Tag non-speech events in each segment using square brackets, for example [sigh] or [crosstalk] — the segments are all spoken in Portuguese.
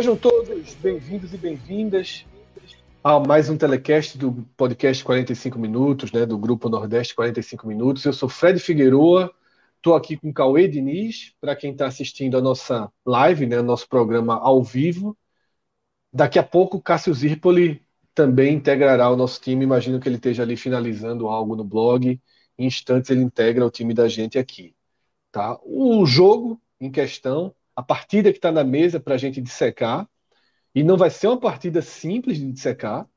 Sejam todos bem-vindos e bem-vindas a mais um telecast do podcast 45 Minutos, né, do Grupo Nordeste 45 Minutos. Eu sou Fred Figueroa, estou aqui com Cauê Diniz, para quem está assistindo a nossa live, né, nosso programa ao vivo. Daqui a pouco, Cássio Zirpoli também integrará o nosso time. Imagino que ele esteja ali finalizando algo no blog. Em instantes, ele integra o time da gente aqui. Tá? O jogo em questão a partida que está na mesa para a gente dissecar. E não vai ser uma partida simples de dissecar,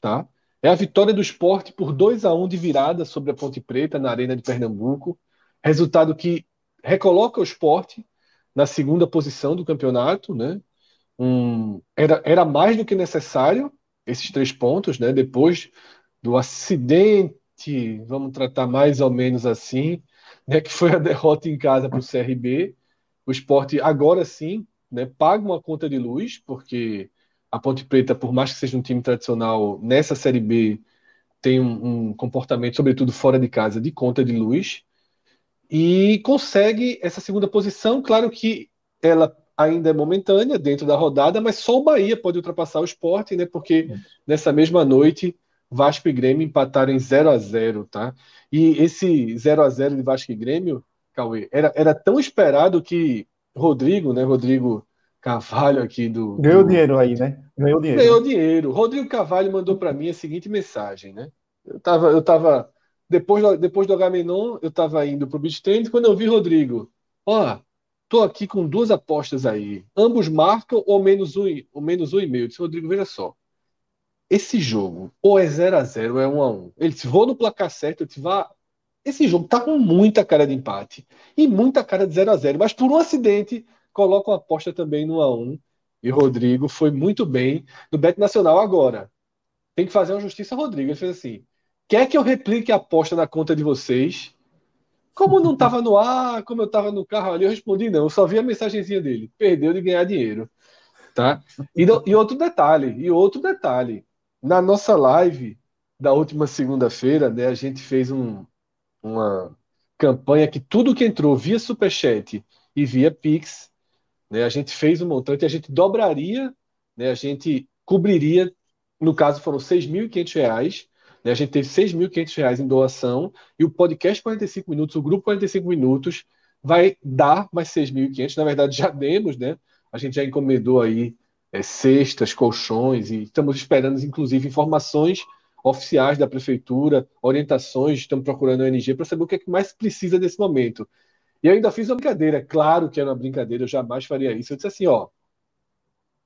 tá? É a vitória do esporte por 2 a 1 de virada sobre a Ponte Preta na Arena de Pernambuco. Resultado que recoloca o esporte na segunda posição do campeonato, né? Um, era, era mais do que necessário esses três pontos, né? Depois do acidente, vamos tratar mais ou menos assim, né? Que foi a [laughs] derrota em casa para o CRB o esporte agora sim né, paga uma conta de luz, porque a Ponte Preta, por mais que seja um time tradicional, nessa Série B tem um, um comportamento, sobretudo fora de casa, de conta de luz, e consegue essa segunda posição. Claro que ela ainda é momentânea dentro da rodada, mas só o Bahia pode ultrapassar o esporte, né? Porque nessa mesma noite Vasco e Grêmio empataram em 0 a 0 tá? E esse 0 a 0 de Vasco e Grêmio Cauê, era, era tão esperado que Rodrigo, né? Rodrigo Carvalho aqui do. Ganhou do... dinheiro aí, né? Ganhou dinheiro. Ganhou dinheiro. Rodrigo Carvalho mandou para mim a seguinte mensagem, né? Eu tava, eu tava depois depois do Agamenon, eu tava indo pro Beach Tennis, quando eu vi Rodrigo, ó, tô aqui com duas apostas aí. Ambos marcam ou menos um, ou menos um e meio. Eu disse, Rodrigo, veja só. Esse jogo, ou é 0 a 0 ou é 1 a 1 Ele disse, vou no placar certo, eu disse, vá esse jogo tá com muita cara de empate e muita cara de 0 a 0 mas por um acidente coloca uma aposta também no A1. E Rodrigo foi muito bem no Bet Nacional agora. Tem que fazer uma justiça, Rodrigo. Ele fez assim: quer que eu replique a aposta na conta de vocês? Como não estava no ar, como eu estava no carro ali, eu respondi não. Eu só vi a mensagenzinha dele. Perdeu de ganhar dinheiro. Tá? E, e outro detalhe, e outro detalhe. Na nossa live da última segunda-feira, né, a gente fez um, uma campanha que tudo que entrou via Superchat e via Pix, né, a gente fez um montante, a gente dobraria, né, a gente cobriria, no caso foram R$ 6.500, né, a gente teve R$ 6.500 em doação, e o podcast 45 Minutos, o grupo 45 Minutos, vai dar mais 6.500, na verdade já demos, né, a gente já encomendou aí é, cestas, colchões, e estamos esperando, inclusive, informações oficiais da prefeitura, orientações, estamos procurando a ONG para saber o que é que mais precisa nesse momento. E eu ainda fiz uma brincadeira, claro que era uma brincadeira, eu jamais faria isso. Eu disse assim, ó,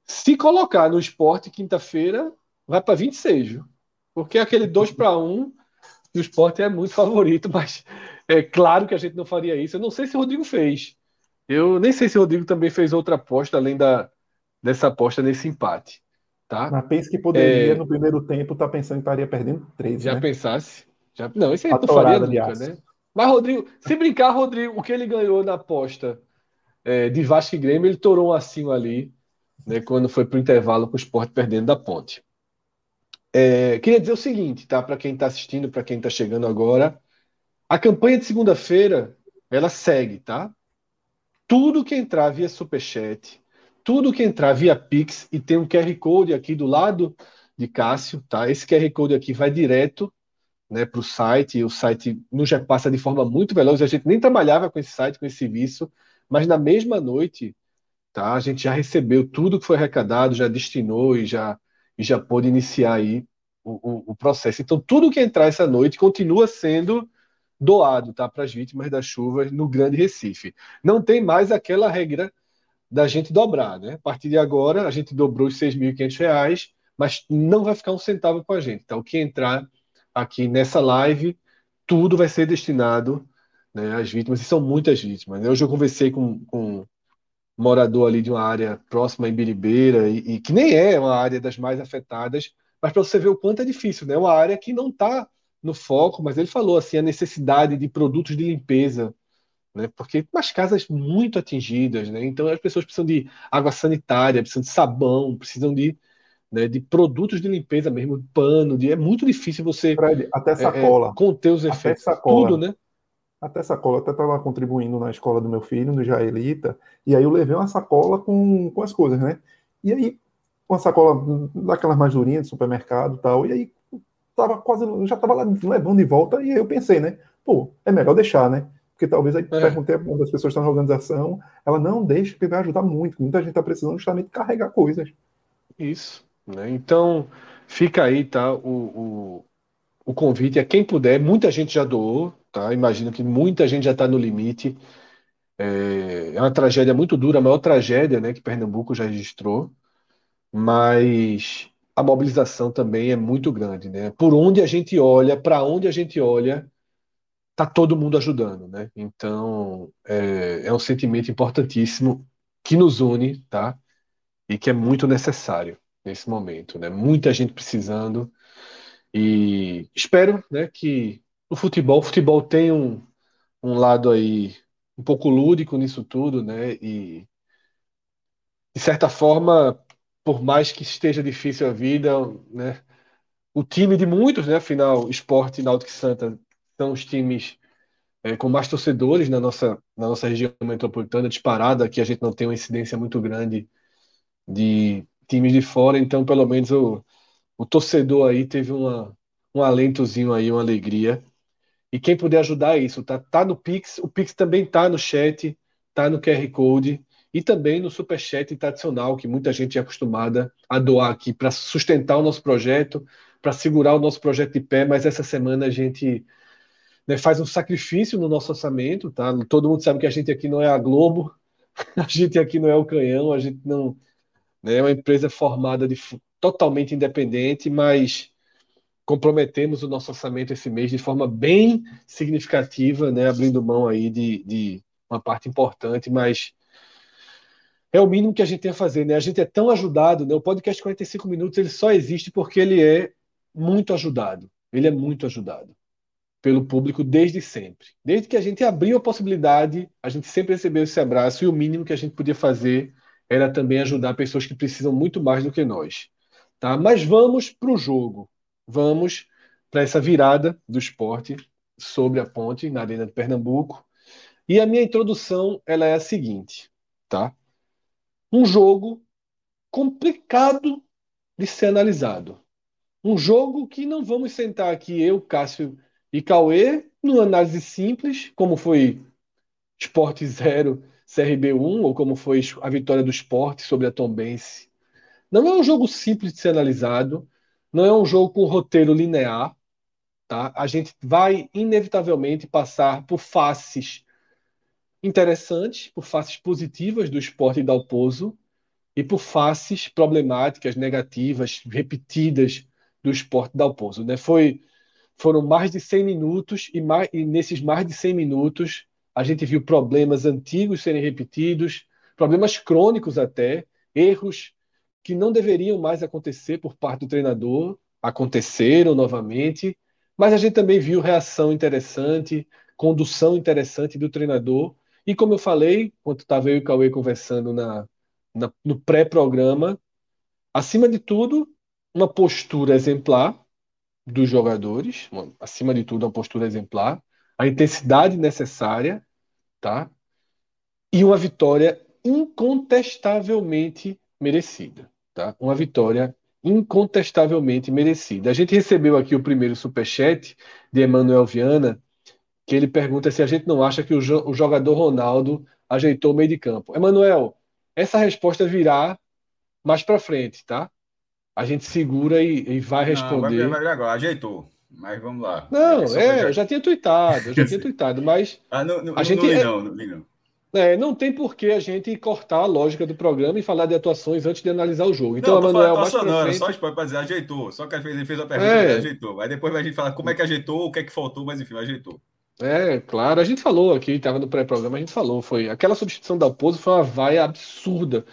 se colocar no esporte quinta-feira, vai para 26, viu? Porque aquele 2 para 1 o esporte é muito favorito, mas é claro que a gente não faria isso. Eu não sei se o Rodrigo fez. Eu nem sei se o Rodrigo também fez outra aposta além da, dessa aposta nesse empate. Tá? Mas pensa que poderia, é... no primeiro tempo, estar tá pensando que estaria perdendo três. Já né? pensasse? Já... Não, isso aí não faria nunca, né? Mas, Rodrigo, se brincar, Rodrigo, o que ele ganhou na aposta é, de Vasco e Grêmio, ele torou um assim ali, né, quando foi para o intervalo com o esporte perdendo da ponte. É, queria dizer o seguinte, tá? Para quem está assistindo, para quem está chegando agora, a campanha de segunda-feira ela segue, tá? Tudo que entrar via Superchat, tudo que entrar via Pix e tem um QR Code aqui do lado de Cássio, tá? Esse QR Code aqui vai direto né, para o site, e o site nos já passa de forma muito veloz. A gente nem trabalhava com esse site, com esse serviço, mas na mesma noite, tá? A gente já recebeu tudo que foi arrecadado, já destinou e já, e já pôde iniciar aí o, o, o processo. Então, tudo que entrar essa noite continua sendo doado tá, para as vítimas das chuvas no Grande Recife. Não tem mais aquela regra da gente dobrar. Né? A partir de agora, a gente dobrou os R$ 6.500, mas não vai ficar um centavo com a gente. Então, o que entrar aqui nessa live, tudo vai ser destinado né, às vítimas, e são muitas vítimas. Né? Hoje eu conversei com, com morador ali de uma área próxima em Biribeira, e, e que nem é uma área das mais afetadas, mas para você ver o quanto é difícil, né? É uma área que não está no foco, mas ele falou assim a necessidade de produtos de limpeza, né? Porque umas casas muito atingidas, né? Então as pessoas precisam de água sanitária, precisam de sabão, precisam de né, de produtos de limpeza mesmo, pano, de, é muito difícil você Fred, até sacola, é, é, conter os efeitos, sacola, tudo, né? Até sacola, até estava contribuindo na escola do meu filho, no Jaelita, e aí eu levei uma sacola com, com as coisas, né? E aí, uma sacola daquelas mais durinhas de supermercado e tal, e aí tava quase, já estava lá levando de volta, e aí eu pensei, né? Pô, é melhor deixar, né? Porque talvez aí é. perguntei a uma das pessoas que estão na organização, ela não deixa, porque vai ajudar muito, muita gente está precisando justamente carregar coisas. Isso, né? Então, fica aí, tá, o, o, o convite a quem puder, muita gente já doou, Tá? Imagino que muita gente já está no limite. É, é uma tragédia muito dura, a maior tragédia né, que Pernambuco já registrou, mas a mobilização também é muito grande. Né? Por onde a gente olha, para onde a gente olha, está todo mundo ajudando. Né? Então, é, é um sentimento importantíssimo que nos une tá? e que é muito necessário nesse momento. Né? Muita gente precisando. E espero né, que no futebol. O futebol tem um, um lado aí um pouco lúdico nisso tudo, né? E de certa forma, por mais que esteja difícil a vida, né? O time de muitos, né? Afinal, Esporte e Náutico Santa são os times é, com mais torcedores na nossa, na nossa região metropolitana, disparada, que a gente não tem uma incidência muito grande de times de fora, então pelo menos o, o torcedor aí teve uma, um alentozinho aí, uma alegria. E quem puder ajudar é isso, tá? Tá no Pix, o Pix também tá no chat, tá no QR Code e também no Superchat tradicional, que muita gente é acostumada a doar aqui para sustentar o nosso projeto, para segurar o nosso projeto de pé, mas essa semana a gente né, faz um sacrifício no nosso orçamento, tá? Todo mundo sabe que a gente aqui não é a Globo, [laughs] a gente aqui não é o Canhão, a gente não né, é uma empresa formada de totalmente independente, mas comprometemos o nosso orçamento esse mês de forma bem significativa, né, abrindo mão aí de, de uma parte importante, mas é o mínimo que a gente tem a fazer, né? A gente é tão ajudado, né? O podcast 45 minutos ele só existe porque ele é muito ajudado. Ele é muito ajudado pelo público desde sempre. Desde que a gente abriu a possibilidade, a gente sempre recebeu esse abraço e o mínimo que a gente podia fazer era também ajudar pessoas que precisam muito mais do que nós, tá? Mas vamos para o jogo vamos para essa virada do esporte sobre a ponte na Arena de Pernambuco. E a minha introdução ela é a seguinte, tá? Um jogo complicado de ser analisado. Um jogo que não vamos sentar aqui eu, Cássio e Cauê numa análise simples, como foi Esporte 0, CRB 1, ou como foi a vitória do esporte sobre a Tombense. Não é um jogo simples de ser analisado, não é um jogo com roteiro linear, tá? A gente vai inevitavelmente passar por faces interessantes, por faces positivas do esporte e Alpozo e por faces problemáticas, negativas, repetidas do esporte e Alpozo, né? Foi foram mais de 100 minutos e, mais, e nesses mais de 100 minutos a gente viu problemas antigos serem repetidos, problemas crônicos até, erros que não deveriam mais acontecer por parte do treinador, aconteceram novamente, mas a gente também viu reação interessante, condução interessante do treinador. E como eu falei, quando estava eu e o Cauê conversando na, na no pré-programa, acima de tudo, uma postura exemplar dos jogadores, acima de tudo, uma postura exemplar, a intensidade necessária, tá? E uma vitória incontestavelmente merecida, tá? Uma vitória incontestavelmente merecida. A gente recebeu aqui o primeiro superchat de Emanuel Viana, que ele pergunta se a gente não acha que o, jo o jogador Ronaldo ajeitou o meio de campo. Emanuel, essa resposta virá mais para frente, tá? A gente segura e, e vai responder. Não, vai, vai agora, ajeitou. Mas vamos lá. Não, é, é eu já tinha tweetado, eu já tinha [laughs] tweetado, mas. Ah, não, não, a gente não li, é... não, não li, não. É, não tem por que a gente cortar a lógica do programa e falar de atuações antes de analisar o jogo. Então, não, a Manuel mais não, frente... só para dizer, ajeitou. Só que ele fez a pergunta, é. ajeitou. Aí depois a gente fala como é que ajeitou, o que é que faltou, mas enfim, ajeitou. É, claro, a gente falou aqui, estava no pré-programa, a gente falou, foi aquela substituição da Alpozo foi uma vaia absurda.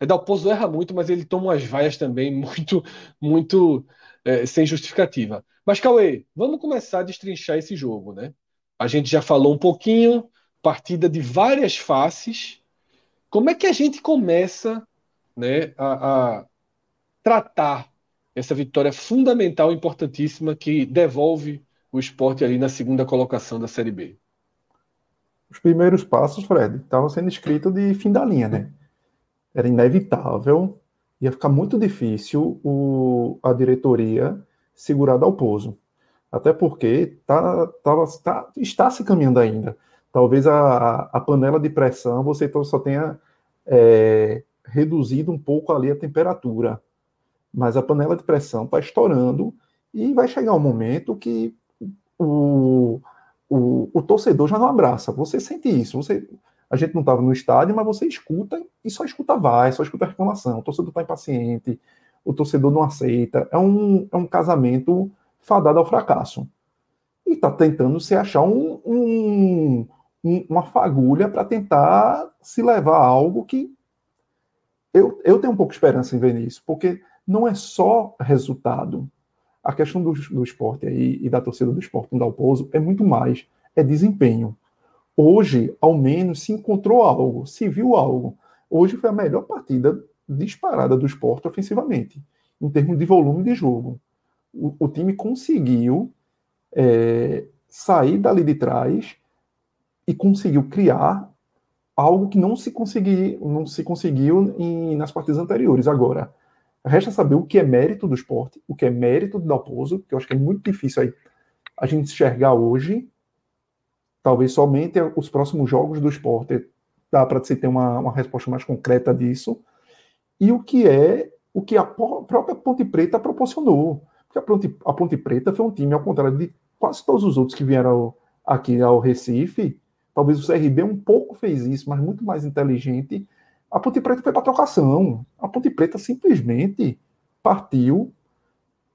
É, Dalpozo erra muito, mas ele toma umas vaias também [laughs] muito, muito é, sem justificativa. Mas, Cauê, vamos começar a destrinchar esse jogo, né? A gente já falou um pouquinho, partida de várias faces. Como é que a gente começa né, a, a tratar essa vitória fundamental, importantíssima, que devolve o esporte ali na segunda colocação da Série B? Os primeiros passos, Fred, estavam sendo escritos de fim da linha, né? Era inevitável, ia ficar muito difícil o, a diretoria segurar Dalpozo. Até porque tá, tá, está se caminhando ainda. Talvez a, a panela de pressão você só tenha é, reduzido um pouco ali a temperatura. Mas a panela de pressão está estourando e vai chegar um momento que o, o, o, torcedor já não abraça. Você sente isso. Você, a gente não estava no estádio, mas você escuta e só escuta vai, só escuta reclamação. O torcedor está impaciente, o torcedor não aceita. É um, é um casamento fadado ao fracasso. E está tentando se achar um, um, uma fagulha para tentar se levar a algo que eu, eu tenho um pouco de esperança em ver nisso, porque não é só resultado. A questão do, do esporte aí e da torcida do esporte no Dalpozo é muito mais, é desempenho. Hoje, ao menos, se encontrou algo, se viu algo. Hoje foi a melhor partida disparada do esporte ofensivamente, em termos de volume de jogo. O, o time conseguiu é, sair dali de trás e conseguiu criar algo que não se, consegui, não se conseguiu em, nas partidas anteriores. Agora, resta saber o que é mérito do esporte, o que é mérito do Dalpozo, que eu acho que é muito difícil aí a gente enxergar hoje. Talvez somente os próximos jogos do esporte dá para se ter uma, uma resposta mais concreta disso. E o que é o que a própria Ponte Preta proporcionou. Porque a Ponte, a Ponte Preta foi um time, ao contrário de quase todos os outros que vieram aqui ao Recife, Talvez o CRB um pouco fez isso, mas muito mais inteligente. A Ponte Preta foi para trocação. A Ponte Preta simplesmente partiu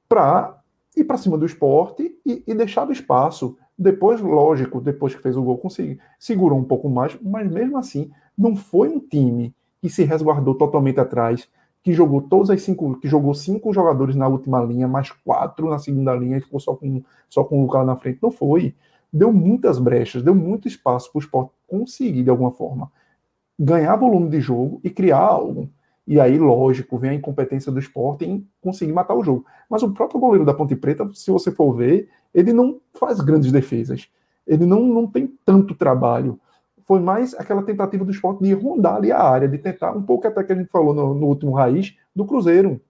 para ir para cima do esporte e, e deixar o espaço. Depois, lógico, depois que fez o gol, consegui, segurou um pouco mais, mas mesmo assim, não foi um time que se resguardou totalmente atrás, que jogou todas as cinco, que jogou cinco jogadores na última linha, mais quatro na segunda linha e ficou só com, só com o Lucas na frente. Não foi deu muitas brechas, deu muito espaço para o esporte conseguir, de alguma forma, ganhar volume de jogo e criar algo. E aí, lógico, vem a incompetência do esporte em conseguir matar o jogo. Mas o próprio goleiro da Ponte Preta, se você for ver, ele não faz grandes defesas. Ele não, não tem tanto trabalho. Foi mais aquela tentativa do esporte de rondar ali a área, de tentar, um pouco até que a gente falou no, no último raiz, do Cruzeiro.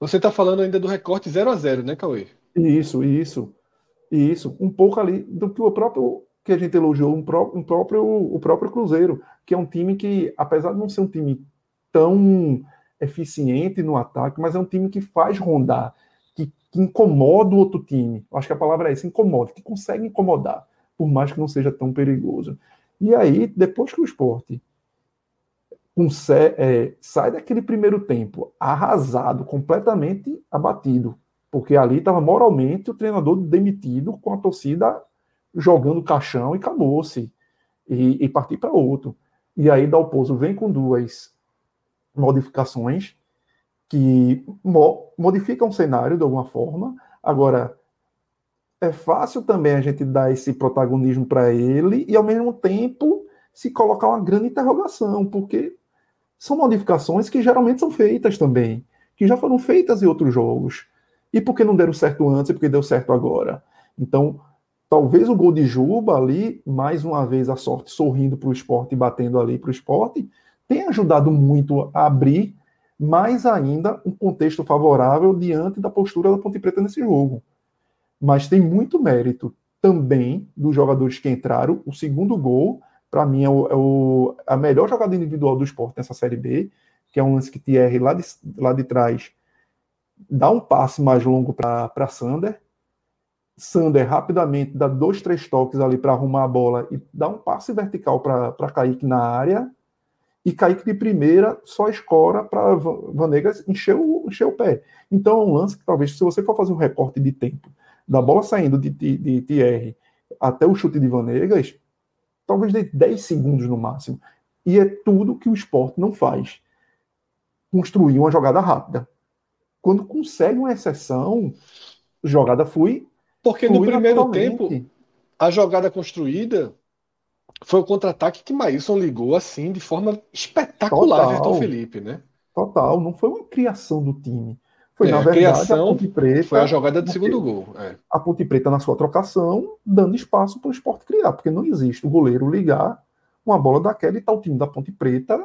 Você está falando ainda do recorte 0 a 0 né, Cauê? Isso, isso. Isso, um pouco ali do que o próprio que a gente elogiou, um, pró um próprio, o próprio Cruzeiro, que é um time que, apesar de não ser um time tão eficiente no ataque, mas é um time que faz rondar, que, incomoda o outro time. Acho que a palavra é essa, incomoda, que consegue incomodar, por mais que não seja tão perigoso. E aí, depois que o esporte é, sai daquele primeiro tempo arrasado, completamente abatido, porque ali estava moralmente o treinador demitido com a torcida jogando caixão e acabou-se. E, e partir para outro. E aí Dalpozo vem com duas modificações que mo modificam o cenário de alguma forma. Agora, é fácil também a gente dar esse protagonismo para ele e, ao mesmo tempo, se colocar uma grande interrogação, porque são modificações que geralmente são feitas também, que já foram feitas em outros jogos. E por que não deram certo antes e por que deu certo agora? Então, talvez o gol de Juba ali, mais uma vez a sorte sorrindo para o esporte e batendo ali para o esporte, tenha ajudado muito a abrir mais ainda um contexto favorável diante da postura da Ponte Preta nesse jogo. Mas tem muito mérito também dos jogadores que entraram. O segundo gol, para mim, é, o, é o, a melhor jogada individual do esporte nessa Série B, que é um lance que Thierry lá de, lá de trás dá um passe mais longo para Sander. Sander rapidamente dá dois, três toques ali para arrumar a bola e dá um passe vertical para Kaique na área. E Kaique de primeira só escora para Vanegas encher o, encher o pé. Então é um lance que talvez, se você for fazer um recorte de tempo da bola saindo de, de, de TR até o chute de Vanegas, talvez de 10 segundos no máximo. E é tudo que o esporte não faz. Construir uma jogada rápida. Quando consegue uma exceção, jogada foi. Porque no primeiro tempo, a jogada construída foi o contra-ataque que Maílson ligou assim de forma espetacular, Total. Everton Felipe, né? Total, não foi uma criação do time. Foi, é, na verdade, a, criação a Ponte Preta. Foi a jogada do segundo gol. É. A Ponte Preta, na sua trocação, dando espaço para o esporte criar, porque não existe o goleiro ligar uma bola daquela e tá o time da Ponte Preta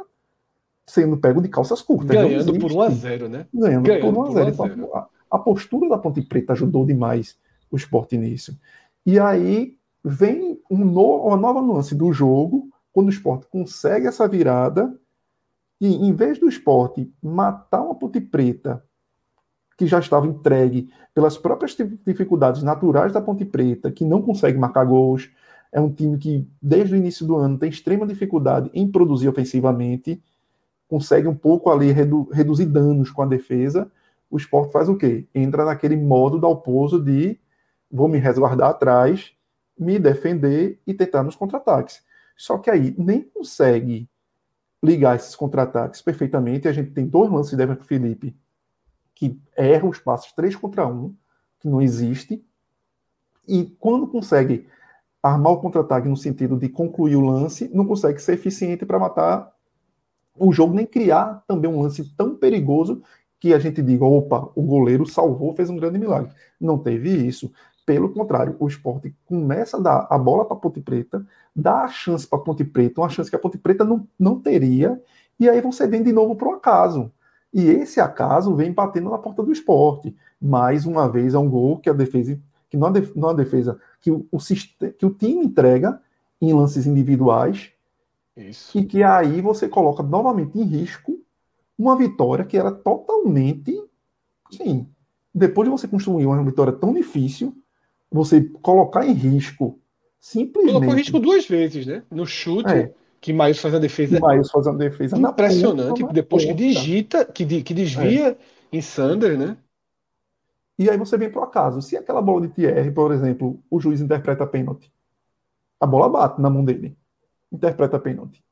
sendo pego de calças curtas. Ganhando por 1 a 0 né? Ganhando, Ganhando por 1 a 0 Então, a, a, postura da Ponte Preta ajudou demais o esporte nisso. E aí vem um no, uma nova nuance do jogo, quando o esporte consegue essa virada, e em vez do esporte matar uma Ponte Preta que já estava entregue pelas próprias dificuldades naturais da Ponte Preta, que não consegue marcar gols. É um time que, desde o início do ano, tem extrema dificuldade em produzir ofensivamente, consegue um pouco ali redu reduzir danos com a defesa. O esporte faz o quê? Entra naquele modo da oposo de vou me resguardar atrás, me defender e tentar nos contra-ataques. Só que aí nem consegue ligar esses contra-ataques perfeitamente. A gente tem dois lances de Everton Felipe que erra os passos 3 contra 1, que não existe, e quando consegue armar o contra-ataque no sentido de concluir o lance, não consegue ser eficiente para matar o jogo, nem criar também um lance tão perigoso que a gente diga, opa, o goleiro salvou, fez um grande milagre. Não teve isso. Pelo contrário, o esporte começa a dar a bola para a Ponte Preta, dá a chance para a Ponte Preta, uma chance que a Ponte Preta não, não teria, e aí você vem de novo para o acaso. E esse acaso vem batendo na porta do esporte. Mais uma vez é um gol que a defesa, que não a, def, não a defesa, que o, o, que o time entrega em lances individuais. Isso. E que aí você coloca novamente em risco uma vitória que era totalmente. Sim, depois de você construir uma vitória tão difícil, você colocar em risco simplesmente. Colocou em risco duas vezes, né? No chute. É que Maílson faz a defesa. Maílson faz uma defesa impressionante. Ponta, depois que digita, que, que desvia é. em Sander, né? E aí você vem para o acaso. Se aquela bola de Thierry, por exemplo, o juiz interpreta pênalti, a bola bate na mão dele. Interpreta pênalti.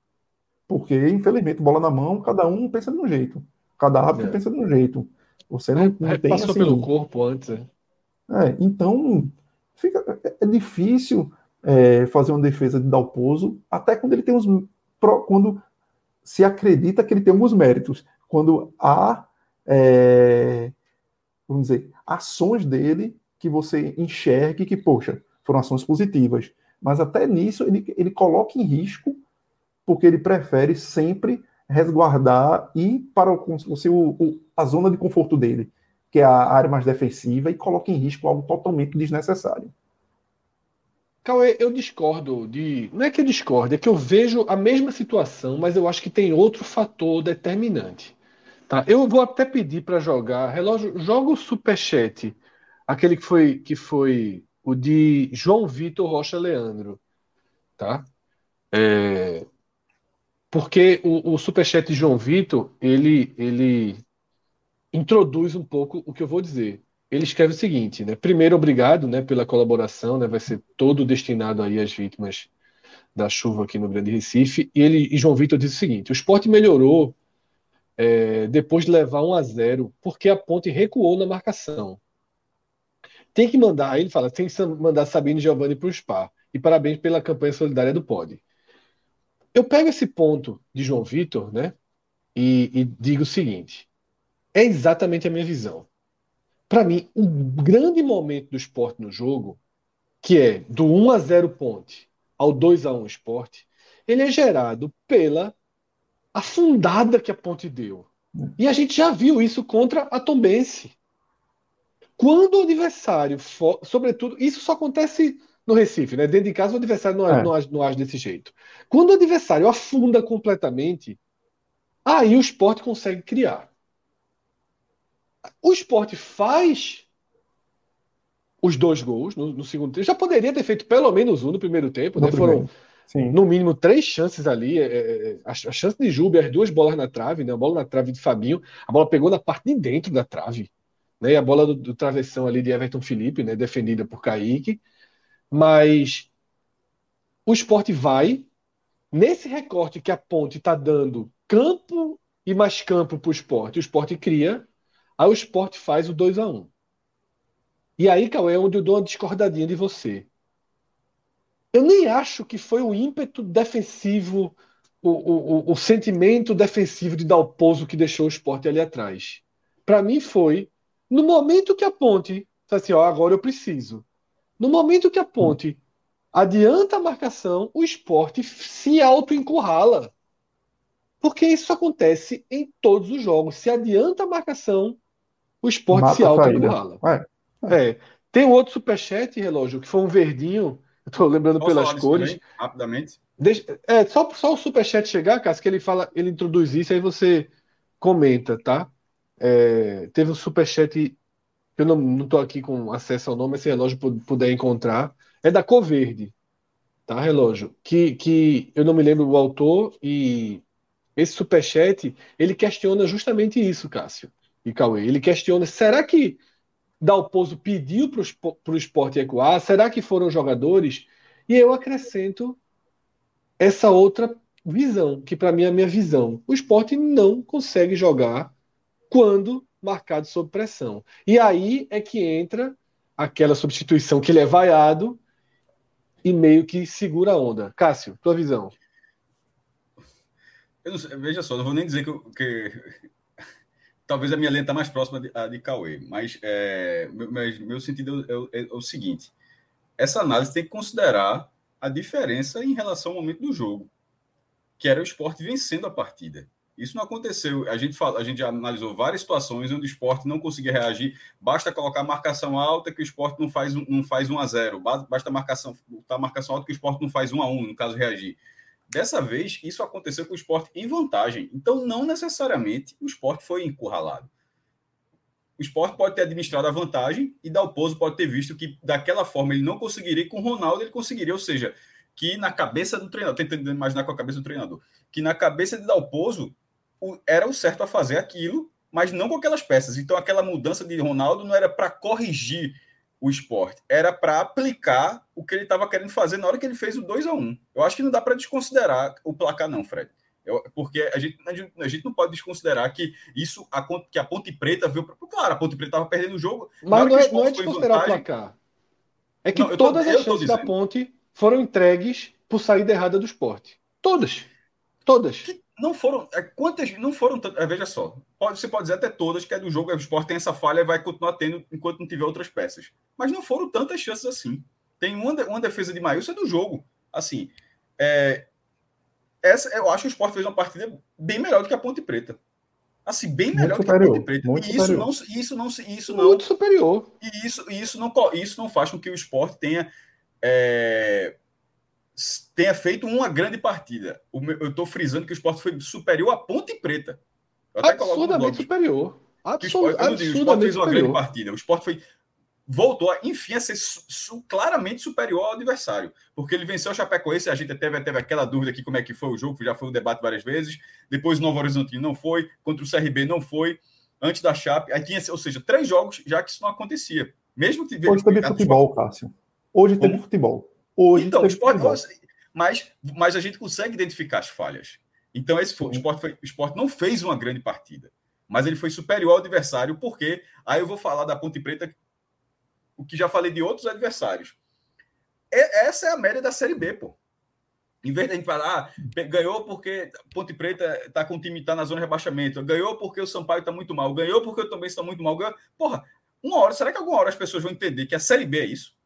Porque, infelizmente, bola na mão, cada um pensa de um jeito. Cada árbitro é. pensa de um jeito. Você não, é, não tem passou assim, pelo corpo antes. É, é então fica, é, é difícil é, fazer uma defesa de Dalpozo, até quando ele tem os quando se acredita que ele tem alguns méritos, quando há é, vamos dizer ações dele que você enxergue que poxa foram ações positivas, mas até nisso ele, ele coloca em risco porque ele prefere sempre resguardar e para o, o, a zona de conforto dele, que é a área mais defensiva, e coloca em risco algo totalmente desnecessário. Cauê, eu discordo de. Não é que eu discordo, é que eu vejo a mesma situação, mas eu acho que tem outro fator determinante. Tá? Eu vou até pedir para jogar. Relógio, joga o superchat, aquele que foi, que foi o de João Vitor Rocha Leandro. Tá? É, porque o, o superchat de João Vitor, ele, ele introduz um pouco o que eu vou dizer ele escreve o seguinte, né? Primeiro, obrigado, né, pela colaboração, né? Vai ser todo destinado aí às vítimas da chuva aqui no Grande Recife. E ele e João Vitor diz o seguinte: o esporte melhorou é, depois de levar 1 a 0 porque a ponte recuou na marcação. Tem que mandar, aí ele fala, tem que mandar Sabino e Giovanni para o SPA. E parabéns pela campanha solidária do POD. Eu pego esse ponto de João Vitor, né? E, e digo o seguinte: é exatamente a minha visão para mim, um grande momento do esporte no jogo, que é do 1 a 0 ponte ao 2 a 1 esporte, ele é gerado pela afundada que a ponte deu. E a gente já viu isso contra a Tombense. Quando o adversário, for, sobretudo, isso só acontece no Recife, né? Dentro de casa o adversário não, é. não, age, não age desse jeito. Quando o adversário afunda completamente, aí o esporte consegue criar. O esporte faz os dois gols no, no segundo tempo. Já poderia ter feito pelo menos um no primeiro tempo, No né? Foram primeiro. Sim. no mínimo três chances ali. é, é, é, a, a chance de Juba, as duas bolas na trave, né? A bola na trave de Fabinho, a bola pegou na parte de dentro da trave, né? E a bola do, do travessão ali de Everton Felipe, né? Defendida por Kaique. Mas o esporte vai nesse recorte que a ponte está dando campo e mais campo para o esporte. O esporte cria, aí o esporte faz o 2 a 1 E aí, Cauê, é onde eu dou uma discordadinha de você. Eu nem acho que foi o ímpeto defensivo, o, o, o, o sentimento defensivo de Dalpozo que deixou o esporte ali atrás. Para mim foi no momento que a ponte, assim, ó, agora eu preciso. No momento que a ponte adianta a marcação, o esporte se auto-encurrala. Porque isso acontece em todos os jogos. Se adianta a marcação, o esporte Mata se a saída. auto-encurrala. É. Tem um outro superchat, relógio, que foi um verdinho. Eu tô lembrando Posso pelas cores. também, rapidamente? Deixa- é, só, só o superchat chegar, Cássio, que ele fala, ele introduz isso, aí você comenta, tá? É, teve um superchat, eu não, tô aqui com acesso ao nome, mas se o relógio pu- puder encontrar, é da Cor Verde, tá, relógio? Que, que eu não me lembro o autor, e esse superchat, ele questiona justamente isso, Cássio e Cauê. Ele questiona, será que Dalpozo pediu para o esporte ecoar? Será que foram jogadores? E eu acrescento essa outra visão, que para mim é a minha visão. O esporte não consegue jogar quando marcado sob pressão. E aí é que entra aquela substituição que ele é vaiado e meio que segura a onda. Cássio, tua visão. Sei, veja só, não vou nem dizer que, que- talvez a minha linha está mais próxima de, a de Cauê, mas é, meu, meu- sentido é, o- é o seguinte: essa análise tem que considerar a diferença em relação ao momento do jogo, que era o esporte vencendo a partida. Isso não aconteceu. A gente, fala, a gente já analisou várias situações onde o esporte não conseguia reagir. Basta colocar marcação alta que o esporte não faz, não faz 1 a 0 Ba- Basta marcação, botar marcação alta que o esporte não faz 1 a 1 no caso reagir. Dessa vez, isso aconteceu com o esporte em vantagem. Então, não necessariamente o esporte foi encurralado. O esporte pode ter administrado a vantagem e Dalpozo pode ter visto que daquela forma ele não conseguiria, com o Ronaldo ele conseguiria. Ou seja, que na cabeça do treinador, tentando imaginar com a cabeça do treinador, que na cabeça de Dalpozo era o certo a fazer aquilo, mas não com aquelas peças. Então, aquela mudança de Ronaldo não era para corrigir o esporte, era para aplicar o que ele estava querendo fazer na hora que ele fez o 2 a 1 Eu acho que não dá para desconsiderar o placar, não, Fred. Eu- porque a gente, a gente- não pode desconsiderar que isso a, que a Ponte Preta viu. Claro, a Ponte Preta estava perdendo o jogo. Mas hora não que o é, não é desconsiderar o vantagem- placar. É que Não, tô- todas eu as tô chances da ponte foram entregues por saída errada do esporte. Todas. Todas. Não foram. é, Quantas. Não foram. é, veja só. Pode, você pode dizer até todas que é do jogo. O Sport tem essa falha e vai continuar tendo enquanto não tiver outras peças. Mas não foram tantas chances assim. Tem uma, uma defesa de Maílson é do jogo. Assim. é, essa, eu acho que o Sport fez uma partida bem melhor do que a Ponte Preta. Assim, bem Muito melhor do que a superior, Ponte Preta. muito E isso superior. não, isso não, se- isso não, Muito superior. e isso, isso, não, isso não faz com que o esporte tenha, é, tenha feito uma grande partida. O meu- eu estou frisando que o esporte foi superior à Ponte Preta. Eu Absurdamente superior. esporte, não digo, o esporte fez uma grande superior. partida. O esporte foi, voltou, a, enfim, a ser su- su- claramente superior ao adversário. Porque ele venceu o Chapecoense, a gente teve, teve aquela dúvida aqui como é que foi o jogo, já foi o debate várias vezes. Depois o Novo Horizontino não foi, contra o CRB não foi, antes da Chape. Aí tinha, ou seja, três jogos já que isso não acontecia. Mesmo que Hoje teve futebol, Cássio. Hoje teve Como? futebol. Hoje Então, o esporte, mas, mas a gente consegue identificar as falhas. Então, esse foi, o, esporte foi- o esporte não fez uma grande partida, mas ele foi superior ao adversário, porque aí eu vou falar da Ponte Preta, o que já falei de outros adversários. É- essa é a média da Série B, pô. Em vez de a gente falar, ah, ganhou porque Ponte Preta está com o time tá na zona de rebaixamento, ganhou porque o Sampaio está muito mal, ganhou porque eu também estou muito mal. Ganhou... Porra, uma hora, será que alguma hora as pessoas vão entender que a Série B é isso?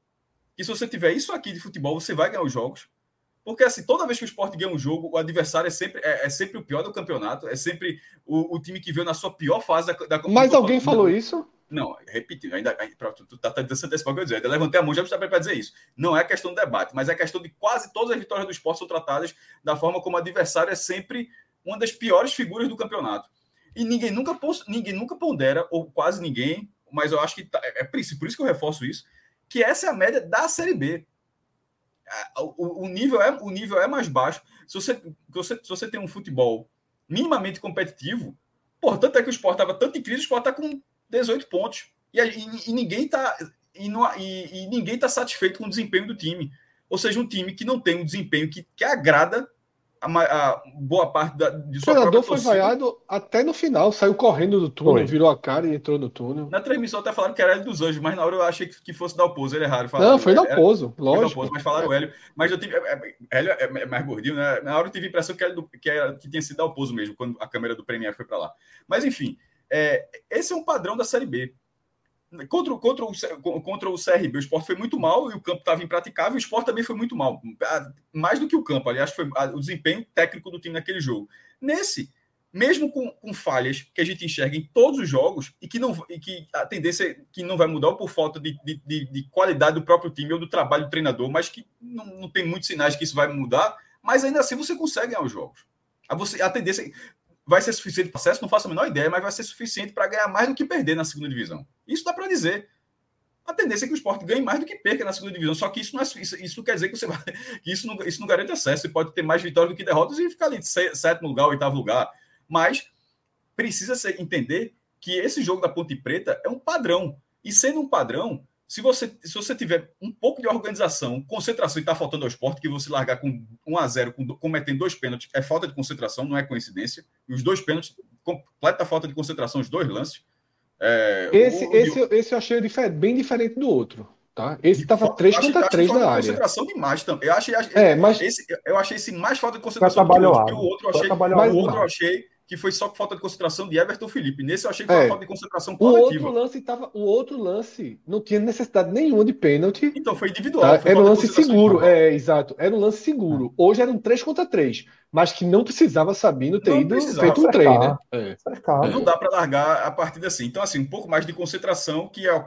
Que se você tiver isso aqui de futebol, você vai ganhar os jogos. Porque assim, toda vez que o esporte ganha um jogo, o adversário é sempre, é, é sempre o pior do campeonato, é sempre o, o time que veio na sua pior fase da, da Mas alguém falando- falou isso? Não, repetindo, ainda, ainda tu, tu tá tentando se antecipar o que eu dizer. Ainda levantei a mão já para dizer isso. Não é questão de debate, mas é questão de quase todas as vitórias do esporte são tratadas da forma como o adversário é sempre uma das piores figuras do campeonato. E ninguém nunca, ninguém nunca pondera, ou quase ninguém, mas eu acho que tá, é, é por isso que eu reforço isso, que essa é a média da Série B. O, o, nível, é, o nível é mais baixo. Se você, se você, tem um futebol minimamente competitivo, por tanto é que o Sport estava tanto em crise, o Sport está com 18 pontos. E, e, e ninguém está e, e, ninguém está satisfeito com o desempenho do time. Ou seja, um time que não tem um desempenho que, que agrada a, a boa parte da, de sua O treinador foi vaiado até no final, saiu correndo do túnel, foi. virou a cara e entrou no túnel. Na transmissão até falaram que era ele dos Anjos, mas na hora eu achei que, que fosse dar o pouso, ele erraram. Falaram, não, foi dar o pouso, lógico. Mas falaram o Hélio. Mas eu tive. É, é, Hélio é, é mais gordinho, né? Na hora eu tive a impressão que, era do, que, era, que tinha sido dar o pouso mesmo, quando a câmera do Premier foi para lá. Mas enfim, é, esse é um padrão da Série B. Contra, contra, o, contra o CRB, o esporte foi muito mal e o campo estava impraticável. O esporte também foi muito mal. Mais do que o campo, aliás, foi o desempenho técnico do time naquele jogo. Nesse, mesmo com, com, falhas que a gente enxerga em todos os jogos e que, não, e que a tendência é que não vai mudar por falta de, de, de, de, qualidade do próprio time ou do trabalho do treinador, mas que não, não tem muitos sinais que isso vai mudar, mas ainda assim você consegue ganhar os jogos. A, você, a tendência vai ser suficiente para acesso, não faço a menor ideia, mas vai ser suficiente para ganhar mais do que perder na segunda divisão. Isso dá para dizer. A tendência é que o esporte ganhe mais do que perca na segunda divisão. Só que isso não, é, isso, isso quer dizer que você vai, que isso não, isso não garante acesso. Você pode ter mais vitórias do que derrotas e ficar ali de sétimo lugar, oitavo lugar. Mas precisa ser, entender que esse jogo da Ponte Preta é um padrão. E sendo um padrão, se você, se você tiver um pouco de organização, concentração e está faltando ao esporte, que você largar com 1 a 0 com, cometendo dois pênaltis, é falta de concentração, não é coincidência. E os dois pênaltis, completa falta de concentração, os dois lances. É, esse, o, esse, o... esse eu achei bem diferente do outro. Tá? Esse estava 3 contra 3 na área. concentração demais também. Eu achei, é, mas... esse, eu achei esse mais falta de concentração do que o outro. O outro, achei, o outro eu achei que foi só falta de concentração de Everton Felipe. Nesse eu achei que foi é. falta de concentração coletiva. O outro lance tava, o outro lance não tinha necessidade nenhuma de pênalti. Então foi individual. Tá? Foi era um lance seguro, é, exato. Era um lance seguro. Hoje era um 3 contra 3, mas que não precisava Sabino ter não ido feito um treino, né? É. Não dá para largar a partida assim. Então assim, um pouco mais de concentração que é,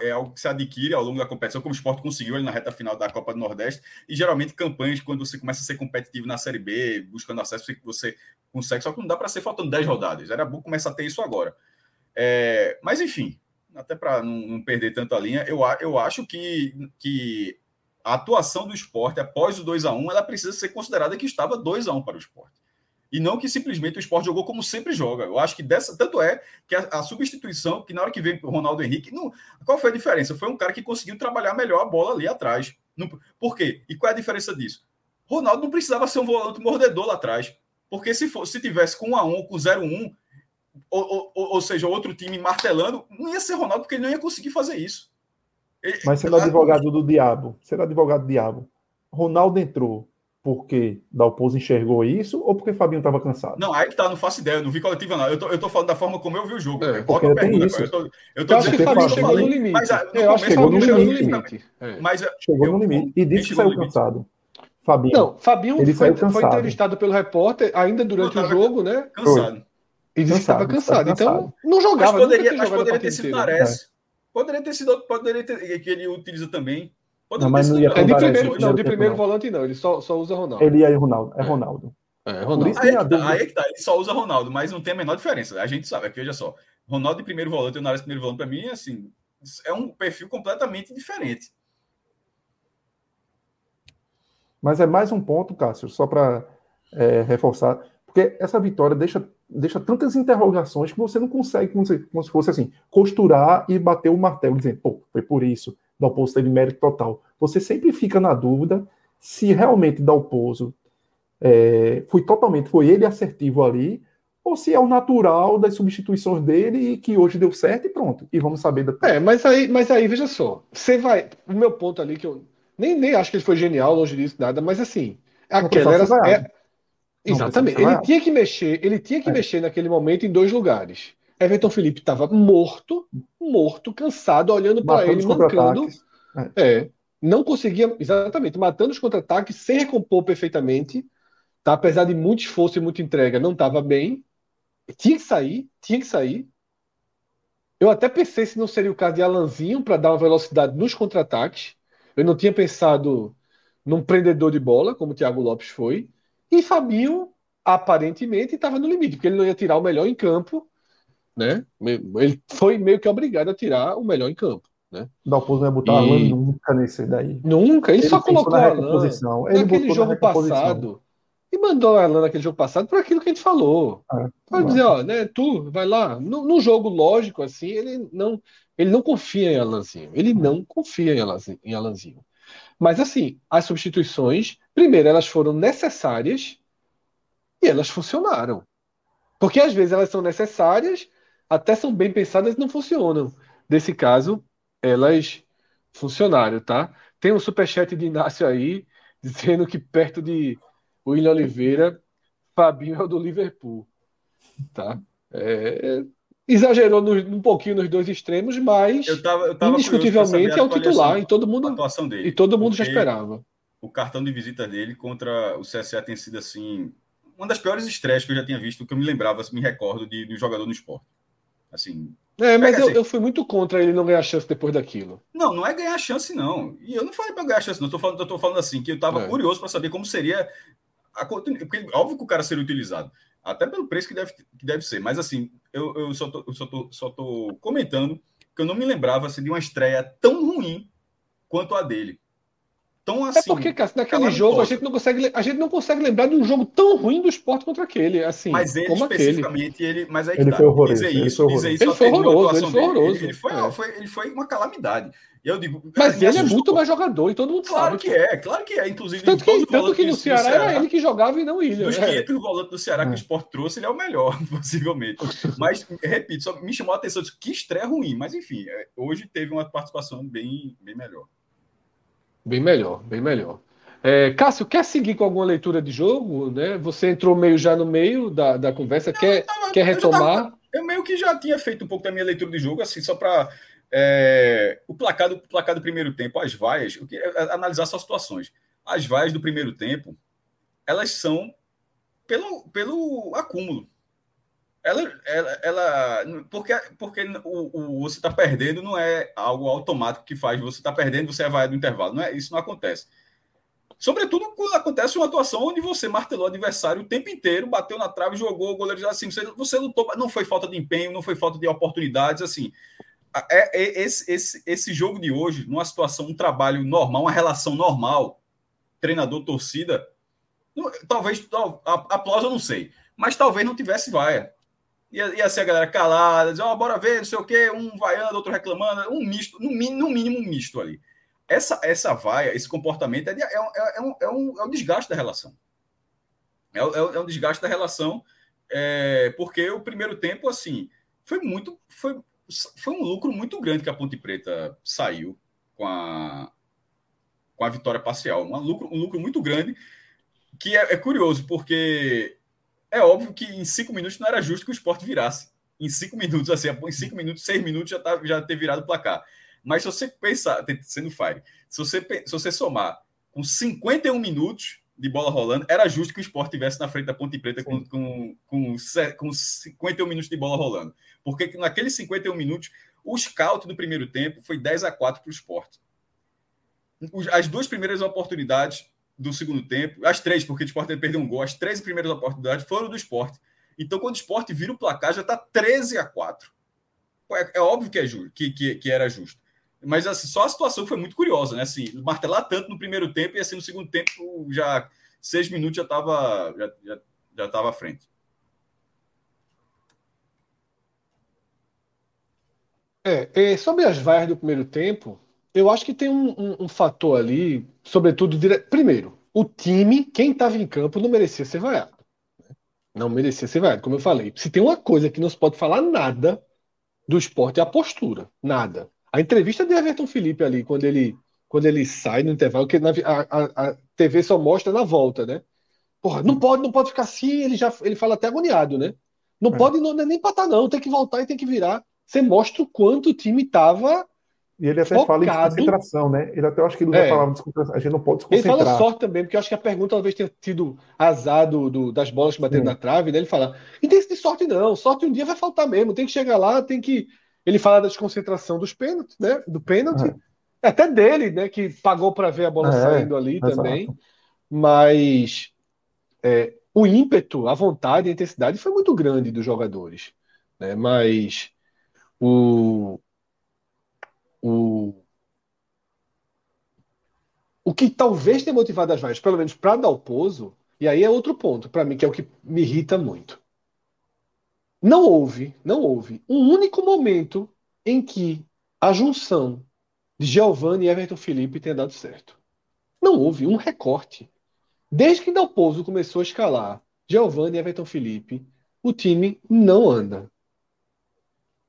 é, algo que se adquire ao longo da competição, como o esporte conseguiu ali na reta final da Copa do Nordeste, e geralmente campanhas quando você começa a ser competitivo na Série B, buscando acesso, você consegue, só que não dá para ser faltando 10 rodadas. Era bom começar a ter isso agora. É, mas, enfim, até para não, não, perder tanto a linha, eu, eu acho que, que a atuação do esporte após o 2 a 1 ela precisa ser considerada que estava 2 a 1 para o esporte. E não que simplesmente o esporte jogou como sempre joga. Eu acho que dessa. Tanto é que a, a substituição, que na hora que veio o Ronaldo Henrique. Não, qual foi a diferença? Foi um cara que conseguiu trabalhar melhor a bola ali atrás. Não, por quê? E qual é a diferença disso? Ronaldo não precisava ser um volante mordedor lá atrás. Porque se, for, se tivesse com 1 a 1 ou com 0 1 ou, ou, ou seja, outro time martelando, não ia ser Ronaldo, porque ele não ia conseguir fazer isso. Ele, Mas sendo advogado do diabo, sendo advogado do diabo, Ronaldo entrou porque Dalpozo enxergou isso ou porque Fabinho estava cansado? Não, aí que tá, não faço ideia, não vi coletiva não. Eu tô, eu tô falando da forma como eu vi o jogo. É, porque tem pergunta, isso. Eu tô, eu tô eu dizendo que Fabinho chegou no limite. Mas, ah, eu acho que chegou no limite. É. Mas, chegou eu, no limite e disse que saiu cansado. Fabinho. Não, Fabinho ele foi, foi entrevistado pelo repórter ainda durante o jogo, né? Cansado. E disse que estava cansado. Então, não jogava. Mas poderia, mas poderia ter sido Nares. É. Poderia ter sido poderia ter, que ele utiliza também. Poderia não, mas não ia é de primeiro, não, de primeiro volante não, ele só, só usa Ronaldo. Ele aí Ronaldo, é Ronaldo. É, Ronaldo. Aí, é tá, aí é que tá, ele só usa Ronaldo, mas não tem a menor diferença. A gente sabe, aqui veja só. Ronaldo de primeiro volante e o Nares de primeiro volante, para mim, assim, é um perfil completamente diferente. Mas é mais um ponto, Cássio, só para é, reforçar, porque essa vitória deixa, deixa tantas interrogações que você não consegue, como se, como se fosse assim, costurar e bater o martelo, dizendo, pô, foi por isso, Dalpozo teve mérito total. Você sempre fica na dúvida se realmente Dalpozo é, foi totalmente, foi ele assertivo ali, ou se é o natural das substituições dele e que hoje deu certo e pronto. E vamos saber depois. É, mas aí, mas aí veja só, você vai. O meu ponto ali que eu nem, nem acho que ele foi genial, longe disso, nada, mas assim, aquela era. É, exatamente. Ele tinha que mexer, ele tinha que é. mexer naquele momento em dois lugares. Everton Felipe estava morto, morto, cansado, olhando para ele, mancando. É. é. Não conseguia, exatamente, matando os contra-ataques sem recompor perfeitamente. Tá? Apesar de muito esforço e muita entrega, não estava bem. Tinha que sair, tinha que sair. Eu até pensei se não seria o caso de Alanzinho para dar uma velocidade nos contra-ataques. Eu não tinha pensado num prendedor de bola, como o Thiago Lopes foi. E Fabinho aparentemente estava no limite, porque ele não ia tirar o melhor em campo, né? Ele foi meio que obrigado a tirar o melhor em campo. Né? Dalpozo não ia botar e... Alan nunca nesse daí. Nunca, ele, ele só colocou a Alan naquele jogo passado. E mandou a Alan naquele jogo passado por aquilo que a gente falou. É, Pode dizer, ó, né, tu, vai lá. No, jogo lógico, assim, ele não, ele não confia em Alanzinho. Ele não confia em Alanzinho, em Alanzinho. Mas, assim, as substituições, primeiro, elas foram necessárias e elas funcionaram. Porque às vezes elas são necessárias, até são bem pensadas e não funcionam. Nesse caso, elas funcionaram, tá? Tem um superchat de Inácio aí, dizendo que perto de William Oliveira, Fabinho é o do Liverpool. Tá? É, exagerou no, um pouquinho nos dois extremos, mas eu tava, eu tava indiscutivelmente é o titular e todo mundo dele, e todo mundo já esperava. O cartão de visita dele contra o CSA tem sido assim uma das piores estreias que eu já tinha visto, que eu me lembrava, me recordo de, de um jogador no esporte. Assim, é, mas eu, eu, fui muito contra ele não ganhar chance depois daquilo. Não, não é ganhar chance, não. E eu não falei para ganhar chance, não. Eu tô falando, eu tô falando assim, que eu tava é. curioso para saber como seria. A, porque, óbvio que o cara seria utilizado. Até pelo preço que deve, que deve ser. Mas assim, eu, eu, só, tô, só, tô, só tô comentando que eu não me lembrava assim, de uma estreia tão ruim quanto a dele tão é assim. É porque, cara, naquele jogo a gente, não consegue, a gente não consegue lembrar de um jogo tão ruim do esporte contra aquele. Assim, mas ele como especificamente, aquele. ele. Mas aí ele, tá, foi horroroso, ele foi horroroso. Ele, foi horroroso. Ele foi horroroso. Ele, ele, foi, é. foi, ele foi uma calamidade. E eu digo, mas ele é muito mais jogador e todo mundo claro sabe. que é, claro que é. Inclusive, tanto que, tanto que no Ceará, Ceará, era ele que jogava e não Ilha. Dos 500 volantes do Ceará que o esporte trouxe, ele é o melhor, [laughs] possivelmente. Mas, repito, só me chamou a atenção que estreia ruim. Mas, enfim, é, hoje teve uma participação bem, bem melhor. Bem melhor, bem melhor. É, Cássio, quer seguir com alguma leitura de jogo? Né? Você entrou meio já no meio da, da conversa, não, quer, tava, quer retomar? Eu, tava, eu, meio que já tinha feito um pouco da minha leitura de jogo, assim, só para é, o, placar do, placar do primeiro tempo, as vaias, eu queria analisar só situações. As vaias do primeiro tempo, elas são pelo, pelo acúmulo. Ela, ela, ela porque, porque o, o você está perdendo não é algo automático que faz você está perdendo, você é vai do intervalo. Não é, isso não acontece. Sobretudo quando acontece uma atuação onde você martelou o adversário o tempo inteiro, bateu na trave, jogou, o goleiro assim, você, você lutou, não foi falta de empenho, não foi falta de oportunidades, assim. É, é, esse, esse, esse jogo de hoje, numa situação, um trabalho normal, uma relação normal, treinador-torcida, talvez, aplauso eu não sei, mas talvez não tivesse vaia. Ia, ia ser a galera calada, dizer, oh, bora ver, não sei o quê, um vaiando, outro reclamando, um misto, no, no mínimo um misto ali essa, essa vaia, esse comportamento é, de, é, é, é, um, é, um, é um desgaste da relação. É, é, é um desgaste da relação, é, porque o primeiro tempo, assim, foi muito. Foi, foi um lucro muito grande que a Ponte Preta saiu com a, com a vitória parcial. Um lucro, um lucro muito grande, que é, é curioso, porque é óbvio que em cinco minutos não era justo que o esporte virasse. Em cinco minutos, assim, em cinco minutos, seis minutos já, tá, já ter virado o placar. Mas se você pensar, sendo Fire, se você, se você somar com 51 minutos de bola rolando, era justo que o esporte tivesse na frente da Ponte Preta com, com, com, com 51 minutos de bola rolando. Porque naqueles 51 minutos, o scout do primeiro tempo foi 10 a 4 para o esporte. As duas primeiras oportunidades do segundo tempo, as três, porque o esporte perdeu um gol, as três primeiras oportunidades foram do esporte. Então, quando o esporte vira o placar, já está 13 a 4. É, é óbvio que, é justo, que, que, que era justo. Mas assim, só a situação foi muito curiosa, né? Assim, martelar tanto no primeiro tempo e assim no segundo tempo já seis minutos já estava já, já, já tava à frente. É, é, sobre as vaias do primeiro tempo, eu acho que tem um, um, um fator ali, sobretudo, dire... primeiro, o time, quem estava em campo, não merecia ser vaiado. Não merecia ser vaiado, como eu falei. Se tem uma coisa que não se pode falar nada do esporte é a postura. Nada. A entrevista de Everton Felipe ali, quando ele, quando ele sai no intervalo, que na, a, a, TV só mostra na volta, né? Porra, não pode, não pode ficar assim, ele já ele fala até agoniado, né? Não é. pode não, é nem empatar, não, tem que voltar e tem que virar. Você mostra o quanto o time estava. E ele até focado. fala em desconcentração, né? Ele até acho que ele usa é. a palavra desconcentração. A gente não pode desconcentrar. Ele fala sorte também, porque eu acho que a pergunta talvez tenha tido azar do, do das bolas que bateram Sim. na trave, né? Ele fala: e tem de sorte não, sorte um dia vai faltar mesmo, tem que chegar lá, tem que ele fala da desconcentração dos pênaltis, né? Do pênalti. É. Até dele, né? Que pagou para ver a bola é, saindo ali exato. também. Mas é, o ímpeto, a vontade, a intensidade foi muito grande dos jogadores. Né? Mas o, o, o que talvez tenha motivado as vaias, pelo menos para dar o pouso, e aí é outro ponto, para mim, que é o que me irrita muito. Não houve, não houve um único momento em que a junção de Giovanni e Everton Felipe tenha dado certo. Não houve um recorte. Desde que Dalpozo começou a escalar Giovanni e Everton Felipe, o time não anda.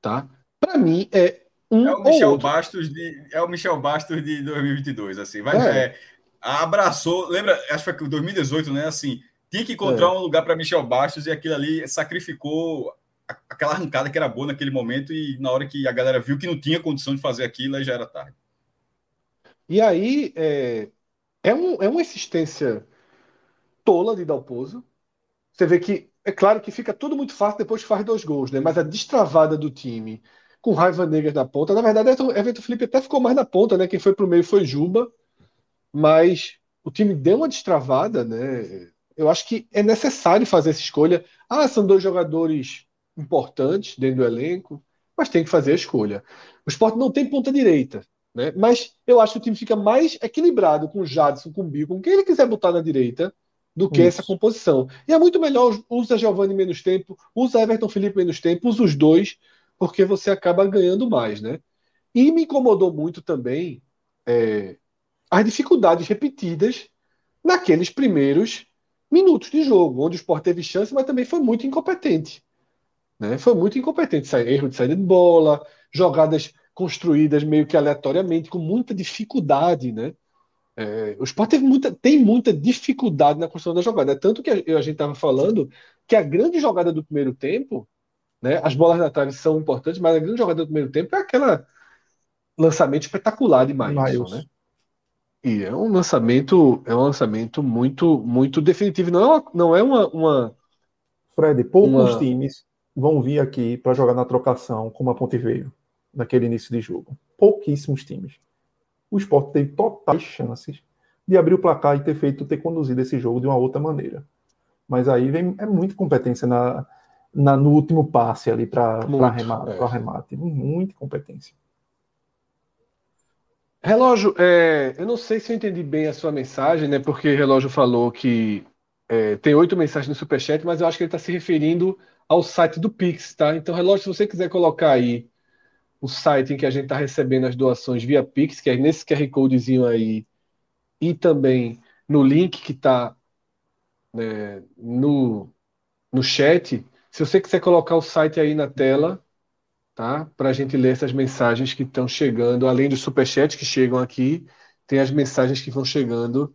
Tá? Para mim é um é o Michel Bastos de é o Michel Bastos de 2022 assim. Vai é. É, abraçou, lembra, acho que foi 2018, né, assim, tinha que encontrar é. um lugar para Michel Bastos e aquilo ali sacrificou aquela arrancada que era boa naquele momento e na hora que a galera viu que não tinha condição de fazer aquilo, aí já era tarde. E aí é, é, um, é uma insistência tola de Dalpozo. Você vê que é claro que fica tudo muito fácil depois que faz dois gols, né? Mas a destravada do time com raiva negra na ponta, na verdade, Everton Felipe até ficou mais na ponta, né? Quem foi para o meio foi Juba, mas o time deu uma destravada, né? Eu acho que é necessário fazer essa escolha. Ah, são dois jogadores importantes dentro do elenco, mas tem que fazer a escolha. O esporte não tem ponta direita, né? Mas eu acho que o time fica mais equilibrado com o Jadson, com o Bill, com quem ele quiser botar na direita, do que Isso. essa composição. E é muito melhor usa Giovanni menos tempo, usa Everton Felipe menos tempo, usa os dois, porque você acaba ganhando mais, né? E me incomodou muito também é, as dificuldades repetidas naqueles primeiros minutos de jogo, onde o Sport teve chance, mas também foi muito incompetente. Né? Foi muito incompetente. Erro de saída de bola, jogadas construídas meio que aleatoriamente, com muita dificuldade, né? É, o Sport teve muita, tem muita dificuldade na construção da jogada. Tanto que a, a gente estava falando que a grande jogada do primeiro tempo, né, as bolas na trave são importantes, mas a grande jogada do primeiro tempo é aquela lançamento espetacular de Maílson, né? E é um lançamento, é um lançamento muito, muito definitivo. Não é uma, não é uma, uma Fred, poucos uma... times vão vir aqui para jogar na trocação como a Ponte veio naquele início de jogo. Pouquíssimos times o esporte teve totais chances de abrir o placar e ter feito, ter conduzido esse jogo de uma outra maneira. Mas aí vem é muita competência na, na no último passe ali para remate, é. remate. Muita competência. Relógio, é, eu não sei se eu entendi bem a sua mensagem, né? Porque o relógio falou que é, tem oito mensagens no Superchat, mas eu acho que ele está se referindo ao site do Pix, tá? Então, relógio, se você quiser colocar aí o site em que a gente está recebendo as doações via Pix, que é nesse QR Codezinho aí, e também no link que está né, no, no chat. Se você quiser colocar o site aí na tela, tá? Para a gente ler essas mensagens que estão chegando, além do superchat que chegam aqui, tem as mensagens que vão chegando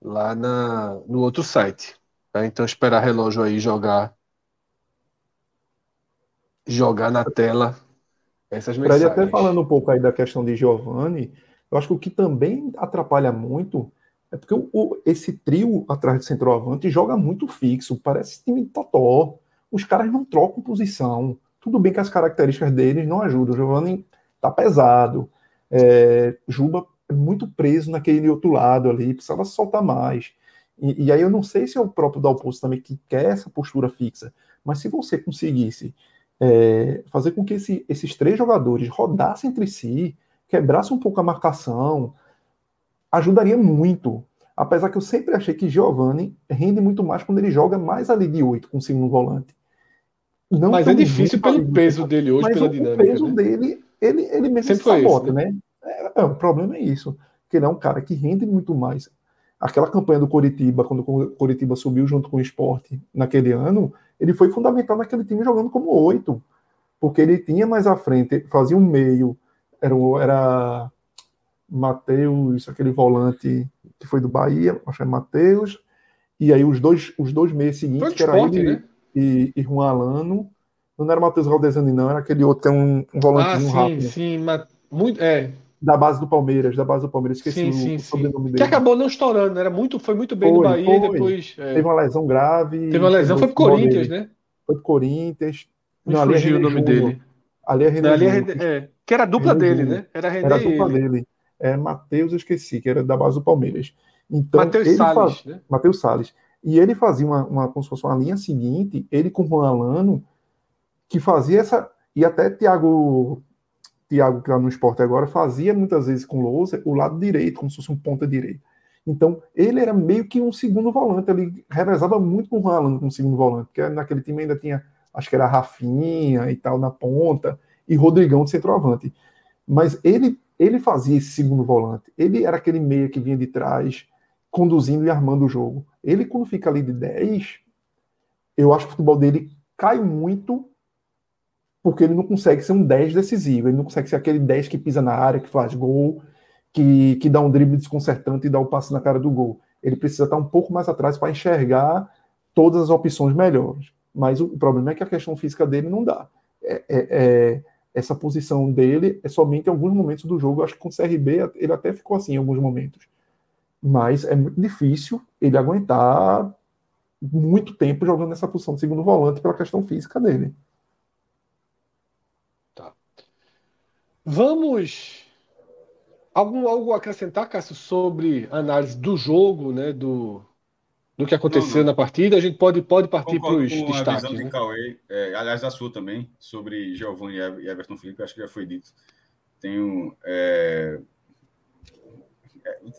lá na, no outro site. Tá? Então esperar relógio aí jogar jogar na tela essas mensagens. Fred, até falando um pouco aí da questão de Giovanni, eu acho que o que também atrapalha muito é porque o, o, esse trio atrás de centroavante joga muito fixo, parece time totó. Os caras não trocam posição. Tudo bem que as características deles não ajudam. O Giovanni tá pesado. É, Juba é muito preso naquele outro lado ali, precisava soltar mais. E, e aí eu não sei se é o próprio Dalpozo também que quer essa postura fixa, mas se você conseguisse é, fazer com que esse, esses três jogadores rodassem entre si, quebrassem um pouco a marcação, ajudaria muito. Apesar que eu sempre achei que Giovanni rende muito mais quando ele joga mais ali de oito com o segundo volante. Não mas é difícil pelo peso dele hoje, pela o, dinâmica. O peso né? dele, ele, ele mesmo sempre se sabota, né? É, é, o problema é isso. Que ele é um cara que rende muito mais. Aquela campanha do Coritiba, quando o Coritiba subiu junto com o esporte naquele ano, ele foi fundamental naquele time jogando como oito, porque ele tinha mais à frente, fazia um meio, era, era Matheus, aquele volante que foi do Bahia, acho que é Matheus, e aí os dois, os dois meios seguintes, que era ele né? E, e Juan Alano, não era Matheus Valdezani, não, era aquele outro que é um, um volantinho ah, sim, rápido. Sim, mas muito, é, da base do Palmeiras, da base do Palmeiras, esqueci sim, sim, o, sobrenome dele. Que acabou não estourando, era muito, foi muito bem foi, no Bahia foi. depois. É... Teve uma lesão grave. Teve uma lesão, foi pro Corinthians, né? Foi pro Corinthians. Me não, fugiu é o nome dele. Ali é René. Não, ali é, é, que era a dupla René dele, né? Era René Era a dupla ele. dele. É Matheus, eu esqueci, que era da base do Palmeiras. Então, Matheus Salles, faz... né? Matheus Salles. E ele fazia uma, uma como se fosse uma linha seguinte, ele com o Alano, que fazia essa. E até Thiago, Thiago, que lá no esporte agora, fazia muitas vezes com Lousa o lado direito, como se fosse um ponta direito. Então, ele era meio que um segundo volante, ele revezava muito com o Alano como segundo volante, porque naquele time ainda tinha, acho que era Rafinha e tal na ponta, e Rodrigão de centroavante. Mas ele, ele fazia esse segundo volante, ele era aquele meia que vinha de trás, conduzindo e armando o jogo. Ele, quando fica ali de 10, eu acho que o futebol dele cai muito porque ele não consegue ser um 10 decisivo, ele não consegue ser aquele 10 que pisa na área, que faz gol, que, que dá um drible desconcertante e dá o um passe na cara do gol. Ele precisa estar um pouco mais atrás para enxergar todas as opções melhores. Mas o, o, problema é que a questão física dele não dá. É, é, é, essa posição dele é somente em alguns momentos do jogo. Eu acho que com o CRB ele até ficou assim em alguns momentos mas é muito difícil ele aguentar muito tempo jogando nessa posição de segundo volante pela questão física dele. Tá. Vamos. Algum algo a acrescentar, Cássio, sobre a análise do jogo, né? Do, do que aconteceu não, não. na partida? A gente pode, pode partir para os destaques. A visão né? de Cauê, é, aliás, a sua também, sobre Giovanni e Everton Felipe, acho que já foi dito. Tenho. É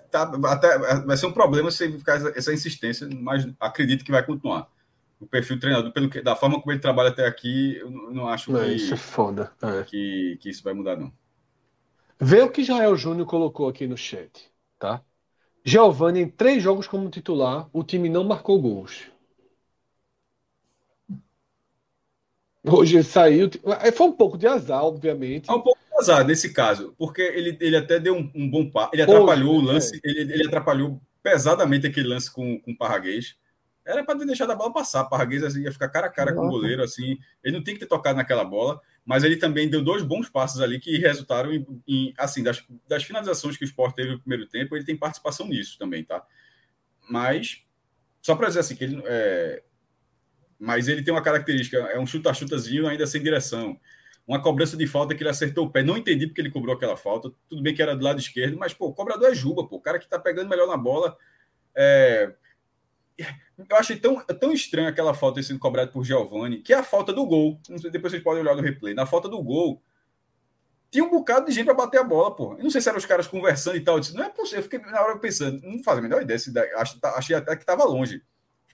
tá, até, vai ser um problema se ficar essa, essa, insistência, mas acredito que vai continuar. O perfil do treinador, pelo que, da forma como ele trabalha até aqui, eu não acho não, que, isso é foda. É. Que, que isso vai mudar, não. Vê o que Jael Júnior colocou aqui no chat, tá? Giovanni, em três jogos como titular, o time não marcou gols. Hoje saiu. É, foi um pouco de azar, obviamente. É um pouco azar nesse caso, porque ele, ele até deu um, um bom passo. Ele atrapalhou Hoje, o lance, é. ele, ele atrapalhou pesadamente aquele lance com, com o Parraguês. Era para ter deixado a bola passar. Parraguês assim, ia ficar cara a cara com o goleiro, assim. Ele não tem que ter tocado naquela bola, mas ele também deu dois bons passos ali que resultaram em, em assim, das, das finalizações que o Sport teve no primeiro tempo, ele tem participação nisso também, tá? Mas, só para dizer assim, que ele. É, mas ele tem uma característica, é um chuta-chutazinho ainda sem direção. Uma cobrança de falta que ele acertou o pé. Não entendi porque ele cobrou aquela falta. Tudo bem que era do lado esquerdo, mas, pô, o cobrador é Juba, pô. O cara que tá pegando melhor na bola. É... Eu achei tão, tão estranho aquela falta sido cobrada por Giovanni, que é a falta do gol. Depois vocês podem olhar no replay. Na falta do gol, tinha um bocado de gente para bater a bola, pô. Eu não sei se eram os caras conversando e tal. Eu disse, não é possível. Eu fiquei na hora pensando, não faz a menor ideia. Achei até que estava longe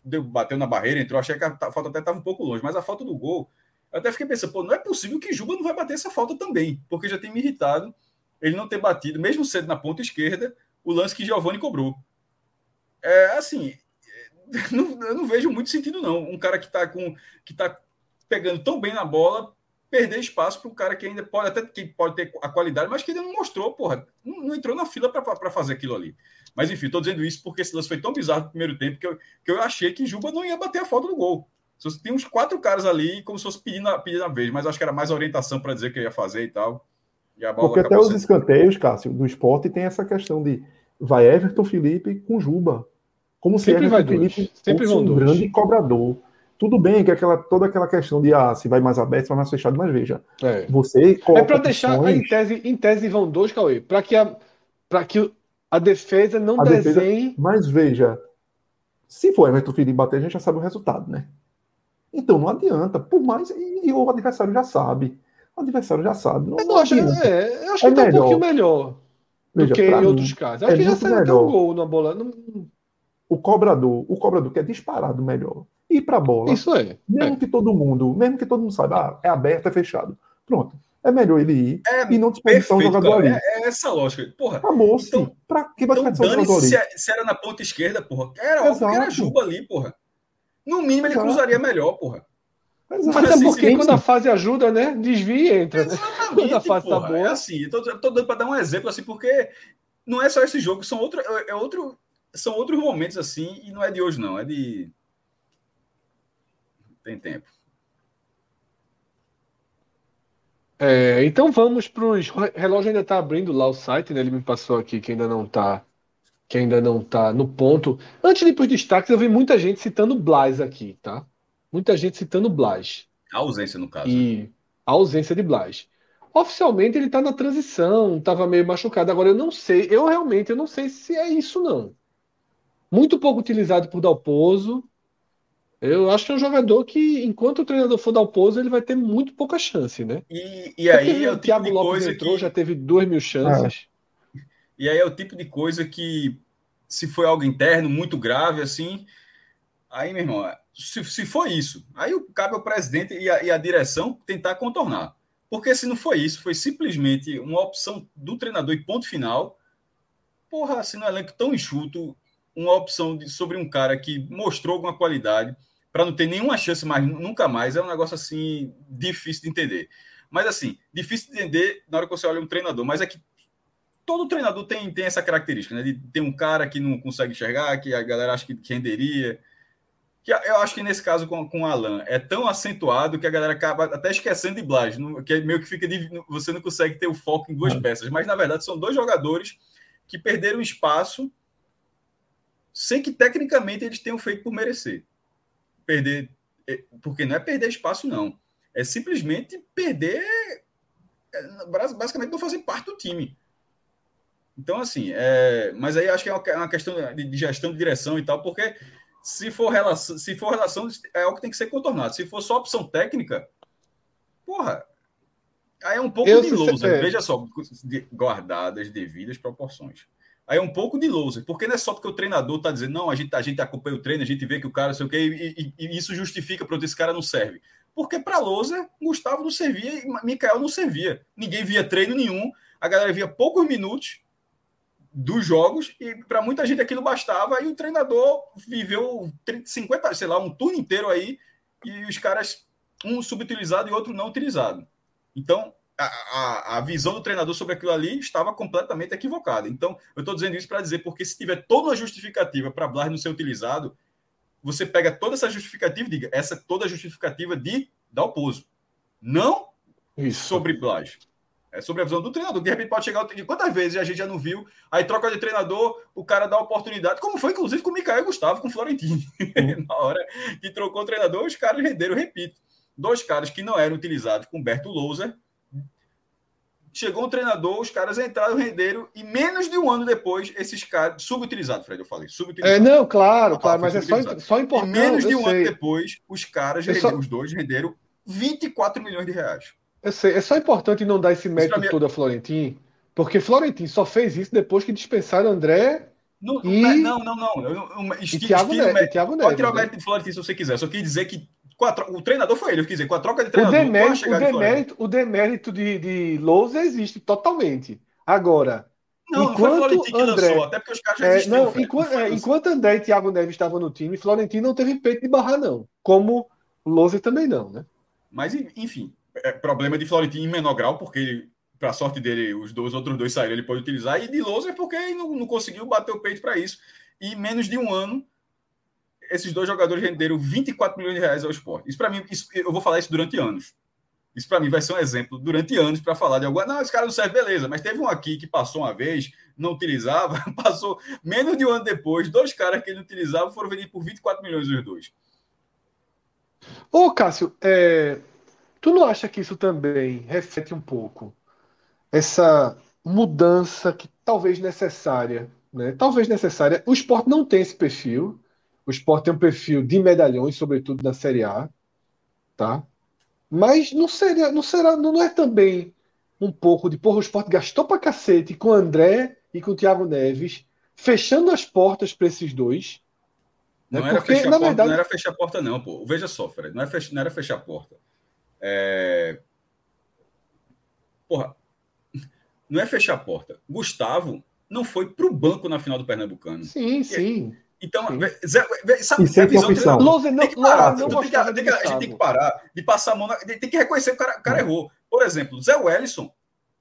deu, bateu na barreira, entrou, achei que a falta até estava um pouco longe, mas a falta do gol, eu até fiquei pensando, pô, não é possível que Juba não vai bater essa falta também, porque já tem me irritado ele não ter batido, mesmo cedo na ponta esquerda, o lance que Giovanni cobrou. É assim, [laughs] não, eu não vejo muito sentido, não. Um cara que está com que tá pegando tão bem na bola, perder espaço para um cara que ainda pode até que pode ter a qualidade, mas que ainda não mostrou, porra, não, não entrou na fila para fazer aquilo ali. Mas enfim, estou dizendo isso porque esse lance foi tão bizarro no primeiro tempo que eu, que eu achei que Juba não ia bater a falta do gol. Tem uns quatro caras ali, como se fosse pedindo a, pedindo a vez, mas acho que era mais orientação para dizer que eu ia fazer e tal. E porque até os sendo... escanteios, Cássio, do esporte tem essa questão de vai Everton Felipe com Juba. Como se Everton Felipe Sempre fosse um dois. grande cobrador. Tudo bem que aquela, toda aquela questão de ah, se vai mais aberto, se vai mais fechado, mas veja, é. você É para deixar, opções... em tese, em tese vão dois, Cauê, para que, a, que a defesa não a desenhe. Defesa, mas veja, se for Everton Felipe bater, a gente já sabe o resultado, né? Então não adianta, por mais. E, e o adversário já sabe. O adversário já sabe. Não, eu, não acho, é, eu acho é que tá melhor. um pouquinho melhor veja, do que em outros casos. Acho é que já saiu até um gol na bola. Não... O cobrador, o cobrador que é disparado melhor. Ir para a bola. Isso é. Mesmo é. que todo mundo, mesmo que todo mundo saiba, ah, é aberto, é fechado. Pronto. É melhor ele ir é, e não desperdiçar o jogador cara. ali. É, é, essa lógica. Porra. Acabou, então, Pra que vai então, desperdiçar o jogador ali? Se, é, se, era na ponta esquerda, porra. Era Exato. óbvio que era Juba ali, porra. No mínimo ele Exato. cruzaria melhor, porra. Exato. Mas é assim, porque quando a fase ajuda, né? Desvia e entra. Né? Quando a fase porra, tá boa. É assim, eu tô, eu tô dando para dar um exemplo, assim, porque não é só esse jogo, são outro, é, é outro, são outros momentos assim, e não é de hoje, não. É de. Tem tempo. É, então vamos para os. O relógio ainda está abrindo lá o site, né? Ele me passou aqui que ainda não está que ainda não tá no ponto. Antes de ir para os destaques, eu vi muita gente citando Blas aqui, tá? Muita gente citando Blas. A ausência, no caso. E a ausência de Blas. Oficialmente ele está na transição, estava meio machucado. Agora eu não sei, eu realmente eu não sei se é isso não. Muito pouco utilizado por Dalpozo. Eu acho que é um jogador que, enquanto o treinador for Dalpozo, ele vai ter muito pouca chance, né? E, e aí é o tipo Thiago de Lopes entrou, que... já teve duas mil chances. Ah. E aí é o tipo de coisa que, se foi algo interno, muito grave, assim, aí, meu irmão, se, se for isso, aí cabe ao presidente e a, e a direção tentar contornar. Porque se não foi isso, foi simplesmente uma opção do treinador e ponto final. Porra, assim, no elenco tão enxuto, uma opção de, sobre um cara que mostrou alguma qualidade para não ter nenhuma chance mais, nunca mais, é um negócio assim difícil de entender. Mas assim, difícil de entender na hora que você olha um treinador, mas é que todo treinador tem, tem essa característica, né? De ter um cara que não consegue enxergar, que a galera acha que renderia, que eu acho que nesse caso com, com o Alan é tão acentuado que a galera acaba até esquecendo de Blas, que é meio que fica de, você não consegue ter o foco em duas uhum. peças, mas na verdade são dois jogadores que perderam espaço sem que tecnicamente eles tenham feito por merecer. Perder, é, porque não é perder espaço não, é simplesmente perder é, basicamente não fazer parte do time. Então, assim, é, mas aí acho que é uma questão de gestão de direção e tal, porque se for relação, se for relação, é algo que tem que ser contornado. Se for só opção técnica, porra, aí é um pouco eu de loser. É. Veja só, guardadas devidas proporções. Aí é um pouco de loser, porque não é só porque o treinador tá dizendo, não, a gente, a gente acompanha o treino, a gente vê que o cara, sei o quê, e, e, e isso justifica para esse cara não serve. Porque para loser, Gustavo não servia e Mikael não servia. Ninguém via treino nenhum, a galera via poucos minutos dos jogos e para muita gente aquilo bastava e o treinador viveu 30, 50, sei lá, um turno inteiro aí e os caras um subutilizado e outro não utilizado. Então, a, a, a visão do treinador sobre aquilo ali estava completamente equivocada. Então, eu estou dizendo isso para dizer porque se tiver toda uma justificativa para Blas não ser utilizado, você pega toda essa justificativa e diga, essa é toda a justificativa de Dalpozo. Não isso. sobre Blas. É sobre a visão do treinador. De repente pode chegar de quantas vezes a gente já não viu. Aí troca de treinador, o cara dá oportunidade, como foi inclusive com o Micael Gustavo, com o Florentino. Uhum. [laughs] Na hora que trocou o treinador, os caras renderam, repito. Dois caras que não eram utilizados com Berto Louser. Chegou um treinador, os caras entraram, renderam, e menos de um ano depois, esses caras. Subutilizado, Fred, eu falei. Subutilizado. É, não, claro, claro, mas é só, só importante. E menos de um sei. ano depois, os caras, renderam, só... os dois renderam 24 milhões de reais. Eu sei, é só importante não dar esse mérito mim... todo a Florentin, porque Florentin só fez isso depois que dispensaram André. Não, e... não, não, não. Eu, eu, e Thiago, Neves, Thiago Neves. Pode tirar o né? mérito de Florentin se você quiser. Só queria dizer que o treinador foi ele. Eu quis dizer, com a troca de treinador. O demérito, o demérito, o demérito de, de Lousa existe totalmente. Agora. Não, enquanto não foi André, lançou, até porque os caras já é, não, enquanto, é, enquanto André e Thiago Neves estavam no time, Florentino não teve peito de barrar, não. Como Lousa também não, né? Mas, enfim, é problema de Florentino em menor grau, porque para sorte dele, os dois outros dois saíram, ele pode utilizar, e de Lousa porque ele não, não conseguiu bater o peito para isso. E menos de um ano, esses dois jogadores renderam 24 milhões de reais ao esporte. Isso para mim, isso, eu vou falar isso durante anos. Isso para mim vai ser um exemplo durante anos para falar de alguma. Não, esse cara não serve, beleza. Mas teve um aqui que passou uma vez, não utilizava, [laughs] passou menos de um ano depois, dois caras que ele utilizava foram vendidos por 24 milhões os dois. Ô, Cássio, é, Tu não acha que isso também reflete um pouco essa mudança que talvez necessária, né? Talvez necessária. O esporte não tem esse perfil. O esporte tem um perfil de medalhões, sobretudo na Série A, tá? Mas não seria, não será, não é também um pouco de porra, o esporte gastou pra cacete com o André e com o Thiago Neves, fechando as portas para esses dois. Né? Não, era Porque, fechar na porta, verdade... não era fechar a porta, não, pô. Veja só, Fred, não, é fech... não era fechar a porta. É... Porra, não é fechar a porta. Gustavo não foi para o banco na final do Pernambucano. Sim, sim. Então, Zé, sabe, e sem a visão opção. Lose, não, tem que parar. Não, não tem que, tem que, a gente tem que parar de passar a mão na, Tem que reconhecer que o cara, o cara errou. Por exemplo, Zé Wellison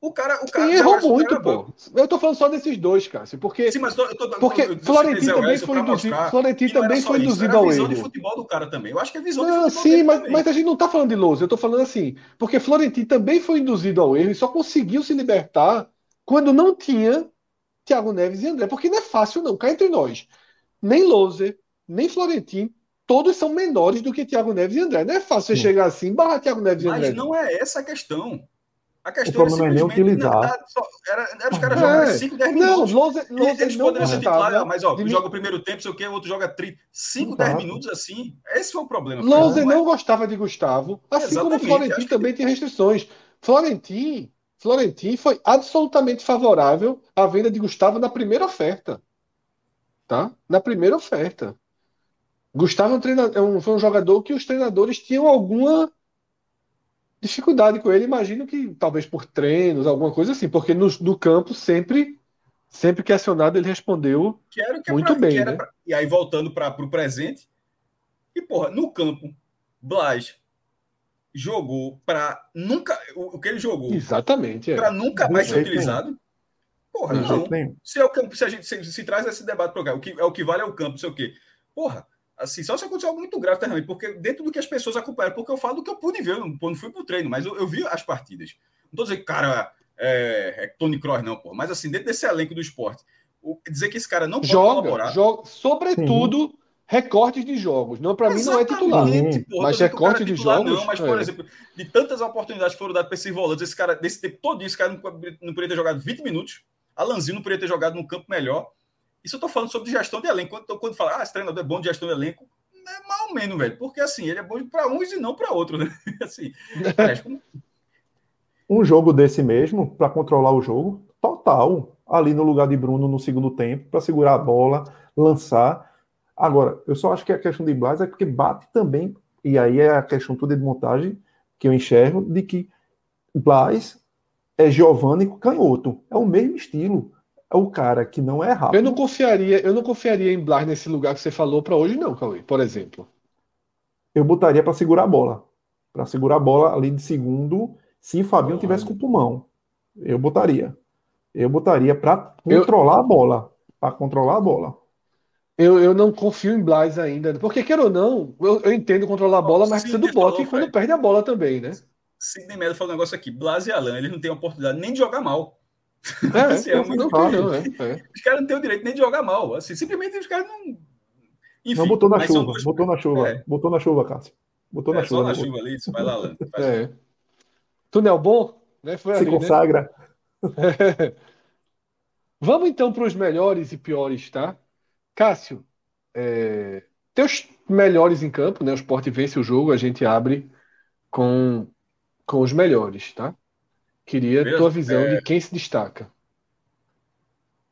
o cara, o cara Sim, errou muito, pô. Eu tô falando só desses dois, Cássio, porque Sim, mas tô, eu tô, porque eu, Florentino também foi induzido, Florentino também foi induzido ao erro. de futebol do cara também. Eu acho que é visão não, de futebol Sim, mas, mas, a gente não tá falando de Lousa, eu tô falando assim, porque Florentino também foi induzido ao erro e só conseguiu se libertar quando não tinha Thiago Neves e André, porque não é fácil não, cá entre nós. Nem Lousa, nem Florentino todos são menores do que Thiago Neves e André. Não é fácil você chegar assim, barra Thiago Neves e André. Mas não é essa a questão. A questão o problema é nem utilizar. era, era os caras é. jogarem 5, 10 minutos. Não, Lose, Lose eles poderiam ser titulares, mas ó, joga o primeiro tempo, sei o quê, o outro joga 30. 5, 10 minutos assim. Esse foi o problema. Lose não, não gostava de Gustavo, assim Exatamente, como o Florentino também que... tem restrições. Florentino, Florentino foi absolutamente favorável à venda de Gustavo na primeira oferta. Tá? Na primeira oferta. Gustavo é um, treinador, é um, foi um jogador que os treinadores tinham alguma dificuldade com ele, imagino que talvez por treinos, alguma coisa assim, porque no, no campo sempre sempre que acionado ele respondeu que é muito pra, bem. Né? Pra, e aí voltando para o presente, e porra, no campo, Blas jogou para nunca o, o, que ele jogou exatamente é. para nunca mais ser utilizado. Porra, não. Se é o campo, se a gente se, se traz esse debate para o que é o que vale é o campo, não sei o quê. Porra, Assim, só se aconteceu algo muito grave também, porque dentro do que as pessoas acompanham, porque eu falo do que eu pude ver, eu não, fui pro treino, mas eu, eu vi as partidas. Não tô dizendo que, cara, é, é Tony Kroos, não, pô, mas assim, dentro desse elenco do esporte, o, dizer que esse cara não pode joga, colaborar. Joga, sobretudo, Sim. recortes de jogos. Não, para mim não é titular. Porra, mas recorte de titular, jogos. Não, mas, por é. exemplo, de tantas oportunidades que foram dadas para esses volantes, esse cara, desse tempo todo, esse cara não, não poderia ter jogado 20 minutos. Alanzinho não poderia ter jogado num campo melhor. Isso eu tô falando sobre gestão de elenco. Quando, quando fala, ah, esse treinador é bom de gestão de elenco, é mal menos, velho. Porque assim, ele é bom para uns e não para outros, né? [laughs] assim, como... Um jogo desse mesmo, para controlar o jogo, total. Ali no lugar de Bruno no segundo tempo, para segurar a bola, lançar. Agora, eu só acho que a questão de Blas é porque bate também, e aí é a questão toda de montagem que eu enxergo, de que Blas é Giovanni canhoto. É o mesmo estilo o cara que não é rápido. Eu não confiaria, eu não confiaria em Blas nesse lugar que você falou para hoje, não, Cauê, por exemplo. Eu botaria para segurar a bola. Para segurar a bola ali de segundo, se Fabinho tivesse com o pulmão. Eu botaria. Eu botaria para controlar eu... a bola. Para controlar a bola. Eu, eu não confio em Blas ainda. Porque, quer ou não, eu, eu entendo controlar a bola, mas precisa do bote e quando perde a bola também, né? Sidney Melo falou um negócio aqui. Blas e Alan, eles não têm oportunidade nem de jogar mal. É, [laughs] assim, é muito não, é, é. Os caras não têm o direito nem de jogar mal. Assim, simplesmente os caras não. Enfim, não botou na chuva, dois... botou na chuva, é. botou na chuva, Cássio. Botou na é, chuva. Só na chuva ali, isso vai lá, Alan. [laughs] É. Túnel bom, né? Foi Se ali, né? consagra. Né? [laughs] Vamos então para os melhores e piores, tá? Cássio, é... teus melhores em campo, né? O Sport vence o jogo, a gente abre com, com os melhores, tá? Queria Beleza? tua visão é... de quem se destaca.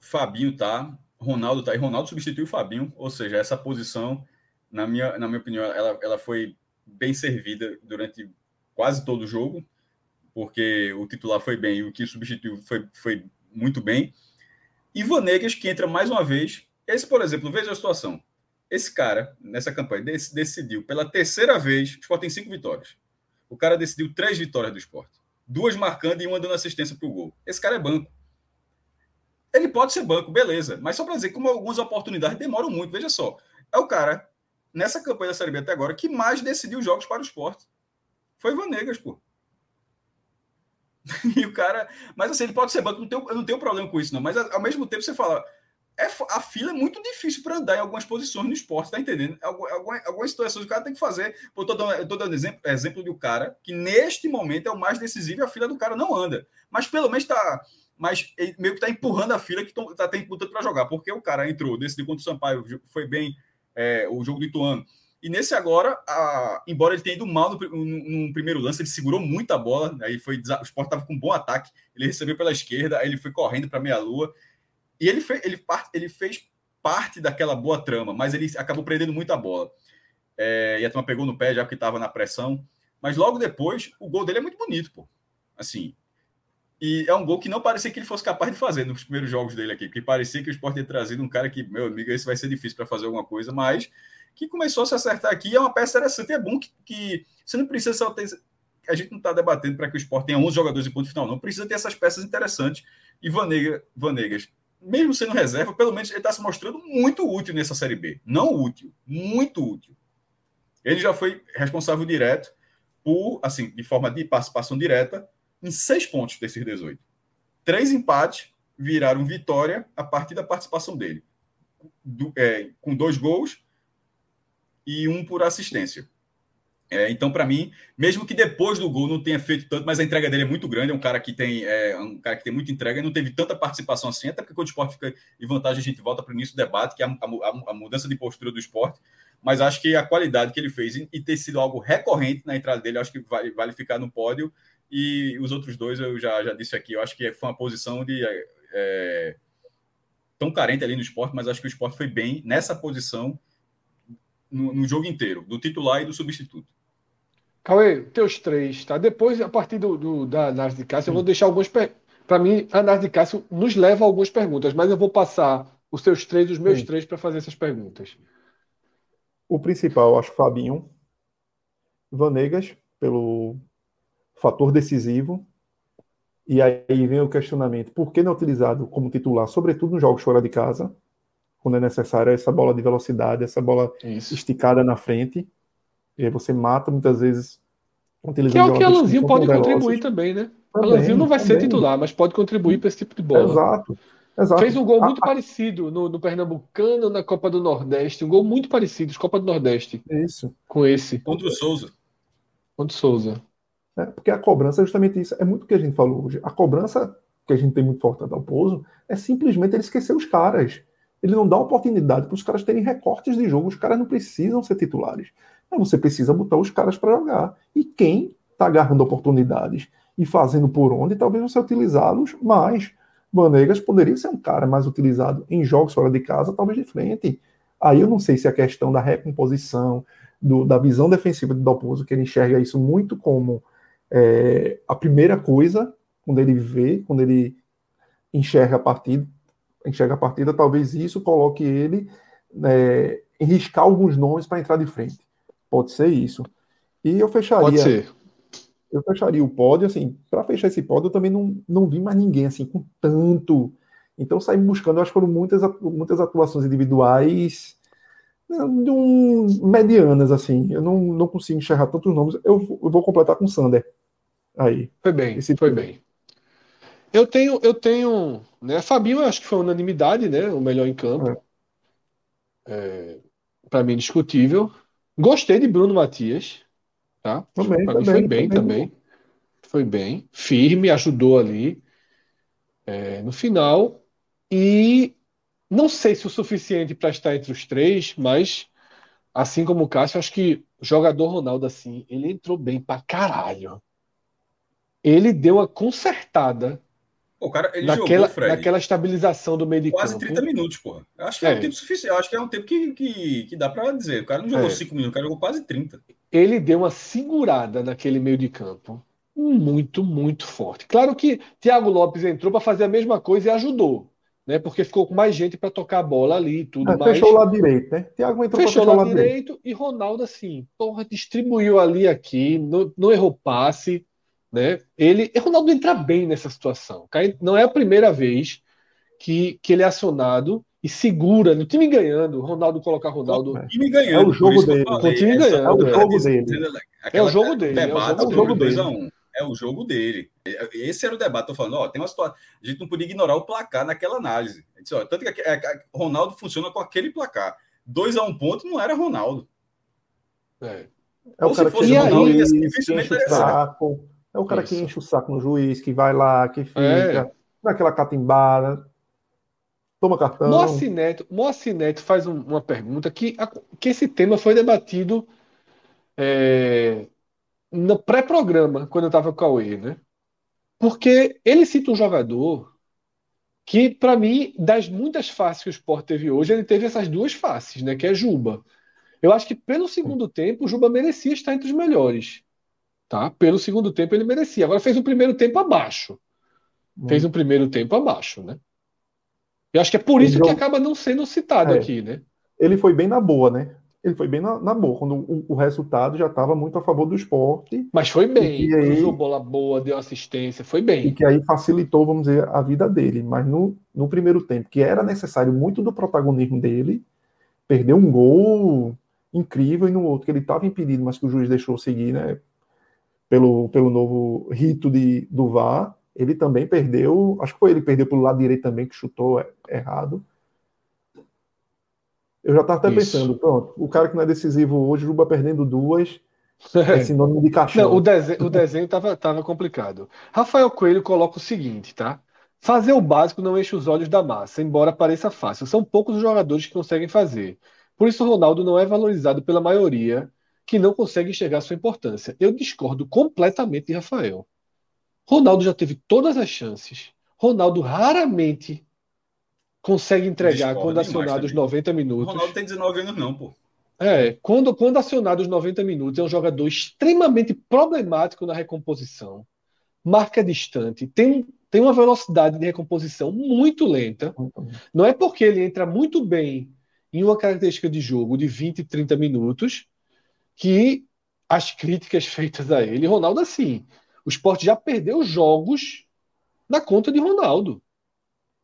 Fabinho tá, Ronaldo tá, e Ronaldo substituiu o Fabinho, ou seja, essa posição, na minha, na minha opinião, ela, ela foi bem servida durante quase todo o jogo, porque o titular foi bem e o que substituiu foi, foi muito bem. E Vanegas, que entra mais uma vez. Esse, por exemplo, veja a situação. Esse cara, nessa campanha, decidiu pela terceira vez, o Sport tem cinco vitórias. O cara decidiu três vitórias do esporte duas marcando e uma dando assistência para o gol. Esse cara é banco. Ele pode ser banco, beleza. Mas só para dizer, como algumas oportunidades demoram muito, veja só. É o cara, nessa campanha da Série B até agora, que mais decidiu jogos para o esporte. Foi Vanegas, pô. [laughs] e o cara. Mas assim, ele pode ser banco, não tenho, eu não tenho problema com isso, não. Mas ao mesmo tempo você fala é, a fila é muito difícil para andar em algumas posições no esporte, tá entendendo? Algumas, algumas situações o cara tem que fazer. Eu tô dando, tô dando exemplo, exemplo de um cara que neste momento é o mais decisivo e a fila do cara não anda. Mas pelo menos tá. Mas meio que tá empurrando a fila que tá tendo lutando para jogar, porque o cara entrou, decidiu contra o Sampaio, foi bem é, o jogo do Ituano. E nesse agora, a, embora ele tenha ido mal no, no, no, primeiro lance, ele segurou muita bola, aí foi o Sport estava com um bom ataque, ele recebeu pela esquerda, aí ele foi correndo para meia lua e ele, fez, ele, ele fez parte daquela boa trama, mas ele acabou prendendo muita bola. É, e a turma pegou no pé já que estava na pressão. Mas logo depois, o gol dele é muito bonito, pô. Assim. E é um gol que não parecia que ele fosse capaz de fazer nos primeiros jogos dele aqui, porque parecia que o Sport tinha trazido um cara que, meu amigo, esse vai ser difícil para fazer alguma coisa, mas que começou a se acertar aqui. É uma peça interessante. É bom que, que você não precisa só ter. A gente não está debatendo para que o Sport tenha 11 jogadores em ponto final, não. Precisa ter essas peças interessantes. E Vanega, Vanegas mesmo sendo reserva, pelo menos ele está se mostrando muito útil nessa Série B. Não útil, muito útil. Ele já foi responsável direto por, assim, de forma de participação direta, em seis pontos desses 18. Três empates viraram vitória a partir da participação dele. Do, é, com dois gols e um por assistência. É, então, para mim, mesmo que depois do gol não tenha feito tanto, mas a entrega dele é muito grande, é um cara que tem, é, um cara que tem muita entrega e não teve tanta participação assim, até porque quando o esporte fica em vantagem, a gente volta para o início do debate, que é a, a, a, mudança de postura do esporte, mas acho que a qualidade que ele fez e, ter sido algo recorrente na entrada dele, acho que vale, vale ficar no pódio. E os outros dois, eu já, já disse aqui, eu acho que foi uma posição de. É, tão carente ali no esporte, mas acho que o esporte foi bem nessa posição no, no jogo inteiro, do titular e do substituto. Cauê, teus três, tá? Depois, a partir do, do da análise de Cássio, eu vou deixar alguns. Para mim, a análise de Cássio nos leva a algumas perguntas, mas eu vou passar os seus três, os meus Sim. três, para fazer essas perguntas. O principal, acho Fabinho. Vanegas, pelo fator decisivo. E aí vem o questionamento: por que não é utilizado como titular, sobretudo nos jogos fora de casa, quando é necessário essa bola de velocidade, essa bola Isso. esticada na frente? E aí você mata muitas vezes. Que é o que Alanzinho pode contribuir também, né? Também, Alanzinho não vai também. ser titular, mas pode contribuir para esse tipo de bola. Exato. Exato. Fez um gol muito ah, parecido no, no, Pernambucano, na Copa do Nordeste. Um gol muito parecido, Copa do Nordeste. Isso. Com esse. Contra o Souza. Contra o Souza. É, porque a cobrança é justamente isso. É muito o que a gente falou hoje. A cobrança que a gente tem muito forte ao pouso é simplesmente ele esquecer os caras. Ele não dá oportunidade para os caras terem recortes de jogo. Os caras não precisam ser titulares. Mas você precisa botar os caras para jogar. E quem está agarrando oportunidades e fazendo por onde, talvez você utilizá-los mais. Vanegas poderia ser um cara mais utilizado em jogos fora de casa, talvez de frente. Aí eu não sei se a questão da recomposição, do, da visão defensiva do Dalpozo, que ele enxerga isso muito como é, a primeira coisa, quando ele vê, quando ele enxerga a partida, enxerga a partida, talvez isso coloque ele é, em riscar alguns nomes para entrar de frente. Pode ser isso. E eu fecharia. Pode ser eu fecharia o pódio, assim, para fechar esse pódio, eu também não, não vi mais ninguém, assim, com tanto. Então, saí buscando, acho que foram muitas, muitas atuações individuais né, um, medianas, assim. Eu não, não consigo enxergar tantos nomes. Eu, eu vou completar com o Sander. Aí. Foi bem, esse foi bem. Eu tenho, eu tenho, né, Fabinho, acho que foi unanimidade, né, o melhor em campo. É. É, para mim, discutível. Gostei de Bruno Matias. Tá? Também, também, foi bem também. também. Foi bem. Firme, ajudou ali é, no final. E não sei se o suficiente para estar entre os três, mas assim como o Cássio, acho que o jogador Ronaldo, assim, ele entrou bem pra caralho. Ele deu a consertada o cara, ele naquela, jogou, Fred, naquela estabilização do meio de quase campo. 30 minutos, pô. Acho que é, é um tempo suficiente. Acho que é um tempo que, que, que dá para dizer. O cara não jogou 5 é. minutos, o cara jogou quase 30. Ele deu uma segurada naquele meio de campo. Muito, muito forte. Claro que Thiago Lopes entrou para fazer a mesma coisa e ajudou. Né, porque ficou com mais gente para tocar a bola ali e tudo é, mais. Fechou o lado direito, né? Thiago entrou fechou o lado, lado direito, direito, e Ronaldo, assim, porra, distribuiu ali aqui, não, não errou passe né? Ele, o Ronaldo entra bem nessa situação. Não é a primeira vez que, que ele é acionado e segura no time ganhando. O Ronaldo colocar Ronaldo. O time ganhando. É o jogo dele. O time ganhando. É o jogo dele. É o jogo dele. É o jogo dele. É o jogo dele. Esse era o debate. Tô falando, ó, tem uma situação. A gente não podia ignorar o placar naquela análise. Disse, ó, tanto que é, Ronaldo funciona com aquele placar. 2 a 1 um ponto não era Ronaldo. É. É o Ou cara que Ronaldo, aí, dificilmente era saco. É o cara Isso. que enche o saco no juiz, que vai lá, que fica, é. naquela catimbada, toma cartão. Moacir Neto, Moacir Neto faz um, uma pergunta que, que esse tema foi debatido é, no pré-programa, quando eu estava com o Cauê, né? Porque ele cita um jogador que, para mim, das muitas faces que o Sport teve hoje, ele teve essas duas faces, né? Que é Juba. Eu acho que pelo segundo tempo, o Juba merecia estar entre os melhores. Tá? Pelo segundo tempo ele merecia. Agora fez um primeiro tempo abaixo. Hum. Fez um primeiro tempo abaixo, né? Eu acho que é por isso que acaba não sendo citado é. aqui, né? Ele foi bem na boa, né? Ele foi bem na, na boa, quando o, o resultado já estava muito a favor do esporte. Mas foi bem, e aí, bola boa, deu assistência, foi bem. E que aí facilitou, vamos dizer, a vida dele. Mas no, no primeiro tempo, que era necessário muito do protagonismo dele, perdeu um gol incrível e no outro que ele estava impedido, mas que o juiz deixou seguir, né? Pelo, pelo novo rito de, do VAR, ele também perdeu, acho que foi ele que perdeu pelo lado direito também, que chutou errado. Eu já estava até Isso. pensando, pronto, o cara que não é decisivo hoje, Juba perdendo duas, É [laughs] sinônimo de cachorro. Não, o desenho, o desenho tava, tava complicado. Rafael Coelho coloca o seguinte, tá? Fazer o básico não enche os olhos da massa, embora pareça fácil. São poucos os jogadores que conseguem fazer. Por isso, o Ronaldo não é valorizado pela maioria que não consegue enxergar sua importância. Eu discordo completamente de Rafael. Ronaldo já teve todas as chances. Ronaldo raramente consegue entregar Discordo quando acionado os também. 90 O minutos. Ronaldo tem 19 anos, não, pô. É, quando, quando acionado os 90 minutos, é um jogador extremamente problemático na recomposição. Marca distante, tem, tem uma velocidade de recomposição muito lenta. Não é porque ele entra muito bem em uma característica de jogo de 20, 30 minutos que as críticas feitas a ele, Ronaldo, assim, o esporte já perdeu jogos na conta de Ronaldo.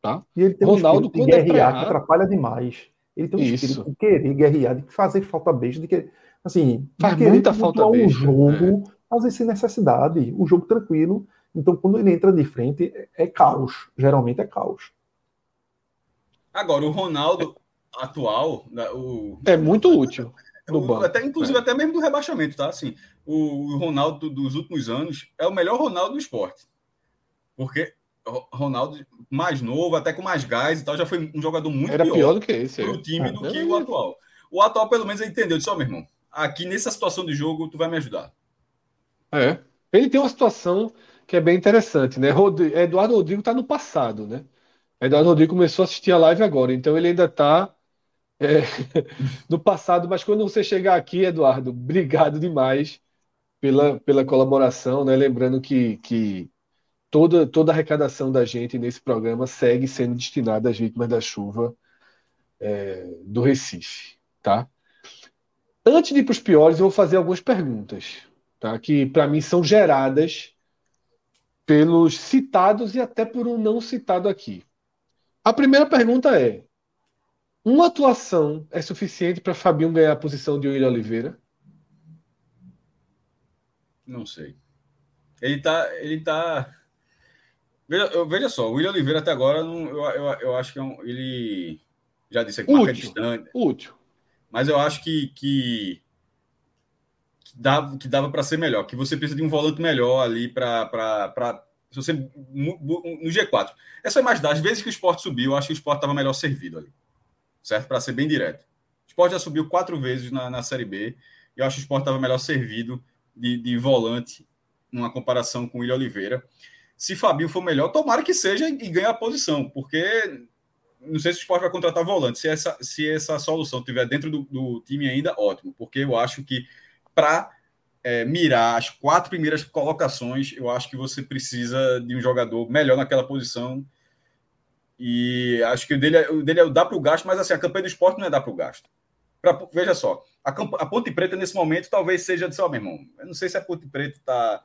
Tá? E ele tem Ronaldo, um quando de é pra guerrear que errar- atrapalha demais. Ele tem um Isso. espírito de querer guerrear, de fazer falta besta, de que, assim, Faz de muita falta um jogo, fazer sem necessidade, o jogo tranquilo. Então, quando ele entra de frente, é, é caos. Geralmente é caos. Agora, o Ronaldo atual, né, o, É muito útil no o- banco. até, inclusive até mesmo do rebaixamento, tá? Assim, o, Ronaldo dos últimos anos é o melhor Ronaldo do esporte. Porque Ronaldo mais novo, até com mais gás e tal, já foi um jogador muito Era pior do que esse. pro é. time É. do que o atual. O atual, pelo menos, ele entendeu. Disse, ó, meu irmão, aqui nessa situação de jogo, tu vai me ajudar. É. Ele tem uma situação que é bem interessante, né? Rodri- Eduardo Rodrigo está no passado, né? Eduardo Rodrigo começou a assistir a live agora, então ele ainda está [laughs] no passado, mas quando você chegar aqui, Eduardo, obrigado demais pela, pela colaboração, né? Lembrando que, que toda, toda a arrecadação da gente nesse programa segue sendo destinada às vítimas da chuva é, do Recife, tá? Antes de ir para os piores, eu vou fazer algumas perguntas tá? que para mim são geradas pelos citados e até por um não citado aqui. A primeira pergunta é: uma atuação é suficiente para Fabinho ganhar a posição de William Oliveira? Não sei. Ele tá. Ele tá. Veja, veja só, o William Oliveira até agora, não, eu, eu, eu acho que é um, ele já disse que marca distante, Útil. mas eu acho que, que, que dava, que dava para ser melhor, que você precisa de um volante melhor ali para. Se você. No G4. É só imaginar, às vezes que o esporte subiu, eu acho que o esporte estava melhor servido ali. Certo? Para ser bem direto. O esporte já subiu quatro vezes na, na Série B, e eu acho que o esporte estava melhor servido de, de volante numa comparação com o William Oliveira. Se Fabinho for melhor, tomara que seja e ganhe a posição, porque não sei se o esporte vai contratar volante. Se essa, se essa solução estiver dentro do, do time ainda, ótimo, porque eu acho que para mirar as quatro primeiras colocações, eu acho que você precisa de um jogador melhor naquela posição. E acho que o dele, é- o dele é o dá para o gasto, mas assim, a campanha do esporte não é dar para o gasto. Pra, veja só, a, a Ponte Preta nesse momento talvez seja de só, meu irmão. Eu não sei se a Ponte Preta está.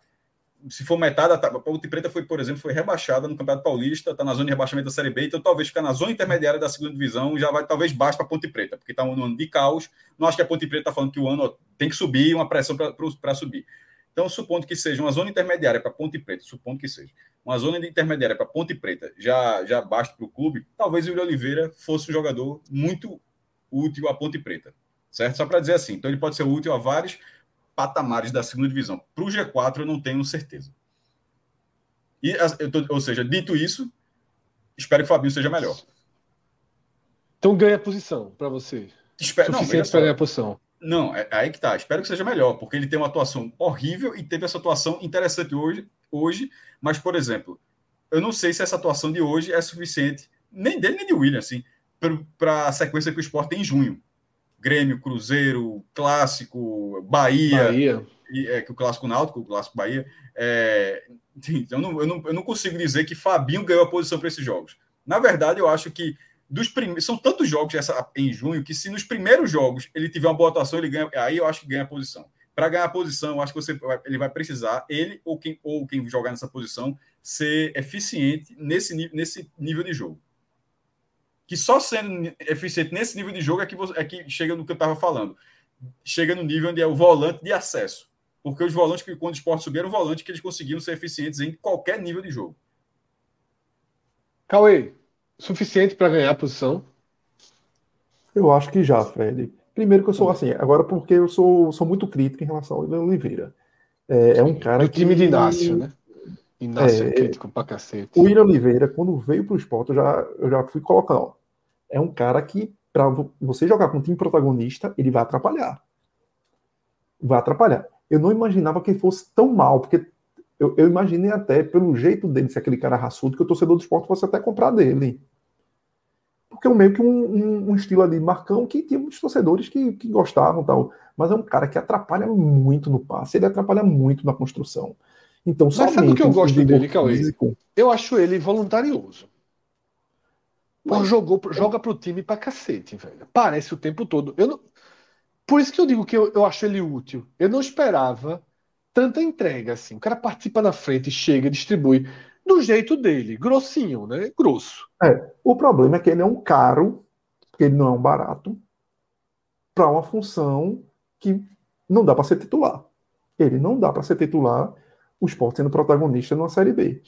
Se for metade, a a Ponte Preta foi, por exemplo, foi rebaixada no Campeonato Paulista, está na zona de rebaixamento da Série B, então talvez ficar na zona intermediária da segunda divisão já vai talvez baixo para a Ponte Preta, porque está um ano de caos. Não acho que a Ponte Preta está falando que o ano ó, tem que subir, uma pressão para subir. Então, supondo que seja uma zona intermediária para Ponte Preta, supondo que seja uma zona intermediária para Ponte Preta, já, já basta para o clube, talvez o William Oliveira fosse um jogador muito útil à Ponte Preta, certo? Só para dizer assim, então ele pode ser útil a vários patamares da segunda divisão. Para o G4 eu não tenho certeza. E, tô- ou seja, dito isso, espero que o Fabinho seja melhor. Então ganha a posição para você. Espero, não, Suficiente só. para ganhar a posição. Não, é aí que tá. Espero que seja melhor, porque ele tem uma atuação horrível e teve essa atuação interessante hoje, hoje. Mas, por exemplo, eu não sei se essa atuação de hoje é suficiente, nem dele nem de William, assim, para a sequência que o Sport tem em junho. Grêmio, Cruzeiro, Clássico, Bahia, Bahia. e, é, que o Clássico Náutico, o Clássico Bahia. É, [laughs] então, eu não, eu, não, eu não consigo dizer que Fabinho ganhou a posição para esses jogos. Na verdade, eu acho que dos primeiros. São tantos jogos essa, em junho que, se nos primeiros jogos ele tiver uma boa atuação, ele ganha. Aí eu acho que ganha a posição. Para ganhar a posição, eu acho que você, ele vai precisar, ele ou quem, ou quem jogar nessa posição, ser eficiente nesse, nesse nível de jogo. Que só sendo eficiente nesse nível de jogo é que, você- é que chega no que eu estava falando. Chega no nível onde é o volante de acesso. Porque os volantes que, quando o esporte subiram, o volante que eles conseguiram ser eficientes em qualquer nível de jogo. Cauê, suficiente para ganhar a posição? Eu acho que já, Fred. Primeiro que eu sou assim, agora porque eu sou, sou muito crítico em relação ao William Oliveira. É, é um cara Do time que... de Inácio, né? Inácio é, É, crítico pra cacete. O William Oliveira, quando veio para o esporte, eu já, eu já fui colocando. ó, É um cara que, para você jogar com um time protagonista, ele vai atrapalhar. Vai atrapalhar. Eu não imaginava que ele fosse tão mal, porque eu, eu imaginei até, pelo jeito dele ser aquele cara raçudo, que o torcedor do esporte fosse até comprar dele. Porque é meio que um, um- um estilo ali, Marcão, que tinha muitos torcedores que, que gostavam tal. Mas é um cara que atrapalha muito no passe, ele atrapalha muito na construção. Então, sabe o que eu gosto dele, Cauê? físico- Eu acho ele voluntarioso. Pô, Mas- jogou, joga pro time pra cacete, velho. Parece o tempo todo. Eu não... Por isso que eu digo que eu, eu acho ele útil. Eu não esperava tanta entrega assim. O cara participa na frente, chega, distribui do jeito dele, grossinho, né? Grosso. O problema é que ele é um caro, ele não é um barato, para uma função que não dá para ser titular. Ele não dá para ser titular, o Sport sendo protagonista numa Série B.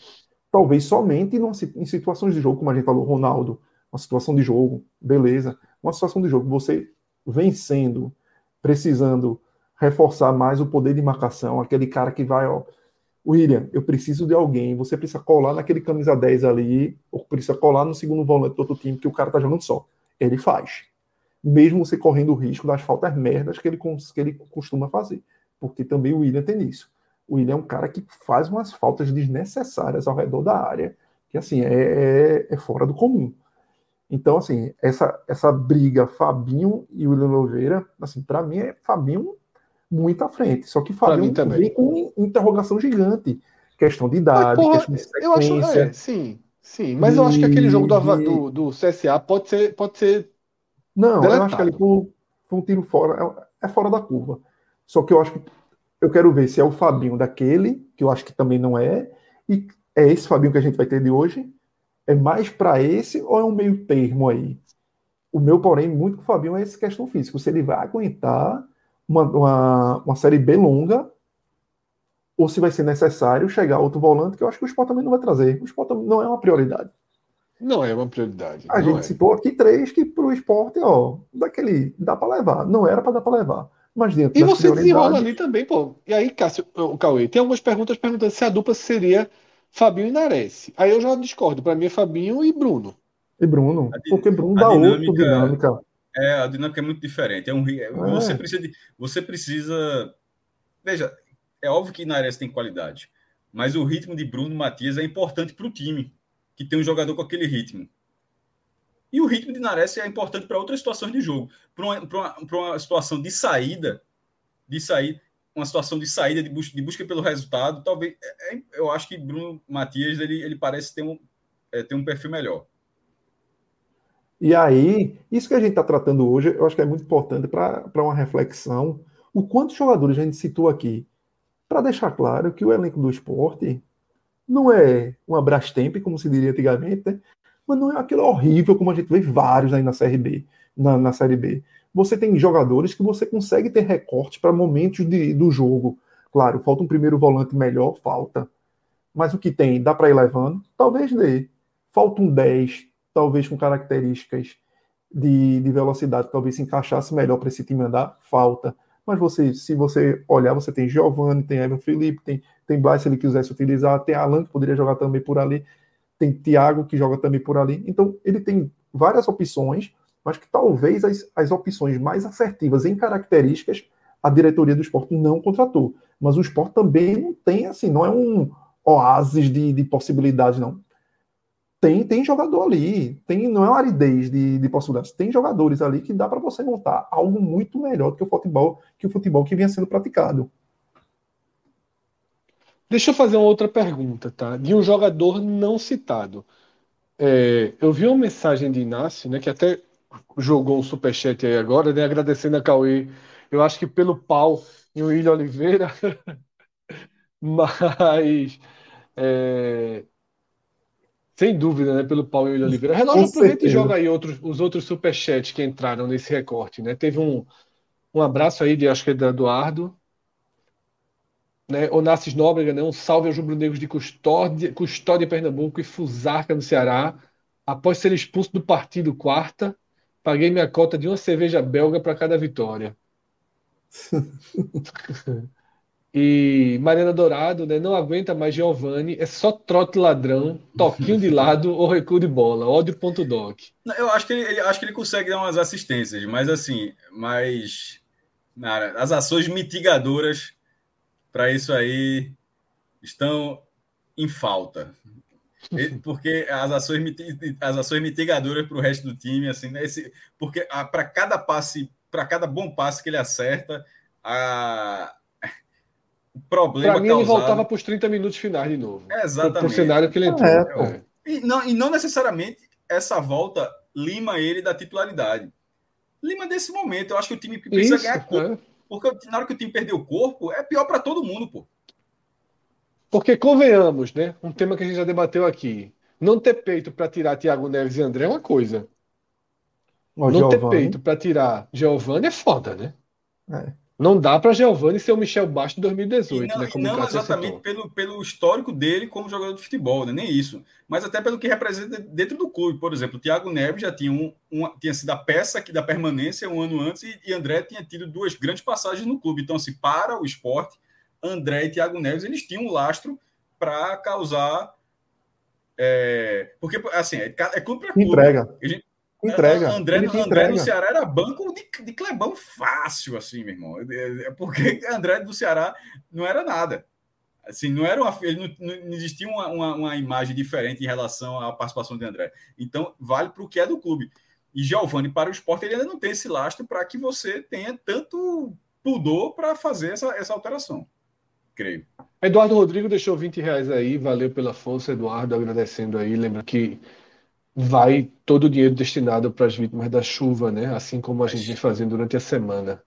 Talvez somente numa em situações de jogo, como a gente falou, Ronaldo, uma situação de jogo, beleza. Uma situação de jogo, você vencendo, precisando reforçar mais o poder de marcação, aquele cara que vai, ó, William, eu preciso de alguém, você precisa colar naquele camisa 10 ali, ou precisa colar no segundo volante do outro time, que o cara tá jogando só. Ele faz. Mesmo você correndo o risco das faltas merdas que ele, que ele costuma fazer. Porque também o William tem isso. O William é um cara que faz umas faltas desnecessárias ao redor da área, que assim, é, é, é fora do comum. Então, assim, essa, essa briga Fabinho e William Oliveira, assim, para mim é Fabinho muito à frente. Só que Fabinho vem com interrogação gigante. Questão de idade, porra, questão de eu acho, sequência. é, sim, sim. Mas eu acho que aquele jogo do, do, do CSA pode ser, pode ser. Não, eu Deletado. acho que ali foi, foi um tiro fora, é, é fora da curva. Só que eu acho que eu quero ver se é o Fabinho daquele, que eu acho que também não é, e é esse Fabinho que a gente vai ter de hoje. É mais para esse ou é um meio termo aí? O meu, porém, muito com o Fabinho é essa questão física. Se ele vai aguentar uma, uma, uma série B longa, ou se vai ser necessário chegar outro volante, que eu acho que o Sport também não vai trazer. O Sport também não é uma prioridade. Não é uma prioridade. A gente é. citou aqui três que pro esporte, ó, daquele, dá para levar. Não era para dar para levar. Mas dentro E você desenrola prioridades, ali também, pô. E aí, Cássio, o Cauê, tem algumas perguntas perguntando se a dupla seria Fabinho e Nares. Aí eu já discordo. Para mim é Fabinho e Bruno. e Bruno, porque Bruno a dá outra dinâmica- dinâmica. É, a dinâmica é muito diferente. É um, ri- você, precisa de, você precisa. Veja, é óbvio que Nares tem qualidade, mas o ritmo de Bruno Matias é importante para o time, que tem um jogador com aquele ritmo. E o ritmo de Nares é importante para outras situações de jogo. Para uma, pra uma, pra uma situação de saída, de sair, uma situação de saída, de busca, de busca pelo resultado, talvez. é- é- eu acho que Bruno Matias ele, ele parece ter um, é, ter um perfil melhor. E aí, isso que a gente está tratando hoje, eu acho que é muito importante para uma reflexão. O quantos jogadores a gente citou aqui, para deixar claro que o elenco do esporte não é uma Brastemp, como se diria antigamente, né? mas não é aquele horrível como a gente vê vários aí na Série B, na, na Série B. Você tem jogadores que você consegue ter recorte para momentos de, do jogo. Claro, falta um primeiro volante melhor, falta. Mas o que tem, dá para ir levando? Talvez dê. Falta um 10, talvez com características de, de velocidade, talvez se encaixasse melhor para esse time andar, falta. Mas você, se você olhar, você tem Giovanni, tem Evan Felipe, tem, tem Blas se ele quisesse utilizar, tem Alan que poderia jogar também por ali, tem Thiago que joga também por ali. Então, ele tem várias opções, mas que talvez as, as opções mais assertivas em características a diretoria do esporte não contratou. Mas o esporte também não tem, assim, não é um oásis de, de possibilidades, não tem, tem jogador ali, tem, não é uma aridez de, de possibilidades, tem jogadores ali que dá para você montar algo muito melhor do que o futebol que o futebol que vinha sendo praticado. Deixa eu fazer uma outra pergunta, tá? De um jogador não citado. É, eu vi uma mensagem de Inácio, né, que até jogou um superchat aí agora, né, agradecendo a Cauê, eu acho que pelo pau em William Oliveira, [laughs] mas é, sem dúvida, né, pelo pau em William Oliveira. Com aproveita e joga aí outros, os outros superchats que entraram nesse recorte, né? Teve um, um abraço aí de, acho que é da Eduardo, né? Onassis Nóbrega, né? Um salve aos rubro-negros de Custódia, Custódia Pernambuco e Fusarca no Ceará, após ser expulso do partido quarta, Paguei minha cota de uma cerveja belga para cada vitória. [laughs] e Mariana Dourado, né? Não aguenta mais Giovanni, é só trote ladrão, toquinho de lado ou recuo de bola. Ódio.doc. Eu acho que ele, ele, acho que ele consegue dar umas assistências, mas assim, mas as ações mitigadoras para isso aí estão em falta. [laughs] Porque as ações, as ações mitigadoras para o resto do time, assim, né? Esse, porque para cada passe, para cada bom passe que ele acerta, a, o problema. Para mim, causado... ele voltava para os 30 minutos finais de novo. É exatamente. Para o cenário que ele entrou. É, é. E, não, e não necessariamente essa volta lima ele da titularidade. Lima desse momento. Eu acho que o time precisa Isso, ganhar corpo. É. Porque na hora que o time perdeu o corpo, é pior para todo mundo, pô. Porque convenhamos, né? Um tema que a gente já debateu aqui. Não ter peito para tirar Thiago Neves e André é uma coisa. O não Giovani. ter peito para tirar Giovanni é foda, né? É. Não dá para Giovanni ser o Michel Bastos de 2018, e não, né? Como não exatamente pelo, pelo histórico dele como jogador de futebol, né? nem isso. Mas até pelo que representa dentro do clube. Por exemplo, o Thiago Neves já tinha, um, um, tinha sido a peça aqui da permanência um ano antes e, e André tinha tido duas grandes passagens no clube. Então, assim, para o esporte, André e Thiago Neves, eles tinham um lastro para causar. É, porque, assim, é, é clube para clube. Entrega. Gente, entrega. André, André entrega. no Ceará era banco de, de Clebão fácil, assim, meu irmão. É, é porque André do Ceará não era nada. Assim, não era uma, ele não, não existia uma, uma, uma, imagem diferente em relação à participação de André. Então, vale para o que é do clube. E Giovanni, para o esporte, ele ainda não tem esse lastro para que você tenha tanto pudor para fazer essa, essa alteração creio. Eduardo Rodrigo deixou 20 reais aí, valeu pela força, Eduardo, agradecendo aí. Lembra que vai todo o dinheiro destinado para as vítimas da chuva, né? Assim como a gente vem fazendo durante a semana.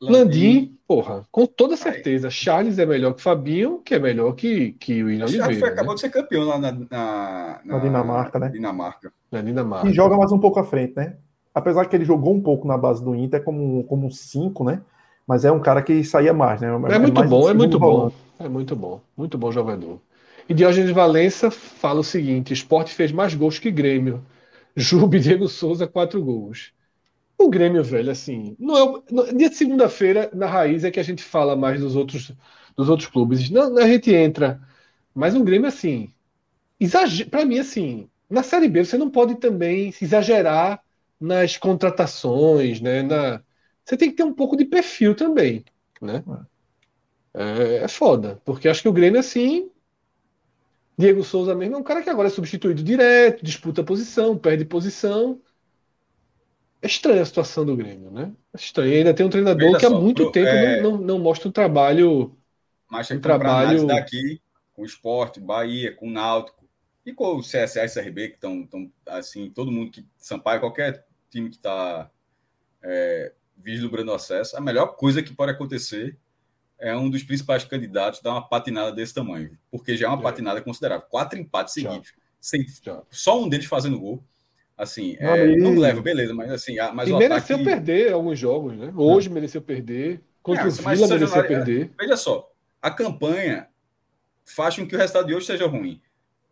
Landim, porra, com toda certeza. Aí. Charles é melhor que Fabinho, que é melhor que, que o William Oliveira. Foi, acabou né? de ser campeão lá na, na, na, Dinamarca, né? Dinamarca. Na Dinamarca. E joga mais um pouco à frente, né? Apesar que ele jogou um pouco na base do Inter como, como cinco, né? mas é um cara que saía mais, né? É, é muito bom, é muito bom. É muito bom, muito bom jogador. E Diógenes Valença fala o seguinte: esporte fez mais gols que Grêmio. Jube [laughs] Diego Souza, quatro gols. O Grêmio, velho, assim, não é. No, dia de segunda-feira, na raiz, é que a gente fala mais dos outros, dos outros clubes. Não, a gente entra. Mas um Grêmio, assim, exager... para mim, assim, na Série B você não pode também exagerar nas contratações, né? Na, você tem que ter um pouco de perfil também, né? É, é foda, porque acho que o Grêmio, assim, Diego Souza mesmo é um cara que agora é substituído direto, disputa posição, perde posição. É estranha a situação do Grêmio, né? É estranho. E ainda tem um treinador Veja que há muito pro, tempo é... não, não, não, mostra um trabalho. Mas um trabalho daqui, com o esporte, Bahia, com o Náutico e com o CSA e CRB, que estão assim, todo mundo que. Sampaio, qualquer time que está é, vislumbrando o acesso, a melhor coisa que pode acontecer é um dos principais candidatos dar uma patinada desse tamanho, porque já é uma é. patinada considerável. Quatro empates seguidos, sem, só um deles fazendo gol. Assim, é, não leva, beleza, mas assim. Mas e mereceu ataque... perder alguns jogos, né? Hoje não. mereceu perder, contra é, o Vila mereceu Januário, perder. Veja só, a campanha faz com que o resultado de hoje seja ruim.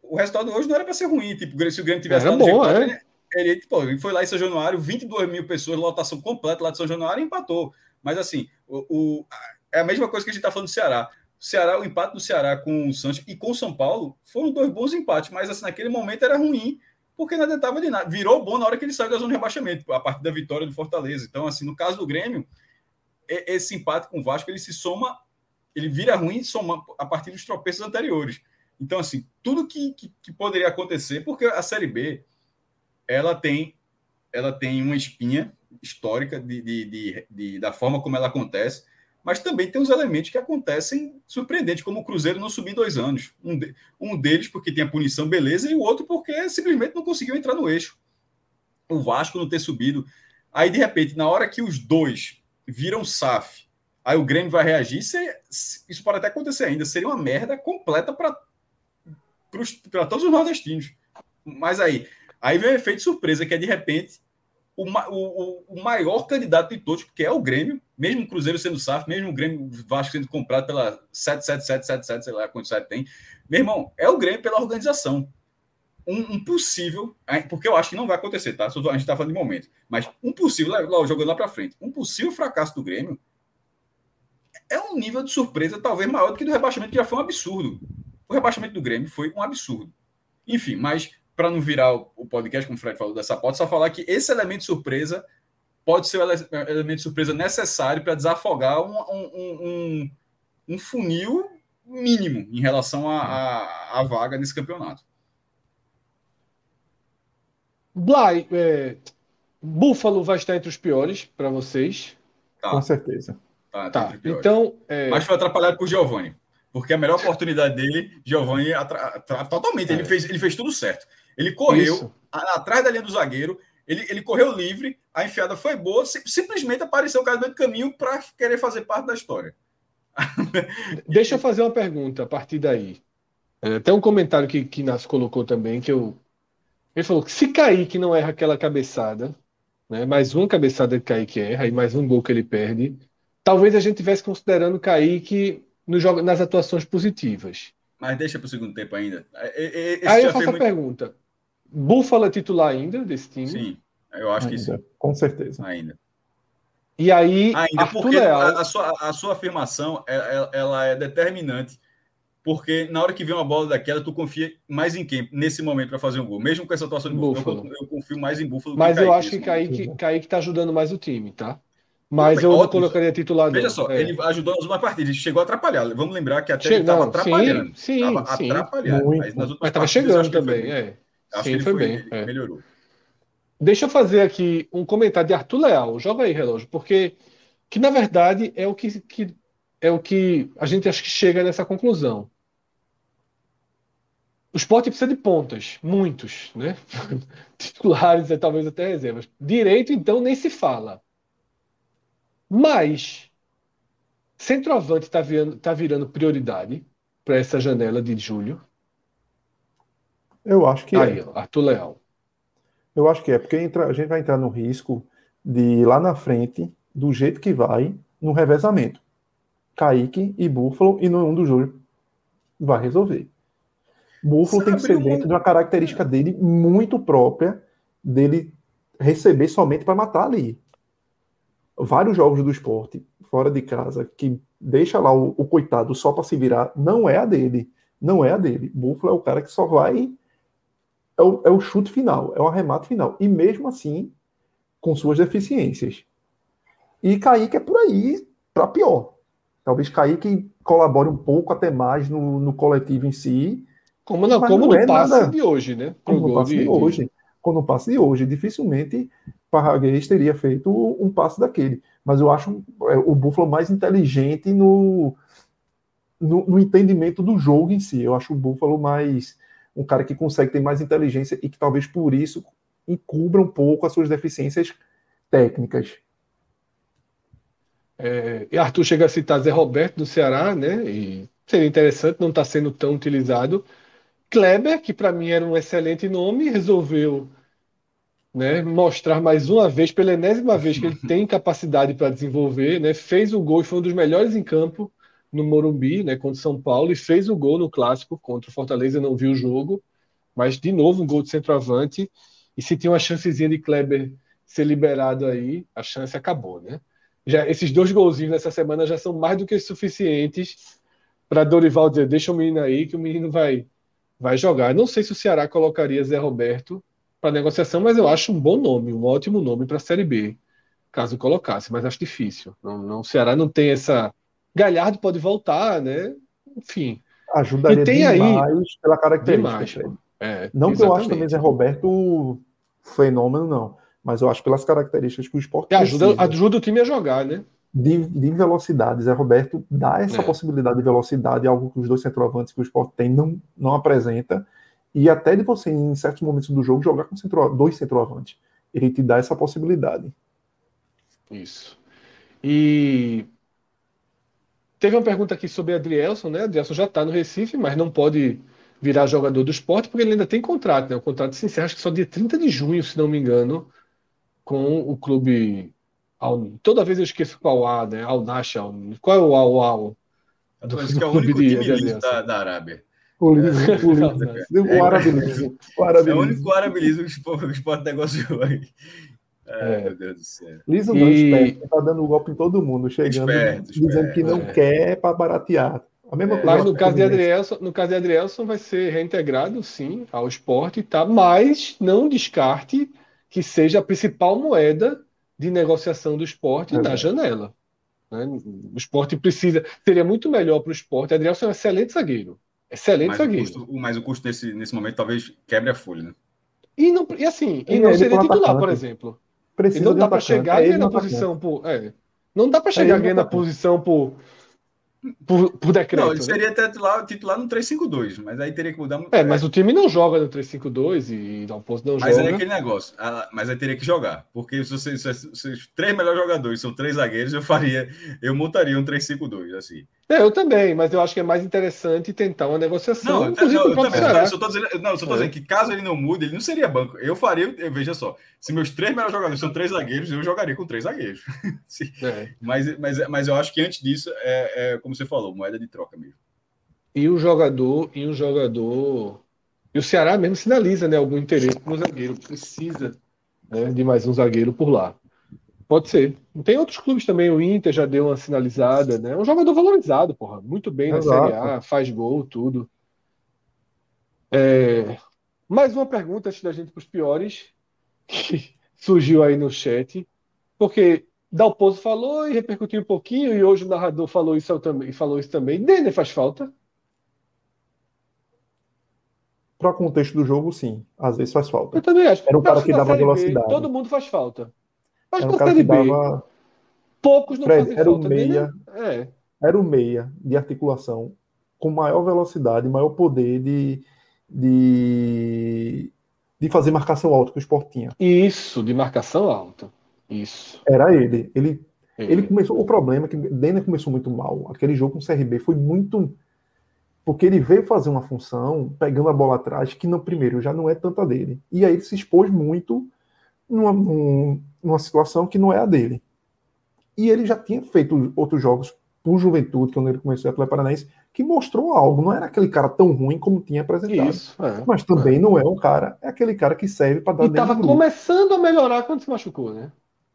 O resultado de hoje não era para ser ruim, tipo, se o Grêmio tivesse era bom, é. Ele, ele foi lá em São Januário, 22 mil pessoas, lotação completa lá de São Januário e empatou. Mas assim, o, o, é a mesma coisa que a gente está falando do Ceará. O Ceará, o empate do Ceará com o Santos e com o São Paulo foram dois bons empates, mas assim, naquele momento era ruim, porque não adiantava de nada. Virou bom na hora que ele saiu da zona de rebaixamento, a partir da vitória do Fortaleza. Então, assim, no caso do Grêmio, esse empate com o Vasco, ele se soma, ele vira ruim soma a partir dos tropeços anteriores. Então, assim, tudo que, que, que poderia acontecer, porque a Série B, ela tem, ela tem uma espinha histórica de, de, de, de, da forma como ela acontece, mas também tem os elementos que acontecem surpreendentes, como o Cruzeiro não subir dois anos. Um, de, um deles porque tem a punição, beleza, e o outro porque simplesmente não conseguiu entrar no eixo. O Vasco não ter subido. Aí, de repente, na hora que os dois viram SAF, aí o Grêmio vai reagir, isso pode até acontecer ainda, seria uma merda completa para todos os nordestinos. Mas aí, Aí vem o efeito surpresa, que é de repente o, o, o maior candidato de todos, que é o Grêmio, mesmo o Cruzeiro sendo SAF, mesmo o Grêmio Vasco sendo comprado pela 77777, sei lá quanto site tem. Meu irmão, é o Grêmio pela organização. um, um, possível, porque eu acho que não vai acontecer, tá? A gente está falando de momento, mas um possível, lá, jogando lá para frente, um possível fracasso do Grêmio é um nível de surpresa talvez maior do que do rebaixamento, que já foi um absurdo. O rebaixamento do Grêmio foi um absurdo. Enfim, mas para não virar o podcast, como o Fred falou dessa pauta, só falar que esse elemento de surpresa pode ser o elemento de surpresa necessário para desafogar um, um, um, um, funil mínimo em relação à vaga nesse campeonato. Blay, é, Buffalo vai estar entre os piores para vocês. Tá. Com certeza. Tá, tá. então. É... Mas foi atrapalhado por Giovanni. Porque a melhor oportunidade dele, Giovanni, atra... totalmente, é. ele, fez, ele fez tudo certo. Ele correu atrás da linha do zagueiro, ele, ele correu livre, a enfiada foi boa, simplesmente apareceu o cara do caminho para querer fazer parte da história. [laughs] Deixa eu fazer uma pergunta a partir daí. É, tem um comentário que, que Nas colocou também, que eu, ele falou que se Kaique não erra aquela cabeçada, né, mais uma cabeçada que Kaique erra e mais um gol que ele perde, talvez a gente tivesse considerando Kaique no jogo, nas atuações positivas. Mas deixa para o segundo tempo ainda. Esse Aí eu faço a muito... pergunta. Búfalo é titular ainda desse time? Sim, eu acho ainda, que sim. Com certeza. Ainda. E aí, ainda Arthur porque Leal... a, a, sua, a sua afirmação ela, é, ela é determinante porque na hora que vem uma bola daquela, tu confia mais em quem nesse momento para fazer um gol? Mesmo com essa atuação de Búfalo, eu, eu, confio mais em Búfalo. Mas eu acho que Kaique, Kaique tá ajudando mais o time, tá? Mas eu ótimo. colocaria titular Veja só, é. ele ajudou nas últimas partidas, ele chegou a atrapalhar. Vamos lembrar que até che... ele estava atrapalhando. Sim, tava sim. Atrapalhando. Mas estava chegando também, é. Acho sim, que ele foi, foi bem. É. melhorou. Deixa eu fazer aqui um comentário de Arthur Leal. Joga aí, relógio, porque que na verdade é o que, que é o que a gente acha que chega nessa conclusão. O esporte precisa de pontas, muitos, né? [laughs] Titulares, é, talvez até reservas. Direito, então, nem se fala. Mas centroavante está virando, tá virando prioridade para essa janela de julho. Eu acho que Aí, é. Arthur Leal. Eu acho que é, porque entra, a gente vai entrar no risco de lá na frente, do jeito que vai, no revezamento. Kaique e Búfalo, e nenhum do Júlio vai resolver. Buffalo tem que ser dentro de uma característica dele muito própria, dele receber somente para matar ali. Vários jogos do esporte, fora de casa, que deixa lá o, o coitado só para se virar, não é a dele. Não é a dele. Buffalo é o cara que só vai. É o, é o chute final, é o arremate final. E mesmo assim, com suas deficiências. E Kaique é por aí para pior. Talvez Kaique colabore um pouco até mais no, no coletivo em si, como, não, como não no é passe nada. de hoje, né? Como no passe de, de hoje. Como no passe de hoje. Dificilmente Parraguês teria feito um passe daquele. Mas eu acho é, o Buffalo mais inteligente no, no, no, entendimento do jogo em si. Eu acho o Buffalo mais um cara que consegue ter mais inteligência e que talvez por isso encubra um pouco as suas deficiências técnicas. É, e Arthur chega a citar Zé Roberto do Ceará, né? E seria interessante, não está sendo tão utilizado. Kleber, que para mim era um excelente nome, resolveu né, mostrar mais uma vez, pela enésima vez, que ele [laughs] tem capacidade para desenvolver, né, fez o gol e foi um dos melhores em campo no Morumbi, né, contra o São Paulo, e fez o gol no clássico contra o Fortaleza, não viu o jogo, mas de novo um gol de centroavante. E se tinha uma chancezinha de Kleber ser liberado aí, a chance acabou, né? Já, esses dois golzinhos nessa semana já são mais do que suficientes para Dorival dizer: deixa o menino aí, que o menino vai vai jogar. Não sei se o Ceará colocaria Zé Roberto para negociação, mas eu acho um bom nome, um ótimo nome para a Série B, caso colocasse, mas acho difícil. Não, não, o Ceará não tem essa. Galhardo pode voltar, né? Enfim. Ajudaria e tem demais aí... pela característica. Demais, é, não exatamente. que eu acho também Zé Roberto fenômeno, não. Mas eu acho pelas características que o esporte ajuda, ajuda o time a jogar, né? de, de velocidade. Zé Roberto dá essa é. possibilidade de velocidade, algo que os dois centroavantes que o esporte tem não, não apresenta. E até de você, em certos momentos do jogo, jogar com centro, dois centroavantes. Ele te dá essa possibilidade. Isso. E teve uma pergunta aqui sobre Adrielson, né? Adrielson já está no Recife, mas não pode virar jogador do esporte porque ele ainda tem contrato, né? O contrato se encerra acho que só dia 30 de junho, se não me engano, com o clube Al, toda vez eu esqueço qual A, né? Al Nash, Al, qual é o Al Al? Do, que é o único de, time de da, da Arábia. O Liso, o. O árabe. O árabe É o liso. único árabe que o esporte, o esporte negociou [laughs] aí. Ai, É. meu Deus do céu. Liso não, E- esperto, tá dando golpe em todo mundo, chegando, Esperto, dizendo esperto, que não é. quer para baratear. A mesma É. coisa. Mas no caso de. Adrielson, no caso de Adrielson vai ser reintegrado, sim, ao esporte, tá? Mas não descarte que seja a principal moeda de negociação do esporte na Exato. janela. né? O esporte precisa. Seria muito melhor para o esporte. Adrielson é um excelente zagueiro. Excelente Mas o, zagueiro. custo, mas o custo nesse, nesse momento talvez quebre a folha, né? E, não, e assim, e E não seria titular, atacante. por exemplo. E Precisa não dá um para chegar é ele ganhando no a atacante. posição por. É. Não dá para chegar ele no ganhando a atacante. posição por. Por, por decreto. Não, ele né? seria titular, titular no 3-5-2, mas aí teria que mudar muito. É, mas o time não joga no 3-5-2 e Dalpozo não Mas joga. é aquele negócio, ah, mas aí teria que jogar. Porque se, você, se, se os três melhores jogadores são três zagueiros, eu faria, eu montaria um 3-5-2, assim. É, eu também, mas eu acho que é mais interessante tentar uma negociação, Não, inclusive não, eu também, eu só tô dizendo, não, eu só tô É. dizendo que caso ele não mude, ele não seria banco. Eu faria, eu, veja só, se meus três melhores jogadores são três zagueiros, eu jogaria com três zagueiros. [laughs] É. mas, mas, mas eu acho que antes disso, é, é, como você falou, moeda de troca mesmo. E o jogador, e o jogador. E o Ceará mesmo sinaliza, né, algum interesse no zagueiro. Precisa, né, de mais um zagueiro por lá. Pode ser. Tem outros clubes também, o Inter já deu uma sinalizada, né? É um jogador valorizado, porra. Muito bem na Exato. Série A, faz gol, tudo. É, Mais uma pergunta antes da gente para os piores, [laughs] que surgiu aí no chat. Porque Dalpozo falou e repercutiu um pouquinho, e hoje o narrador falou isso também, falou isso também. Denner faz falta? Para o contexto do jogo, sim. Às vezes faz falta. Eu também acho. Era um cara que dava Série B, velocidade. todo mundo faz falta. Mas Era um cara que dava. poucos não Fred, era o meia. É. Era o meia de articulação com maior velocidade, maior poder de, de, de fazer marcação alta que o Sport tinha. Isso, de marcação alta. Isso. Era ele. Ele É. Ele começou. O problema é que Denner começou muito mal. Aquele jogo com o CRB foi muito. Porque ele veio fazer uma função, pegando a bola atrás, que no primeiro já não é tanta dele. E aí ele se expôs muito numa, num- numa situação que não é a dele. E ele já tinha feito outros jogos por juventude, quando ele começou a Atlético Paranaense, que mostrou algo. Não era aquele cara tão ruim como tinha apresentado. Isso. é. Mas também não é um cara, é aquele cara que serve para dar E estava começando a melhorar quando se machucou, né?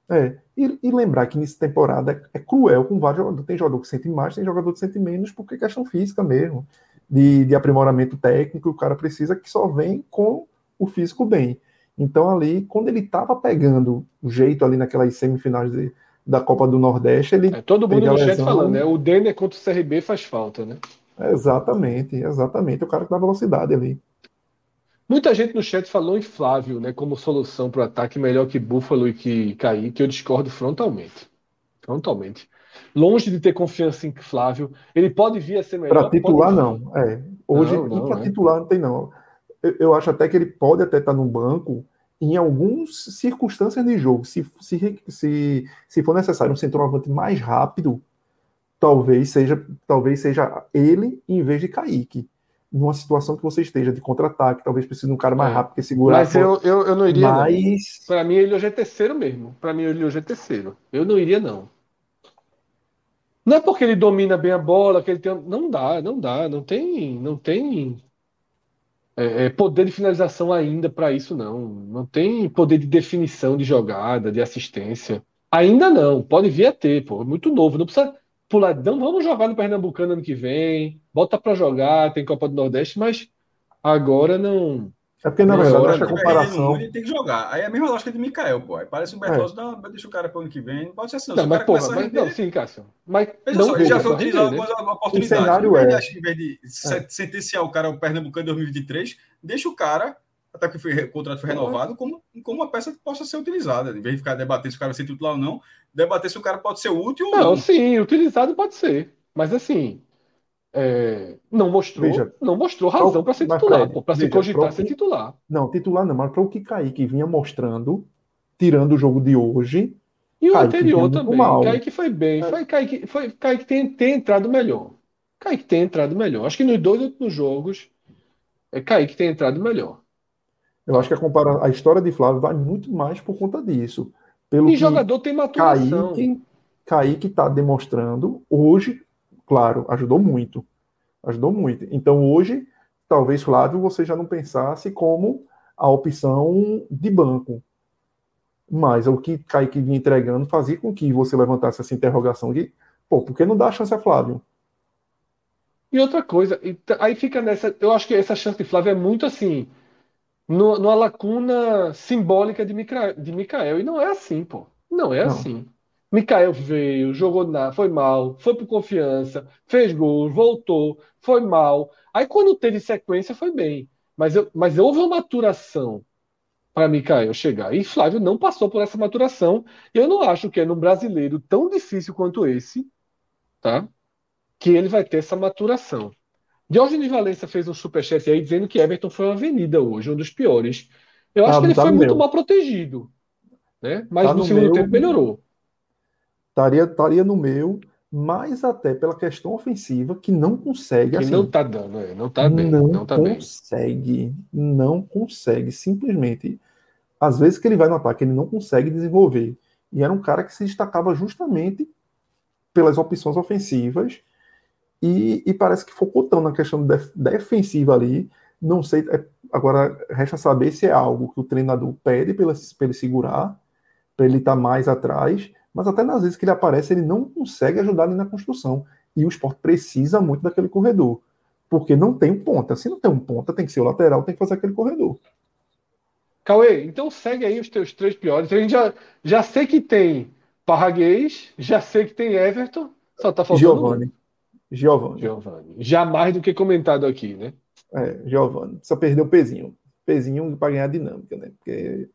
É, e, e lembrar que nessa temporada é, é cruel com vários jogadores. Tem jogador que sente mais, tem jogador que sente menos, porque é questão física mesmo, de, de aprimoramento técnico, o cara precisa que só vem com o físico bem. Então, ali, quando ele estava pegando o jeito ali naquelas semifinais de- da Copa do Nordeste, ele. É, todo mundo no chat lesão. falando, né? O Denner contra o CRB faz falta, né? Exatamente, exatamente, o cara que dá velocidade ali. Muita gente no chat falou em Flávio, né, como solução para o ataque melhor que Búfalo e que Kaique. Eu discordo frontalmente. Frontalmente. Longe de ter confiança em Flávio. Ele pode vir a ser melhor. Para titular, não. É. Hoje, Não, não, para é. titular, não tem, não. Eu, acho até que ele pode até estar no banco em algumas circunstâncias de jogo. Se, se, se, se for necessário um centroavante mais rápido, talvez seja, talvez seja ele em vez de Kaique. Numa situação que você esteja de contra-ataque, talvez precise de um cara mais É. rápido que segurar. Mas eu, eu, eu não iria. Mas Para mim, ele hoje é terceiro mesmo. Para mim, ele hoje é terceiro. Eu não iria, não. Não é porque ele domina bem a bola, que ele tem. Não dá, não dá. Não tem, não tem é, é, poder de finalização ainda para isso, não. Não tem poder de definição de jogada, de assistência. Ainda não. Pode vir a ter, pô. É muito novo. Não precisa pular. Não vamos jogar no Pernambucano ano que vem. Bota para jogar, tem Copa do Nordeste, mas agora não. É porque, na Não é verdade, acho que a comparação. ele tem que jogar. Aí é a mesma lógica de Mikael, pô. Aí parece um Bertozzi, não, deixa o cara para o ano que vem. Não pode ser assim, não. Não, Se o mas cara porra, mas, render, não, sim, Cássio. Mas Veja não só, ele já foi utilizar render, né? algumas oportunidades. O cenário Em vez de- é- acho que em vez de se- sentenciar o cara o Pernambucano em 2023, deixa o cara, até que foi, o contrato foi renovado, como, como uma peça que possa ser utilizada. Em vez de ficar debatendo se o cara vai ser titular ou não, debater se o cara pode ser útil ou Não, não. sim, utilizado pode ser. Mas assim, é, não mostrou, Veja, não mostrou razão para ser titular, para se cogitar pro- ser titular. Não, titular não, mas para o que Kaique vinha mostrando, tirando o jogo de hoje, E o Kaique anterior também. mal. Kaique foi bem. É. Foi, Kaique, foi, Kaique tem, tem entrado melhor. Kaique tem entrado melhor. Acho que nos dois últimos jogos, é, Kaique tem entrado melhor. eu acho que a, compara... a história de Flávio vai muito mais por conta disso. Pelo E que jogador tem maturação. Kaique Kaique está demonstrando hoje, claro, ajudou muito. Ajudou muito. Então hoje talvez Flávio você já não pensasse como a opção de banco. Mas o que Kaique vinha entregando fazia com que você levantasse essa interrogação de, pô, por que não dá chance a Flávio? E outra coisa, aí fica nessa. Eu acho que essa chance de Flávio é muito assim, no, numa lacuna simbólica de, Mica, de Mikael. E não é assim, pô. Não é não. assim. Mikael veio, jogou na, foi mal, foi por confiança, fez gol, voltou, foi mal. Aí quando teve sequência foi bem. Mas, eu, mas houve uma maturação para Mikael chegar. E Flávio não passou por essa maturação. Eu não acho que é no brasileiro tão difícil quanto esse, tá? Que ele vai ter essa maturação. Diógenes Valença fez um superchat aí dizendo que Everton foi uma avenida hoje, um dos piores. Eu acho tá, que ele tá foi muito mal protegido. Né? Mas tá no, no segundo meu, tempo melhorou. Estaria, estaria no meu, mas até pela questão ofensiva, que não consegue. Que assim, não tá dando, é, não tá bem. Não, não tá consegue, bem. não consegue. Simplesmente, às vezes que ele vai no ataque, ele não consegue desenvolver. E era um cara que se destacava justamente pelas opções ofensivas e, e parece que focou tão na questão def, defensiva ali. Não sei, é, agora resta saber se é algo que o treinador pede para ele segurar, para ele estar tá mais atrás, mas até nas vezes que ele aparece, ele não consegue ajudar ali na construção. E o esporte precisa muito daquele corredor. Porque não tem ponta. Se não tem um ponta, tem que ser o lateral, tem que fazer aquele corredor. Cauê, então segue aí os teus três piores. A gente já, já sei que tem Parraguês, já sei que tem Everton, só tá faltando. Giovanni. Giovanni. Giovanni. Já mais do que comentado aqui, né? É, Giovanni. Só perdeu o pezinho. Pezinho para ganhar dinâmica, né? Porque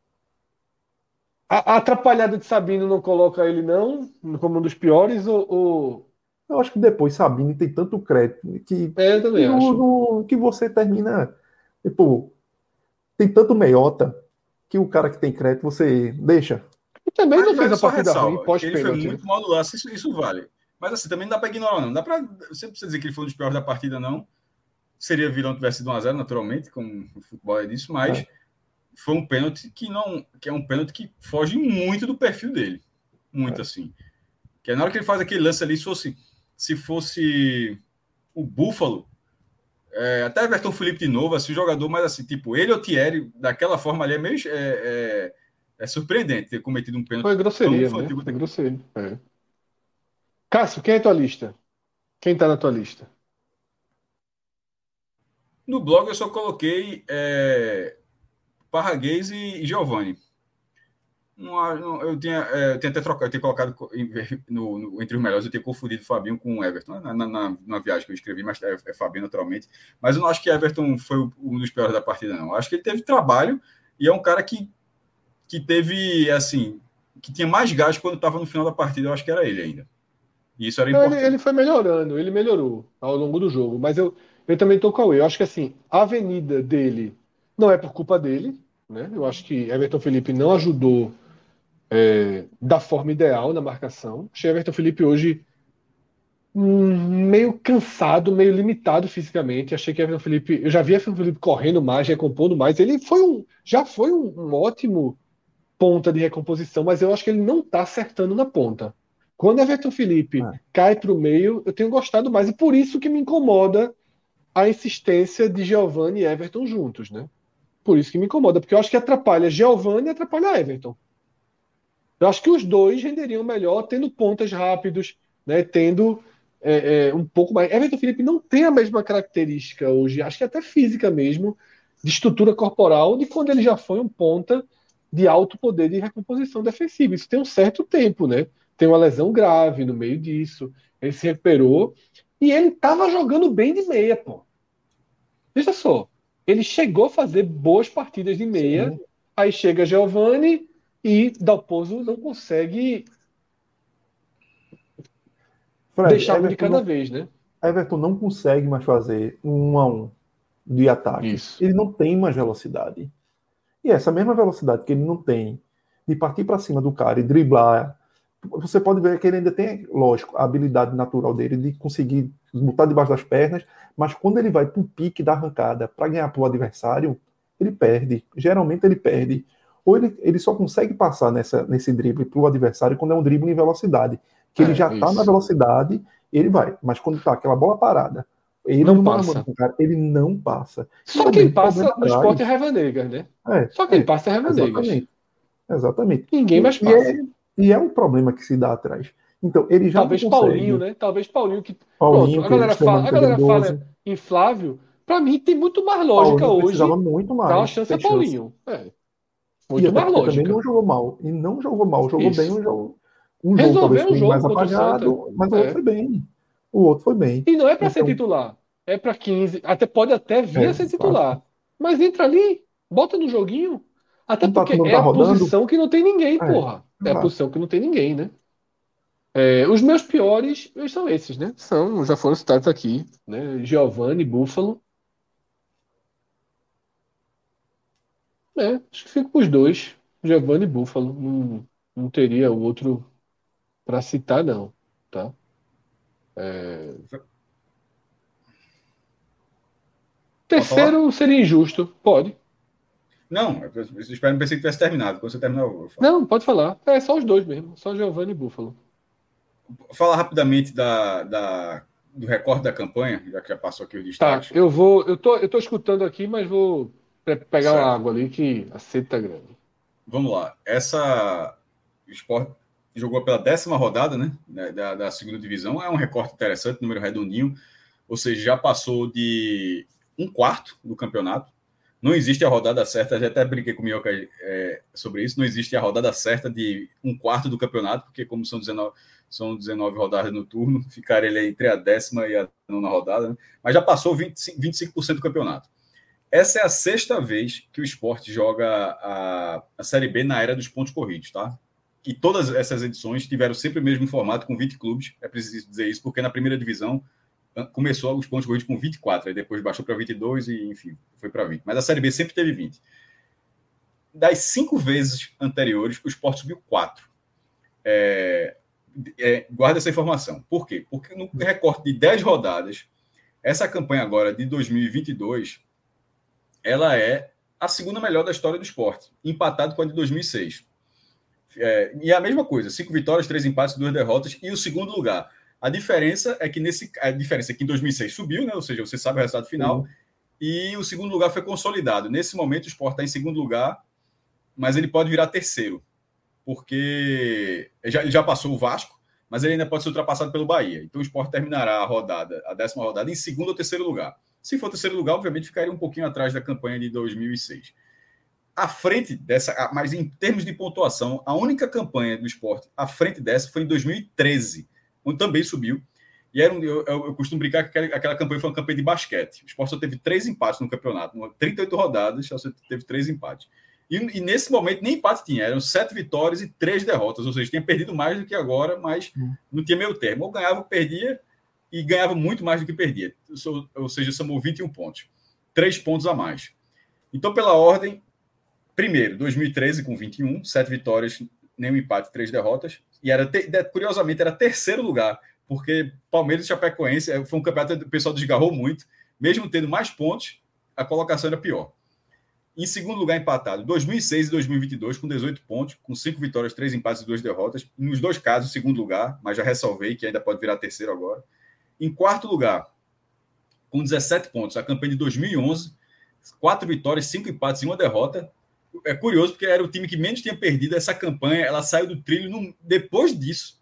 a, a atrapalhada de Sabino não coloca ele, não, como um dos piores, ou, ou... Eu acho que depois Sabino tem tanto crédito que, é, eu também que, acho. No, que você termina. Tipo, tem tanto meiota que o cara que tem crédito você deixa. E também mas, não fez a partida ruim Ele foi muito mal no lance, isso, isso vale. Mas assim, também não dá para ignorar, não. Dá para. Você precisa dizer que ele foi um dos piores da partida, não. Seria vilão se tivesse sido 1x0, naturalmente, como o futebol é disso, mas. É foi um pênalti que não que é um pênalti que foge muito do perfil dele muito é. assim que é na hora que ele faz aquele lance ali se fosse se fosse o Búfalo é, até Everton Felipe de novo assim jogador mas assim tipo ele ou Thierry daquela forma ali é meio é, é, é surpreendente ter cometido um pênalti foi grosseria né? foi grosseria é. Cássio quem é a tua lista quem tá na tua lista no blog eu só coloquei é, Parraguês e, e Giovanni. eu, tinha, é, eu tinha até trocado, eu tinha colocado no, no, entre os melhores, eu tinha confundido o Fabinho com o Everton, na, na, na, viagem que eu escrevi, mas é, é Fabinho naturalmente. Mas eu não acho que Everton foi um dos piores da partida, não. Eu acho que ele teve trabalho e é um cara que, que teve, assim, que tinha mais gás quando estava no final da partida, eu acho que era ele ainda. E isso era importante. Ele, ele, foi melhorando, ele melhorou ao longo do jogo, mas eu, eu também estou com o Eu acho que assim, a avenida dele não é por culpa dele, né? Eu acho que Everton Felipe não ajudou é, da forma ideal na marcação. Achei Everton Felipe hoje hum, meio cansado, meio limitado fisicamente. Achei que Everton Felipe, eu já vi Everton Felipe correndo mais, recompondo mais. Ele foi um, já foi um, um ótimo ponta de recomposição, mas eu acho que ele não está acertando na ponta. Quando Everton Felipe ah. cai para o meio, eu tenho gostado mais, e por isso que me incomoda a insistência de Giovanni e Everton juntos, né? Por isso que me incomoda, porque eu acho que atrapalha Giovanni e atrapalha Everton. Eu acho que os dois renderiam melhor tendo pontas rápidos, né, tendo é, é, um pouco mais. Everton Felipe não tem a mesma característica hoje, acho que até física mesmo, de estrutura corporal, de quando ele já foi um ponta de alto poder de recomposição defensiva. Isso tem um certo tempo, né? Tem uma lesão grave no meio disso. Ele se recuperou e ele estava jogando bem de meia, pô. Veja só ele chegou a fazer boas partidas de meia. Sim. Aí chega Giovanni e Dalpozo não consegue Fred, deixar um de cada não, vez, né? Everton não consegue mais fazer um a um de ataque. Isso. Ele não tem mais velocidade. E essa mesma velocidade que ele não tem de partir para cima do cara e driblar, você pode ver que ele ainda tem, lógico, a habilidade natural dele de conseguir botar debaixo das pernas, mas quando ele vai para o pique da arrancada para ganhar para o adversário, ele perde. Geralmente ele perde. Ou ele, ele só consegue passar nessa, nesse drible para o adversário quando é um drible em velocidade. Que é, ele já está na velocidade, ele vai. Mas quando está aquela bola parada, Ele Não a passa. cara, ele não passa. Só E é o quem passa no atrás. esporte é Raiva Negra, né? É, Só quem é, passa é Raiva Negra. Exatamente. Exatamente. Ninguém mais E passa. é, e é um problema que se dá atrás. Então, ele já Talvez. Paulinho, né? Talvez Paulinho que. Paulinho, Pronto, a que galera fala, a galera fala Flávio. Pra mim tem muito mais lógica Paulinho hoje. muito mais. Dar uma chance a Paulinho. É. E Muito até mais lógica. também não jogou mal. E não jogou mal. Jogou Isso. bem um jogo. Um Resolveu jogo talvez foi jogo mais apagado, mas o É. outro foi bem. O outro foi bem. E não é pra ser Então- titular. É pra 15. Até pode até vir É, a ser titular. Mas entra ali, bota no joguinho. Até Não tá- porque não é tá a rodando. posição que não tem ninguém, É, porra. É a exato. posição que não tem ninguém, né? É, os meus piores são esses, né? São, já foram citados aqui, né? Giovanni, Búfalo. É, acho que fico com os dois. Giovanni e Búfalo. Não, não teria outro pra citar, não. Tá? É... Terceiro seria injusto. Pode. Não, eu espero, pensei que tivesse terminado. Quando você terminar, eu falar. Não, pode falar. É só os dois mesmo. Só Giovanni e Búfalo. Falar rapidamente da, da- do recorde da campanha, já que já passou aqui o Tá, destaque. eu vou. Eu tô, eu tô escutando aqui, mas vou pe- pegar Certo. uma água ali que a sede tá grande. Vamos lá. Essa o Sport jogou pela décima rodada, né? da- Da, da segunda divisão. É um recorte interessante, número redondinho. Ou seja, já passou de um quarto do campeonato. Não existe a rodada certa, já até brinquei com o Minhoca é, sobre isso. Não existe a rodada certa de um quarto do campeonato, porque, como são 19, são 19 rodadas no turno, ficaria ele entre a décima e a nona rodada. Né? Mas já passou 25%, 25% do campeonato. Essa é a sexta vez que o esporte joga a, a Série B na era dos pontos corridos, tá? E todas essas edições tiveram sempre o mesmo formato, com 20 clubes. É preciso dizer isso, porque na primeira divisão começou os pontos corridos com 24, aí depois baixou para 22 e, enfim, foi para 20. Mas a Série B sempre teve 20. Das cinco vezes anteriores, o esporte subiu quatro. É, é, guarda essa informação. Por quê? Porque no recorte de 10 rodadas, essa campanha agora de 2022, ela é a segunda melhor da história do esporte, empatado com a de 2006. É, e a mesma coisa, cinco vitórias, três empates, duas derrotas e o segundo lugar. A diferença é que nesse a diferença é que em 2006 subiu, né? Ou seja, você sabe o resultado final. E o segundo lugar foi consolidado. Nesse momento o Sport está em segundo lugar, mas ele pode virar terceiro, porque ele já, ele já passou o Vasco, mas ele ainda pode ser ultrapassado pelo Bahia. Então o Sport terminará a rodada, a décima rodada, em segundo ou terceiro lugar. Se for terceiro lugar, obviamente ficaria um pouquinho atrás da campanha de 2006 à frente dessa, mas em termos de pontuação, a única campanha do esporte à frente dessa foi em 2013, onde também subiu. E era um, eu, eu, costumo brincar que aquela, aquela, campanha foi uma campanha de basquete. O esporte só teve três empates no campeonato, 38 rodadas, só teve três empates. E, e, nesse momento nem empate tinha, eram sete vitórias e três derrotas, ou seja, tinha perdido mais do que agora, mas não tinha meio termo. Ou ganhava ou perdia, e ganhava muito mais do que perdia. Ou seja, somou 21 pontos. Três pontos a mais. Então, pela ordem, Primeiro, 2013 com 21, sete vitórias, nenhum empate, três derrotas. E era curiosamente era terceiro lugar, porque Palmeiras e Chapecoense foi um campeonato que o pessoal desgarrou muito, mesmo tendo mais pontos, a colocação era pior. Em segundo lugar, empatado, 2006 e 2022 com 18 pontos, com cinco vitórias, três empates e duas derrotas. Nos dois casos, segundo lugar, mas já ressalvei que ainda pode virar terceiro agora. Em quarto lugar, com 17 pontos, a campanha de 2011, quatro vitórias, cinco empates e uma derrota é curioso porque era o time que menos tinha perdido essa campanha. Ela saiu do trilho no, depois disso,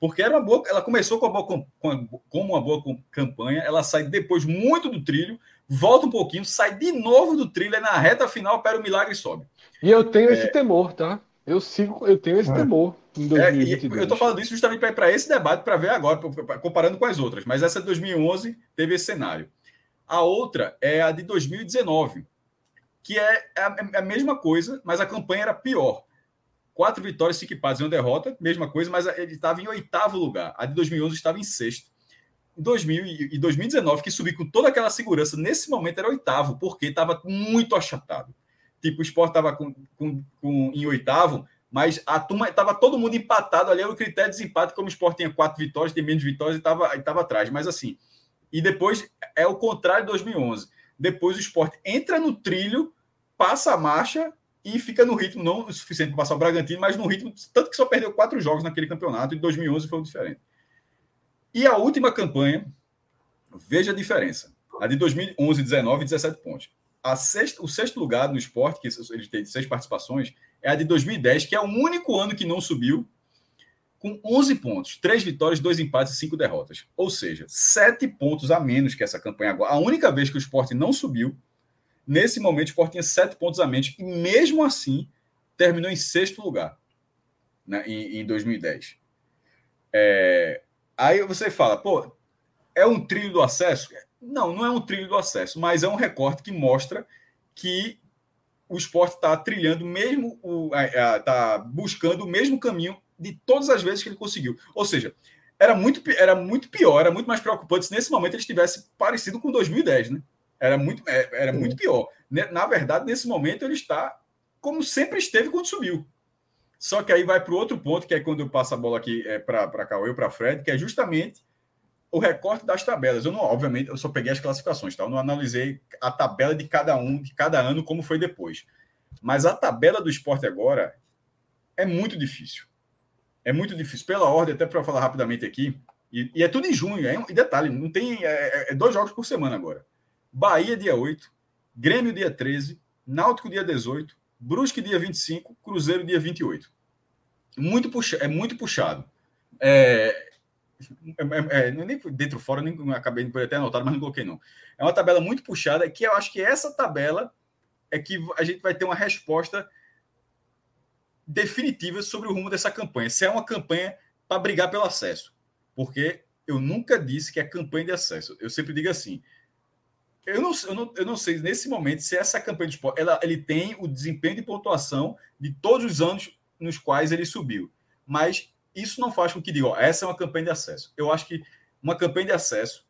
porque era uma boa. Ela começou com, uma boa, com, com uma boa campanha. Ela sai depois muito do trilho, volta um pouquinho, sai de novo do trilho. E na reta final, opera o milagre e sobe. E eu tenho é, esse temor, tá? Eu sigo, eu tenho esse é. temor em 2022. É, eu tô falando isso justamente para esse debate, para ver agora, comparando com as outras. Mas essa de 2011 teve esse cenário. A outra é a de 2019 que é a, mesma coisa, mas a campanha era pior. Quatro vitórias, cinco empates e uma derrota, mesma coisa, mas ele estava em oitavo lugar. A de 2011 estava em sexto. Em 2000 e 2019, que subiu com toda aquela segurança, nesse momento era oitavo, porque estava muito achatado. Tipo, o Sport estava com, com, com, em oitavo, mas a turma estava todo mundo empatado ali, era o critério de desempate, como o Sport tinha quatro vitórias, tem menos vitórias e estava atrás. Mas assim, e depois é o contrário de 2011. Depois o Sport entra no trilho, passa a marcha e fica no ritmo, não o suficiente para passar o Bragantino, mas no ritmo, tanto que só perdeu quatro jogos naquele campeonato, e 2011 foi diferente. E a última campanha Veja a diferença. A de 2011, 19 17 pontos. A sexta, o sexto lugar no esporte, que ele tem seis participações, é a de 2010, que é o único ano que não subiu, com 11 pontos, três vitórias, dois empates e cinco derrotas. Ou seja, sete pontos a menos que essa campanha agora. A única vez que o esporte não subiu, nesse momento o esporte tinha sete pontos a menos, e mesmo assim terminou em sexto lugar né, em, em 2010. É, aí você fala, pô, é um trilho do acesso? Não, não é um trilho do acesso, mas é um recorte que mostra que o esporte está trilhando mesmo, está buscando o mesmo caminho de todas as vezes que ele conseguiu. Ou seja, era muito, era muito pior, era muito mais preocupante se nesse momento ele estivesse parecido com 2010, né? Era muito, é, era muito pior. Na verdade, nesse momento ele está como sempre esteve quando subiu. Só que aí vai para o outro ponto, que é quando eu passo a bola aqui é, para Cauê ou para Fred, que é justamente o recorte das tabelas. Eu não, obviamente, eu só peguei as classificações, tá? Eu não analisei a tabela de cada um, de cada ano, como foi depois. Mas a tabela do esporte agora é muito difícil. É muito difícil. Pela ordem, até para falar rapidamente aqui, e, e, é tudo em junho, é, e detalhe, não tem. É, é, dois jogos por semana agora. Bahia, dia 8, Grêmio, dia 13, Náutico, dia 18, Brusque, dia 25, Cruzeiro, dia 28. Muito puxa, é muito puxado. É, é, é, é, nem dentro fora, nem acabei de até anotar, mas não coloquei não. É uma tabela muito puxada que eu acho que essa tabela é que a gente vai ter uma resposta definitiva sobre o rumo dessa campanha. Se é uma campanha para brigar pelo acesso. Porque eu nunca disse que é campanha de acesso. Eu sempre digo assim. Eu não, eu não, eu não sei nesse momento se essa campanha de esporte ela, ele tem o desempenho de pontuação de todos os anos nos quais ele subiu. Mas isso não faz com que diga, ó, essa é uma campanha de acesso. Eu acho que uma campanha de acesso,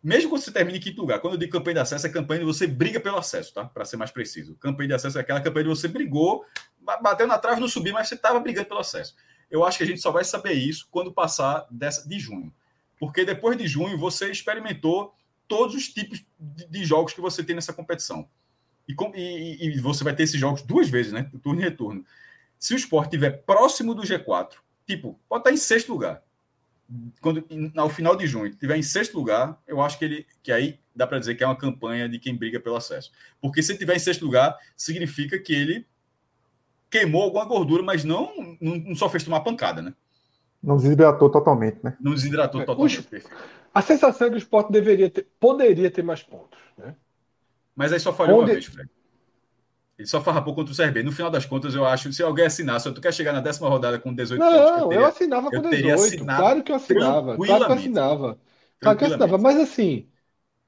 mesmo quando você termine em quinto lugar, quando eu digo campanha de acesso, é campanha de você briga pelo acesso, tá? Para ser mais preciso. Campanha de acesso é aquela campanha de você brigou, bateu na trave, não subiu, mas você estava brigando pelo acesso. Eu acho que a gente só vai saber isso quando passar dessa, de junho. Porque depois de junho você experimentou todos os tipos de, de jogos que você tem nessa competição. E, e, e, você vai ter esses jogos duas vezes, né? Turno e retorno. Se o esporte estiver próximo do G4, tipo, pode estar em sexto lugar. Quando ao final de junho estiver em sexto lugar, eu acho que ele que aí dá para dizer que é uma campanha de quem briga pelo acesso. Porque se estiver em sexto lugar, significa que ele queimou alguma gordura, mas não, não, não só fez tomar pancada, né? Não desidratou totalmente, né? Não desidratou é, totalmente. a sensação é que o esporte deveria ter, poderia ter mais pontos, né? Mas aí só falhou Onde... uma vez, Fred. Ele só farrapou contra o CRB. No final das contas, eu acho, se alguém assinasse, se tu quer chegar na décima rodada com 18 não, pontos... Não, eu, eu, assinava com 18. Claro que eu assinava. Claro que eu assinava. Claro que eu assinava. Mas assim,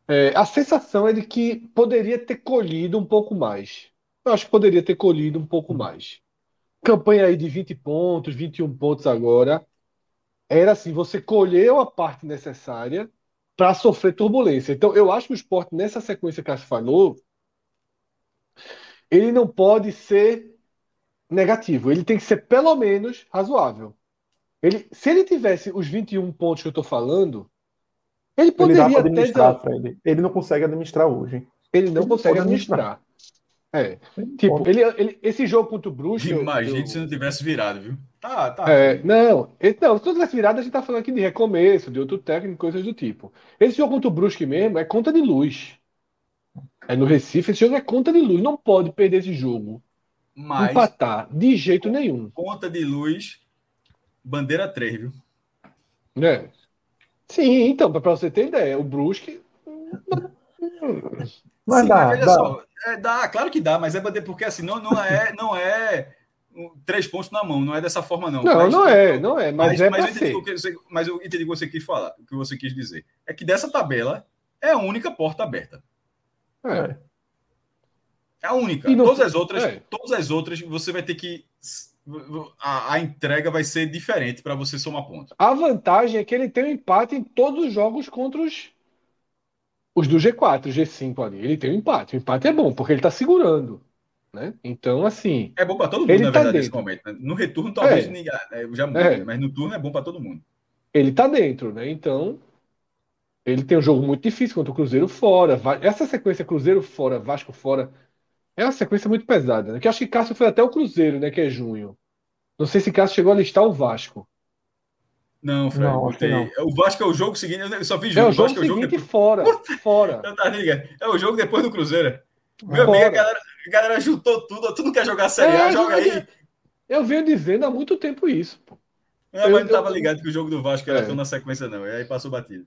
é, a sensação é de que poderia ter colhido um pouco mais. Eu acho que poderia ter colhido um pouco mais. Campanha aí de 20 pontos, 21 pontos agora. Era assim, você colheu a parte necessária para sofrer turbulência. Então, eu acho que o esporte, nessa sequência que a gente falou, ele não pode ser negativo. Ele tem que ser pelo menos razoável. Ele, se ele tivesse os 21 pontos que eu estou falando, ele poderia ele administrar, até. Fred. Ele não consegue administrar hoje. Ele não ele consegue administrar. É. Tipo, ele, ele, esse jogo contra o Bruxo. Imagina eu... se não tivesse virado, viu? Tá, tá. É, não, se não tivesse virado, a gente tá falando aqui de recomeço, de outro técnico, coisas do tipo. Esse jogo contra o Brusque mesmo é conta de luz. É no Recife, esse jogo é conta de luz. Não pode perder esse jogo. Mas, Empatar, de jeito nenhum. Conta de luz, bandeira 3, viu? É. Sim, então, para você ter ideia, o Brusque. Mas Sim, dá, mas dá. Só, é, dá, claro que dá, mas é bandeira, porque assim, não, não é. Não é três pontos na mão, não é dessa forma, não. Não, mas, não é, não é, mas, mas é mas eu, entendi você, mas eu entendi o que você quis falar, o que você quis dizer. É que dessa tabela é a única porta aberta. É. É a única. Não, todas as outras, é. todas as outras você vai ter que a, a entrega vai ser diferente para você somar pontos. A vantagem é que ele tem um empate em todos os jogos contra os os do G4, G5 ali. Ele tem um empate. O empate é bom porque ele está segurando. Né? Então, assim. É bom para todo mundo, na tá verdade, dentro. nesse momento. Né? No retorno, talvez é. ninguém, né, já muda, é. mas no turno é bom para todo mundo. Ele está dentro, né? Então, ele tem um jogo muito difícil contra o Cruzeiro fora. Essa sequência Cruzeiro fora, Vasco fora, é uma sequência muito pesada. Né? Que acho que Cássio foi até o Cruzeiro, né? Que é junho. Não sei se Cássio chegou a listar o Vasco. Não, Fred, Não, não. O Vasco é o jogo seguinte, eu só vi É jogo. o jogo Vasco é o jogo seguinte depois. fora. Fora. Eu tava ligado. É o jogo depois do Cruzeiro. Meu amigo, a galera, a galera juntou tudo. Tu não quer jogar Série A? É, Joga aí. eu- Eu venho dizendo há muito tempo isso. pô. Não, eu- mas não tava eu- ligado que o jogo do Vasco era É. tão na sequência, não. E aí passou batido.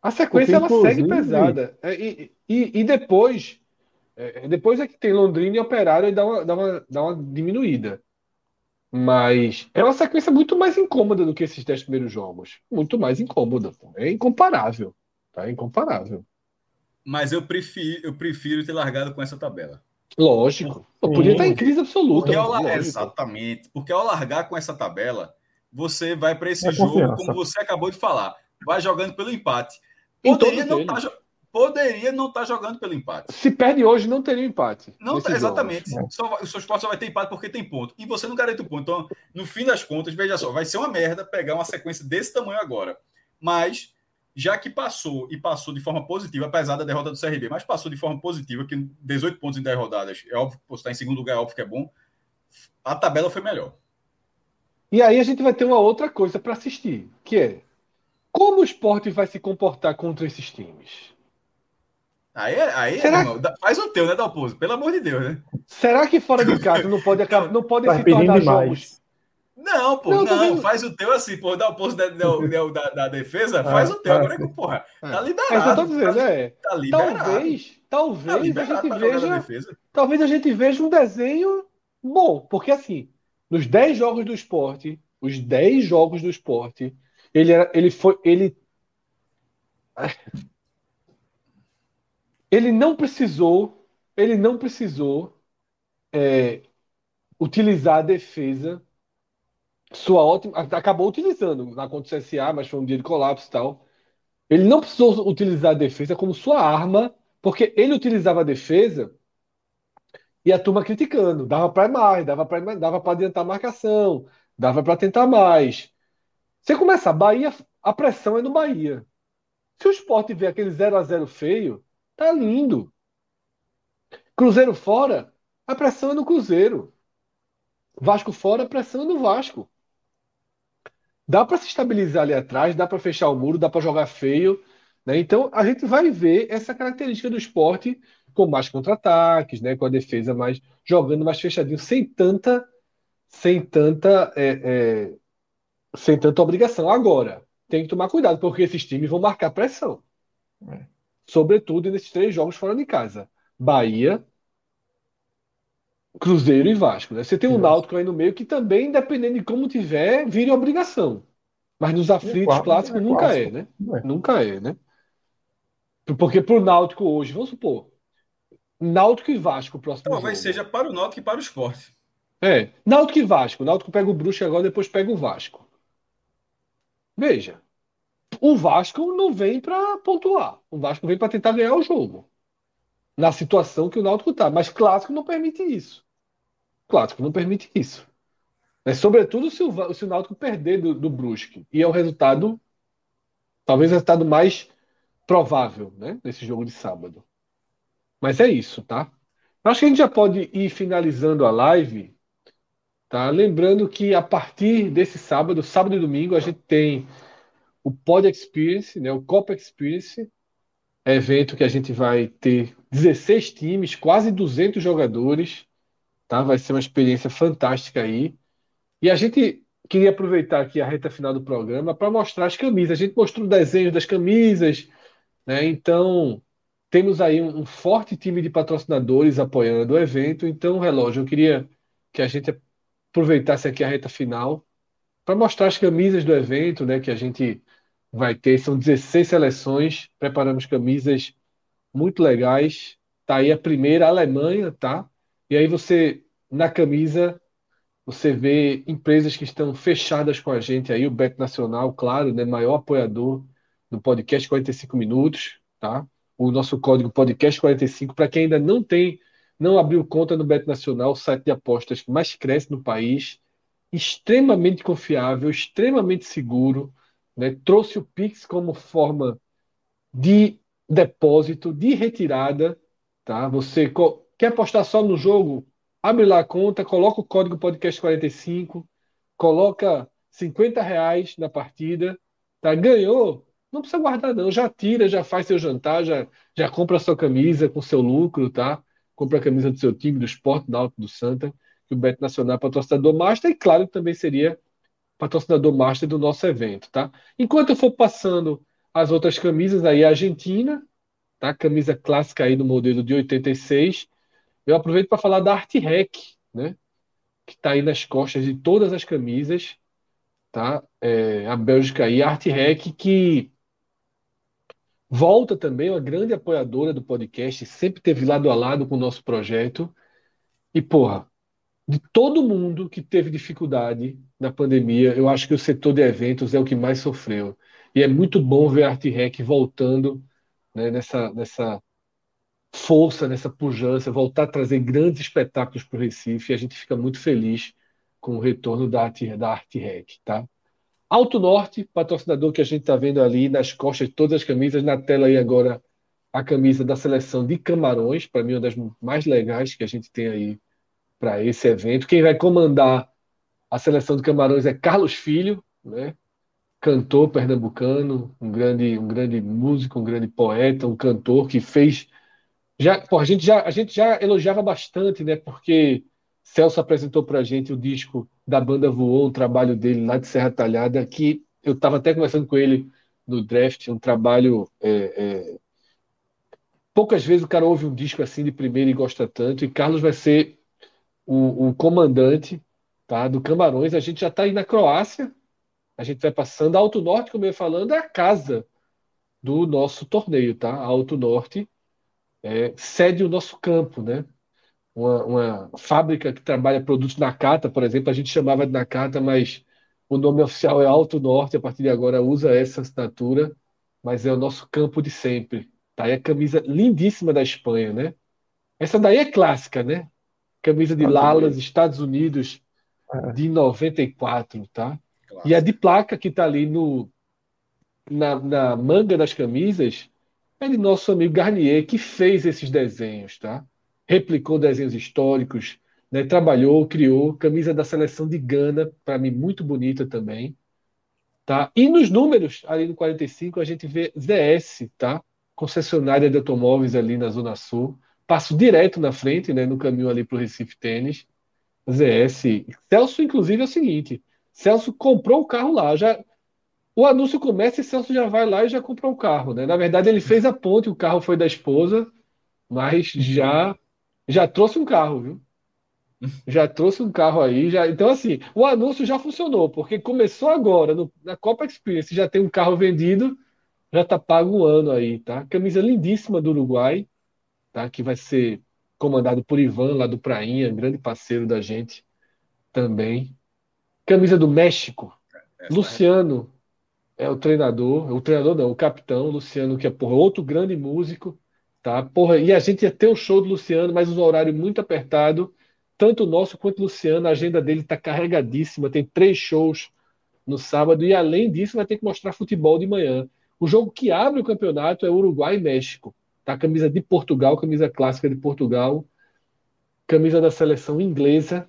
A sequência Porque, ela segue pesada. É, E, e, e depois, é, depois é que tem Londrina e Operário e dá uma, dá uma, dá uma diminuída. Mas é uma sequência muito mais incômoda do que esses dez primeiros jogos. Muito mais incômoda. pô. É incomparável. Tá? É incomparável. Mas eu prefiro, eu prefiro ter largado com essa tabela. Lógico. Sim. podia estar em crise absoluta. Porque ao, exatamente. Porque ao largar com essa tabela, você vai para esse É jogo, confiança. como você acabou de falar, vai jogando pelo empate. Em Poderia não estar poderia não estar jogando pelo empate. Se perde hoje, não teria empate. Não, nesses exatamente. jogos. Só o seu esporte só vai ter empate porque tem ponto. E você não garante o ponto. Então, no fim das contas, veja só, vai ser uma merda pegar uma sequência desse tamanho agora. Mas, já que passou e passou de forma positiva, apesar da derrota do CRB, mas passou de forma positiva, que 18 pontos em 10 rodadas, é óbvio que você está em segundo lugar, é óbvio que é bom. A tabela foi melhor. E aí a gente vai ter uma outra coisa para assistir, que é como o esporte vai se comportar contra esses times. Aí, aí Será irmão, faz o teu, né, Dalpozo? Pelo amor de Deus, né? Será que fora de casa não pode acabar, não podem Tá se tornar demais. jogos? Não, pô, Não, não, eu faz o teu assim, pô, dá o posto da, da, [laughs] da, defesa, Ah, faz o teu. ah, Agora, porra, tá É isso que eu liberado. tô dizendo, é. Tá liberado. Talvez, Tá talvez a liberado gente veja, talvez a gente veja um desenho bom, porque assim, nos 10 jogos do esporte, os 10 jogos do esporte, ele era, ele foi, ele [laughs] ele não precisou, ele não precisou é, utilizar a defesa, sua ótima, acabou utilizando na contra o CSA, mas foi um dia de colapso e tal. Ele não precisou utilizar a defesa como sua arma, porque ele utilizava a defesa e a turma criticando, dava para mais, dava para dava para adiantar a marcação, dava para tentar mais. Você começa, Bahia, a pressão é no Bahia. Se o Sport vê aquele 0 a 0 feio, tá lindo. Cruzeiro fora, a pressão é no Cruzeiro. Vasco fora, a pressão é no Vasco. Dá para se estabilizar ali atrás, dá para fechar o muro, dá para jogar feio, né? Então a gente vai ver essa característica do esporte com mais contra-ataques, né? Com a defesa mais jogando mais fechadinho, sem tanta, sem tanta, é, é, sem tanta obrigação. Agora tem que tomar cuidado porque esses times vão marcar pressão, É. sobretudo nesses três jogos fora de casa: Bahia, Cruzeiro e Vasco. Né? Você tem um Isso. Náutico aí no meio que também, dependendo de como tiver, vira obrigação. Mas nos aflitos quarto, clássicos é nunca clássico. é, né? Não é. Nunca é, né? Porque pro Náutico hoje, vamos supor, Náutico e Vasco, o próximo Talvez jogo. seja para o Náutico e para o esporte. É, Náutico e Vasco. Náutico pega o Bruxa agora, depois pega o Vasco. Veja, o Vasco não vem para pontuar. O Vasco vem para tentar ganhar o jogo. Na situação que o Náutico tá. Mas clássico não permite isso. Clássico não permite isso. É, sobretudo se o, se o Náutico perder do, do Brusque. E é o resultado, talvez o resultado mais provável, né? Nesse jogo de sábado. Mas é isso, tá? Acho que a gente já pode ir finalizando a live, tá? Lembrando que a partir desse sábado, sábado e domingo, a gente tem o Pod Experience, né? O Copa Experience, evento que a gente vai ter 16 times, quase 200 jogadores, tá? Vai ser uma experiência fantástica aí. E a gente queria aproveitar aqui a reta final do programa para mostrar as camisas. A gente mostrou o desenho das camisas, né? Então, temos aí um, um forte time de patrocinadores apoiando o evento. Então, relógio, eu queria que a gente aproveitasse aqui a reta final para mostrar as camisas do evento, né? Que a gente vai ter. São 16 seleções, preparamos camisas muito legais. Tá aí a primeira, a Alemanha, tá? E aí você, na camisa, você vê empresas que estão fechadas com a gente aí, o Beto Nacional, claro, né? Maior apoiador do podcast 45 Minutos, tá? O nosso código podcast 45, para quem ainda não tem, não abriu conta no Beto Nacional, o site de apostas que mais cresce no país, extremamente confiável, extremamente seguro, né? Trouxe o Pix como forma de depósito, de retirada, tá? Você quer apostar só no jogo? Abre lá a conta, coloca o código podcast 45, coloca 50 reais na partida, tá? Ganhou, não precisa guardar não, já tira, já faz seu jantar, já, já compra sua camisa com seu lucro, tá? Compra a camisa do seu time, do esporte, da Alto do Santa, que o Beto Nacional é patrocinador master, e claro também seria patrocinador master do nosso evento, tá? Enquanto eu for passando as outras camisas aí, a Argentina, tá? Camisa clássica aí no modelo de 86. Eu aproveito para falar da Art Rec, né? Que está aí nas costas de todas as camisas, tá? É, a Bélgica aí, a Art Rec, que volta também, uma grande apoiadora do podcast, sempre teve lado a lado com o nosso projeto. E, porra, de todo mundo que teve dificuldade na pandemia, eu acho que o setor de eventos é o que mais sofreu. E é muito bom ver a Art Rec voltando né, nessa, nessa força, nessa pujança, voltar a trazer grandes espetáculos para o Recife. E a gente fica muito feliz com o retorno da Art, da Art Rec. Tá? Alto Norte, patrocinador que a gente está vendo ali nas costas de todas as camisas, na tela aí agora a camisa da seleção de Camarões, para mim uma das mais legais que a gente tem aí para esse evento. Quem vai comandar a seleção de Camarões é Carlos Filho, né? Cantor pernambucano, um grande, um grande músico, um grande poeta, um cantor que fez. Já, pô, a, gente já, a gente já elogiava bastante, né? Porque Celso apresentou para a gente o disco da banda Voou, um trabalho dele lá de Serra Talhada, que eu estava até conversando com ele no draft, um trabalho. É, é... Poucas vezes o cara ouve um disco assim de primeira e gosta tanto, e Carlos vai ser o, o comandante tá, do Camarões. A gente já está aí na Croácia, a gente vai passando. A Alto Norte, como eu ia falando, é a casa do nosso torneio, tá? A Alto Norte é, cede o nosso campo, né? Uma, uma, fábrica que trabalha produtos Nakata, por exemplo, a gente chamava de Nakata, mas o nome oficial é Alto Norte, a partir de agora usa essa assinatura, mas é o nosso campo de sempre. Tá aí a camisa lindíssima da Espanha, né? Essa daí é clássica, né? Camisa de Lalas, Estados Unidos, é. de 94, tá? E a de placa que está ali no, na, na, manga das camisas é de nosso amigo Garnier, que fez esses desenhos, tá? Replicou desenhos históricos, né? trabalhou, criou. Camisa da seleção de Gana, para mim, muito bonita também. Tá? E nos números, ali no 45, a gente vê ZS, tá? concessionária de automóveis ali na Zona Sul. Passo direto na frente, né? no caminho ali para o Recife Tênis. ZS. Celso, inclusive, é o seguinte: Celso comprou o carro lá. Já, o anúncio começa e Celso já vai lá e já comprou o carro, né? Na verdade, ele fez a ponte, o carro foi da esposa, mas já já trouxe um carro, viu? Já trouxe um carro aí, já. Então assim, o anúncio já funcionou, porque começou agora no, na Copa Experience, já tem um carro vendido, já tá pago um ano aí, tá? Camisa lindíssima do Uruguai, tá? Que vai ser comandado por Ivan lá do Prainha, grande parceiro da gente também. Camisa do México. Essa Luciano é o treinador, o treinador não, o capitão, Luciano, que é porra, outro grande músico, tá? Porra, e a gente ia ter o show do Luciano, mas um horário muito apertado, tanto o nosso quanto o Luciano, a agenda dele tá carregadíssima, tem três shows no sábado, e além disso vai ter que mostrar futebol de manhã. O jogo que abre o campeonato é Uruguai e México, tá? Camisa de Portugal, camisa clássica de Portugal, camisa da seleção inglesa,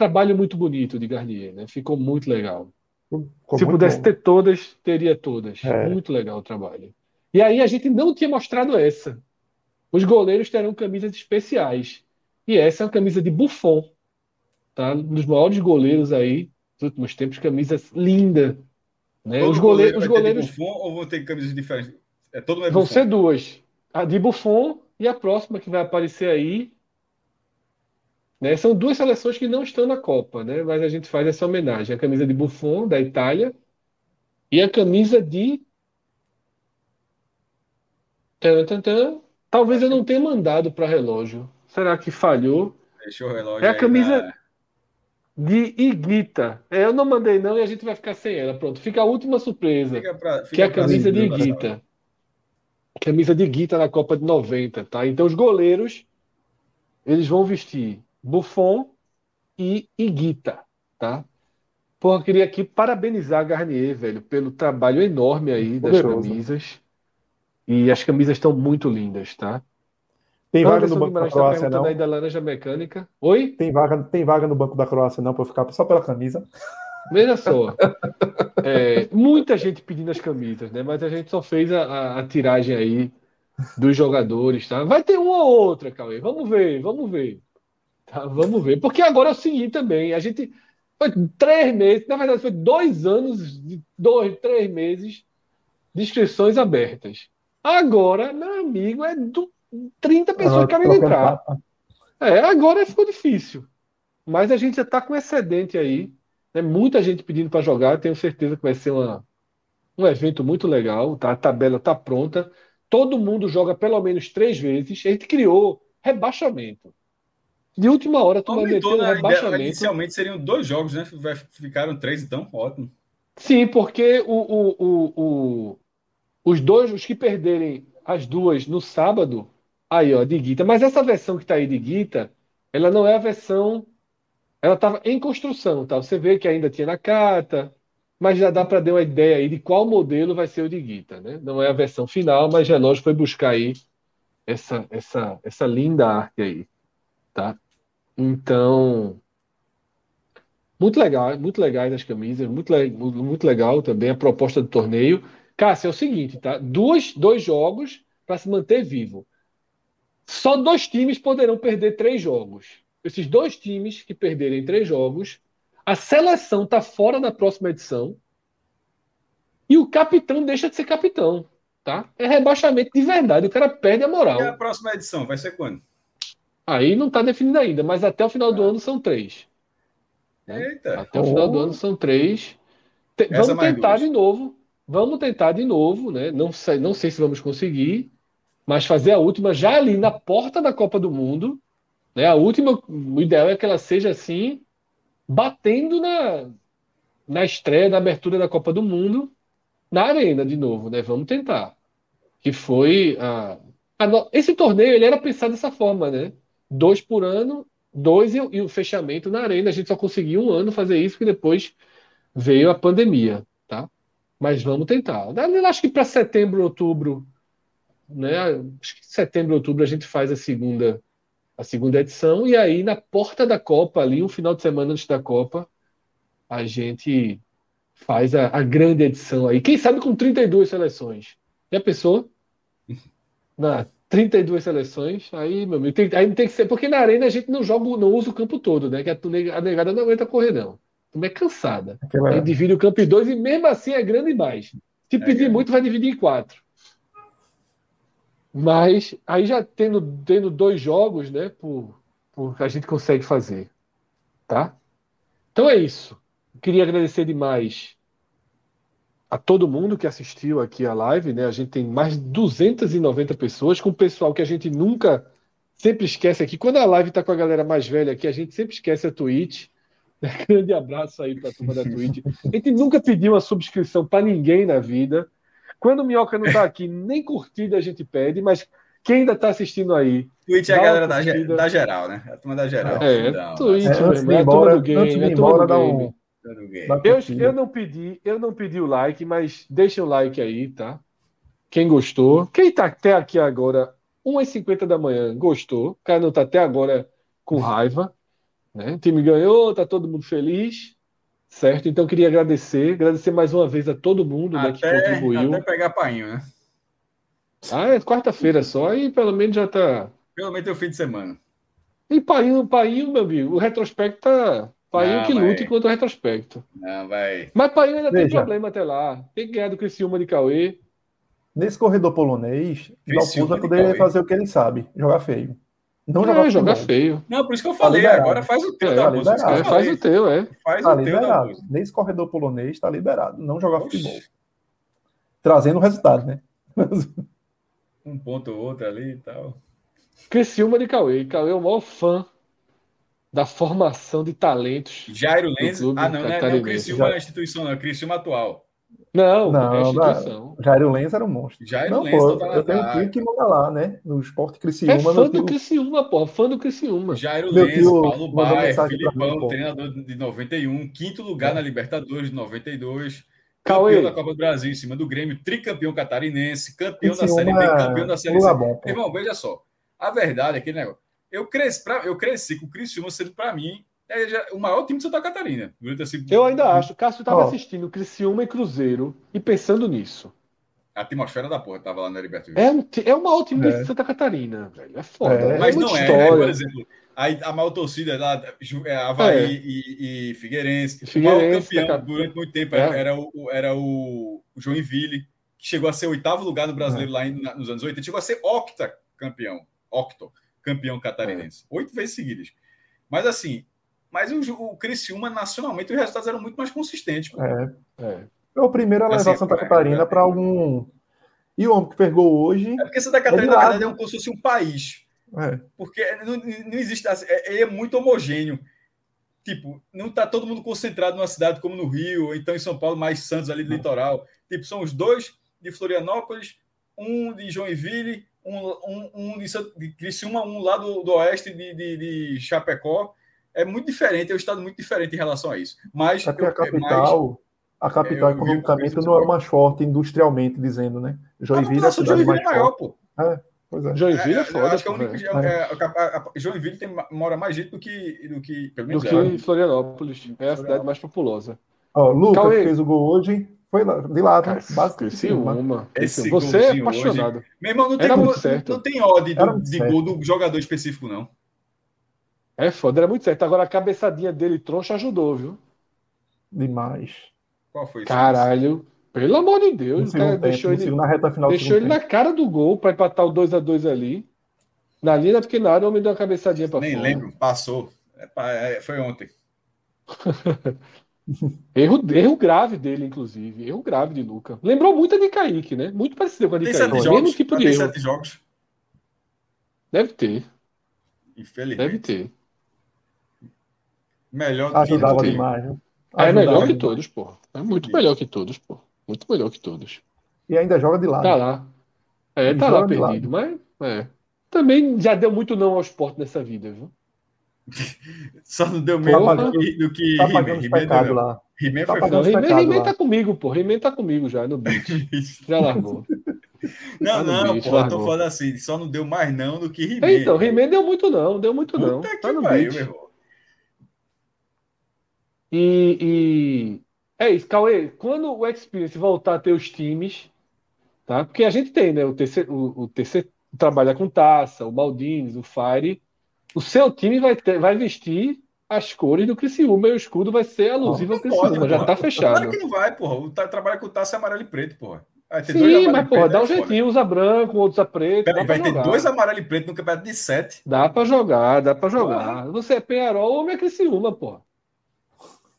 trabalho muito bonito de Garnier, né? Ficou muito legal. Ficou Se muito pudesse bom. ter todas, teria todas. É. Muito legal o trabalho. E aí a gente não tinha mostrado essa. Os goleiros terão camisas especiais. E essa é uma camisa de Buffon, tá? Um dos maiores goleiros aí dos últimos tempos, camisa linda. Né? os goleiros, os goleiros Buffon ou vão ter camisas diferentes? É todo vão ser duas. A de Buffon e a próxima que vai aparecer aí né? São duas seleções que não estão na Copa, né? mas a gente faz essa homenagem. A camisa de Buffon, da Itália, e a camisa de. Talvez eu não tenha mandado para relógio. Será que falhou? Deixa o relógio. É a camisa na... de Iguita. É, eu não mandei, não, e a gente vai ficar sem ela. Pronto, fica a última surpresa. Fica pra, fica que é a camisa de Iguita. Camisa de Iguita na Copa de 90, tá? Então os goleiros eles vão vestir Buffon e Iguita, tá? Porra, eu queria aqui parabenizar a Garnier, velho, pelo trabalho enorme aí das camisas. E as camisas estão muito lindas, tá? Tem vaga no Banco da tá Croácia, não? Aí da laranja mecânica. Oi? Tem vaga, tem vaga no Banco da Croácia, não, para ficar só pela camisa. Veja só. [laughs] É, muita gente pedindo as camisas, né? Mas a gente só fez a, a, a tiragem aí dos jogadores, tá? Vai ter uma ou outra, Cauê. Vamos ver, vamos ver. Tá, vamos ver. Porque agora é o seguinte também, a gente foi três meses, na verdade foi dois anos, dois, três meses de inscrições abertas. Agora, meu amigo, é do 30 pessoas que querem entrar. É, agora ficou difícil. Mas a gente já está com excedente aí. Né? Muita gente pedindo para jogar. Tenho certeza que vai ser uma, um evento muito legal. Tá? A tabela está pronta. Todo mundo joga pelo menos três vezes. A gente criou rebaixamento. De última hora, tu Aumentou, meteu um rebaixamento. Inicialmente seriam dois jogos, né? Ficaram três, então, ótimo. Sim, porque o, o, o, o, os dois, os que perderem as duas no sábado, aí, ó, de Guita. Mas essa versão que está aí de Guita, ela não é a versão. Ela estava em construção, tá? Você vê que ainda tinha na carta, mas já dá para dar uma ideia aí de qual modelo vai ser o de Guita, né? Não é a versão final, mas Relógio foi buscar aí essa, essa, essa linda arte aí, tá? Então, muito legal, muito legais as camisas, muito, muito legal também a proposta do torneio. Cássio, é o seguinte, tá? Duas, dois jogos para se manter vivo. Só dois times poderão perder três jogos. Esses dois times que perderem três jogos, a seleção está fora da próxima edição e o capitão deixa de ser capitão, tá? É rebaixamento de verdade, o cara perde a moral. E a próxima edição vai ser quando? Aí não está definido ainda, mas até o final do ah. ano são três. Né? Eita. Até o final do ano são três. Te, vamos tentar de novo. Vamos tentar de novo, né? Não sei, não sei se vamos conseguir, mas fazer a última já ali na porta da Copa do Mundo. Né? A última, o ideal é que ela seja assim, batendo na, na estreia, na abertura da Copa do Mundo, na arena de novo, né? Vamos tentar. Que foi a, a esse torneio ele era pensado dessa forma, né? Dois por ano, dois e, e, o fechamento na arena. A gente só conseguiu um ano fazer isso, porque depois veio a pandemia, tá? Mas vamos tentar. Eu acho que para setembro, outubro, né? Acho que setembro, outubro a gente faz a segunda a segunda edição e aí na porta da Copa ali, um final de semana antes da Copa, a gente faz a, a grande edição aí. Quem sabe com 32 seleções. Já pensou? [laughs] Na 32 seleções, aí, meu amigo, tem, aí tem que ser, porque na arena a gente não joga, não usa o campo todo, né? Que a, negada não aguenta correr, não. Também é cansada. Aquela... Aí divide o campo em dois e mesmo assim é grande demais. Se é pedir muito, vai dividir em quatro. Mas aí já tendo, tendo dois jogos, né? Por, por a gente consegue fazer. Tá? Então é isso. Queria agradecer demais a todo mundo que assistiu aqui a live, né? A gente tem mais de 290 pessoas, com o pessoal que a gente nunca sempre esquece aqui. Quando a live tá com a galera mais velha aqui, a gente sempre esquece a Twitch. [laughs] Grande abraço aí para a turma da Twitch. A gente nunca pediu uma subscrição para ninguém na vida. Quando o Minhoca não tá aqui, nem curtida a gente pede, mas quem ainda tá assistindo aí. Twitch é a galera da, da, geral, né? A turma da geral. É, Twitch, é, mesmo, é a turma do game, é a turma do game. Eu, eu, não pedi, eu não pedi o like, mas deixa o like aí, tá? Quem gostou. Quem tá até aqui agora, 1h50 da manhã, gostou. O cara não tá até agora com raiva. Né? O time ganhou, tá todo mundo feliz. Certo? Então queria agradecer, agradecer mais uma vez a todo mundo até, né, que contribuiu. Até pegar painho, né? Ah, é quarta-feira só e pelo menos já tá. Pelo menos é o fim de semana. E painho, painho, meu amigo, o retrospecto tá Painho que lute contra o retrospecto. Não, vai. Mas Painho ainda Veja. tem problema até lá. Tem que ganhar do Criciúma de Cauê. Nesse corredor polonês, vai poder fazer o que ele sabe, jogar feio. Não, não jogar, jogar feio. Não, por isso que eu falei, tá agora faz o teu, é, tá é, faz o teu, é. Faz tá o liberado. teu, Nesse corredor polonês está liberado, não jogar Oxi. futebol. Trazendo o resultado, né? um ponto ou outro ali e tal. Criciúma de Cauê. Cauê é o maior fã da formação de talentos. Jairo Lenz. Ah, não, né? Não, Criciúma é a instituição, não, é Criciúma atual. Não, não, é a instituição. Jairo Lenz era um monstro. Jairo não, Lenz, pô, eu tenho um tio que manda lá, né? No esporte Criciúma. É fã do tio... Criciúma, pô. Fã do Criciúma. Jairo Meu Lenz, Paulo Baia, Filipão, mim, treinador de 91, quinto lugar é. na Libertadores de 92. Cauê. Campeão da Copa do Brasil em cima do Grêmio, tricampeão catarinense, campeão Criciúma da Série B, campeão da Série C. Bom, Irmão, veja só. A verdade é que, né? Eu cresci, pra, eu cresci com o Criciúma sendo, para mim, é já, o maior time de Santa Catarina. Esse... Eu ainda acho. Cássio estava oh. assistindo Criciúma e Cruzeiro e pensando nisso. A atmosfera da porra tava lá no Heriberto É, um, é o maior time é. de Santa Catarina, velho. É foda. É. Mas não é, né? Por exemplo, a, a maior torcida lá, é Havaí é. e, e, Figueirense. Figueirense. O maior campeão tá... durante muito tempo é. era, o, era o Joinville, que chegou a ser oitavo lugar no brasileiro é. lá em, nos anos 80. Chegou a ser octa campeão. Octo campeão catarinense. É. Oito vezes seguidas. Mas assim, mas o, o Criciúma, nacionalmente, os resultados eram muito mais consistentes. É, é. É o primeiro a levar assim, Santa Catarina para algum. E o homem que pegou hoje. É porque Santa Catarina, é na verdade, é como se fosse um país. É. Porque não, não existe. Assim, é, é muito homogêneo. Tipo, não está todo mundo concentrado numa cidade como no Rio, ou então em São Paulo, mais Santos ali do litoral. Tipo, são os dois de Florianópolis, um de Joinville, um, um, um de, de Criciúma, um lá do, do oeste de, de, de Chapecó é muito diferente, é um estado muito diferente em relação a isso. Mas Até a capital, mais, a capital é, economicamente não é mais forte industrialmente, dizendo, né? Joinville é a cidade mais é maior, forte. pô. É, pois é. Joinville é, é foda. Acho que a única, é. a, a, Joinville tem, mora mais gente do que do que pelo menos do que Florianópolis. É a cidade mais populosa. Ó, Lucas Cauê. fez o gol hoje. Foi lá, de lá, né? Basicamente. Uma. Esse Você é apaixonado. Hoje, meu irmão, não tem, como, não tem ódio de, de gol do jogador específico, não. É foda, era muito certo. Agora a cabeçadinha dele troncha ajudou, viu? Demais. Qual foi isso? Caralho. Pelo amor de Deus, cara, tempo, deixou ele, na reta final deixou ele tempo. na cara do gol para empatar o 2 a 2 ali. Na linha da pequena área, o homem deu uma cabeçadinha para fora. Nem lembro, passou. É, é, foi ontem. [laughs] erro, erro grave dele, inclusive. Erro grave de Luca. Lembrou muito a de Kaique, né? Muito parecido com a de Kaique. Mesmo tipo de erro. jogos. Deve ter. Infelizmente. Deve ter. Melhor Ajudava que demais, né? É melhor que todos, pô. É muito melhor que todos, pô. Muito melhor que todos. E ainda joga de lado. Tá lá. É, tá lá perdido, mas é. Também já deu muito não ao esporte nessa vida, viu? Só não deu menos do que, do que tá He-Man. He lá. He-Man tá foi He-Man, He tá comigo, pô. He-Man tá comigo já no beat. já largou. Não, tá não, beat, pô, largou. eu tô falando assim, só não deu mais não do que He-Man. Então, He-Man deu muito não, deu muito Puta não. Tá no beat. Meu irmão. E, e, é isso, Cauê. Quando o Experience voltar a ter os times, tá? Porque a gente tem, né? O TC, o, o TC trabalha com taça, o Maldines, o Fire. O seu time vai, ter, vai vestir as cores do Criciúma e o escudo vai ser alusivo ao Criciúma. Pode, já tá fechado. Claro que não vai, porra. O trabalha com taça é amarelo e preto, porra. Sim, mas, porra, dá um jeitinho, usa branco, outro usa preto. Peraí, vai ter dois amarelo e preto no campeonato de sete. Dá pra jogar, dá pra jogar. Porra. Você é Penharol ou é Criciúma, porra.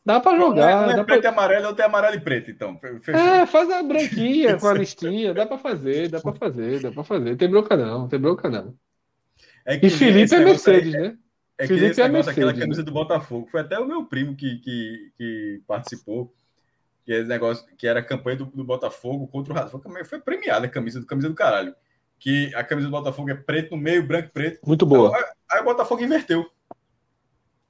Dá para jogar. Não é, não é preto pra... e amarelo, ou tem amarelo e preto, então. Fechou. É, faz a branquinha com a listinha. Dá para fazer, dá para fazer, dá para fazer. Tem bronca não, tem bronca não. É e Felipe é Mercedes, aí, né? É que Felipe é Mercedes. Aquela camisa do Botafogo. Foi até o meu primo que, que, que participou. Que, é negócio, que era a campanha do, do Botafogo contra o Rato. Foi, premiada a camisa do camisa do caralho. Que a camisa do Botafogo é preto no meio, branco e preto. Muito boa. Aí, aí o Botafogo inverteu.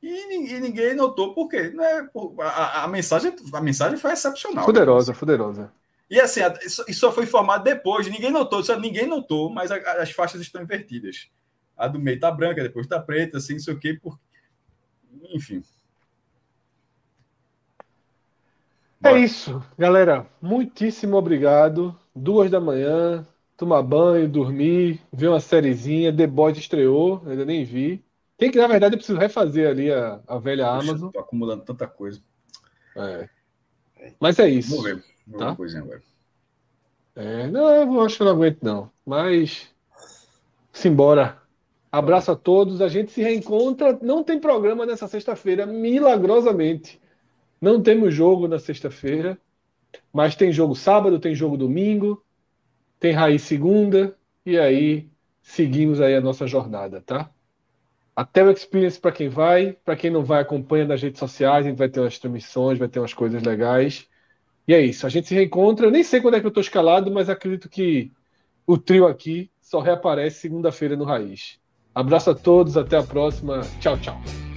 E, e ninguém notou por quê. Né? A, a, mensagem, a mensagem foi excepcional. Fuderosa, né? fuderosa. E assim, isso, só foi informado depois, ninguém notou, só ninguém notou, mas a, as faixas estão invertidas. A do meio tá branca, depois tá preta, assim, não sei o quê, por... enfim. É isso, galera. Muitíssimo obrigado. Duas da manhã, tomar banho, dormir, ver uma sériezinha. The Boys estreou, ainda nem vi. Tem que, na verdade, eu preciso refazer ali a, a velha Poxa, Amazon. Tô acumulando tanta coisa. É. Mas é isso. Vou ver. Vou tá? coisinha agora. É, não, eu acho que eu não aguento, não. Mas. Simbora. Abraço a todos. A gente se reencontra. Não tem programa nessa sexta-feira, milagrosamente. Não temos jogo na sexta-feira. Mas tem jogo sábado, tem jogo domingo, tem raiz segunda. E aí seguimos aí a nossa jornada, tá? até o experience para quem vai, para quem não vai, acompanha nas redes sociais, a gente vai ter umas transmissões, vai ter umas coisas legais. E é isso, a gente se reencontra. Eu nem sei quando é que eu estou escalado, mas acredito que o trio aqui só reaparece segunda-feira no Raiz. Abraço a todos, até a próxima. Tchau, tchau.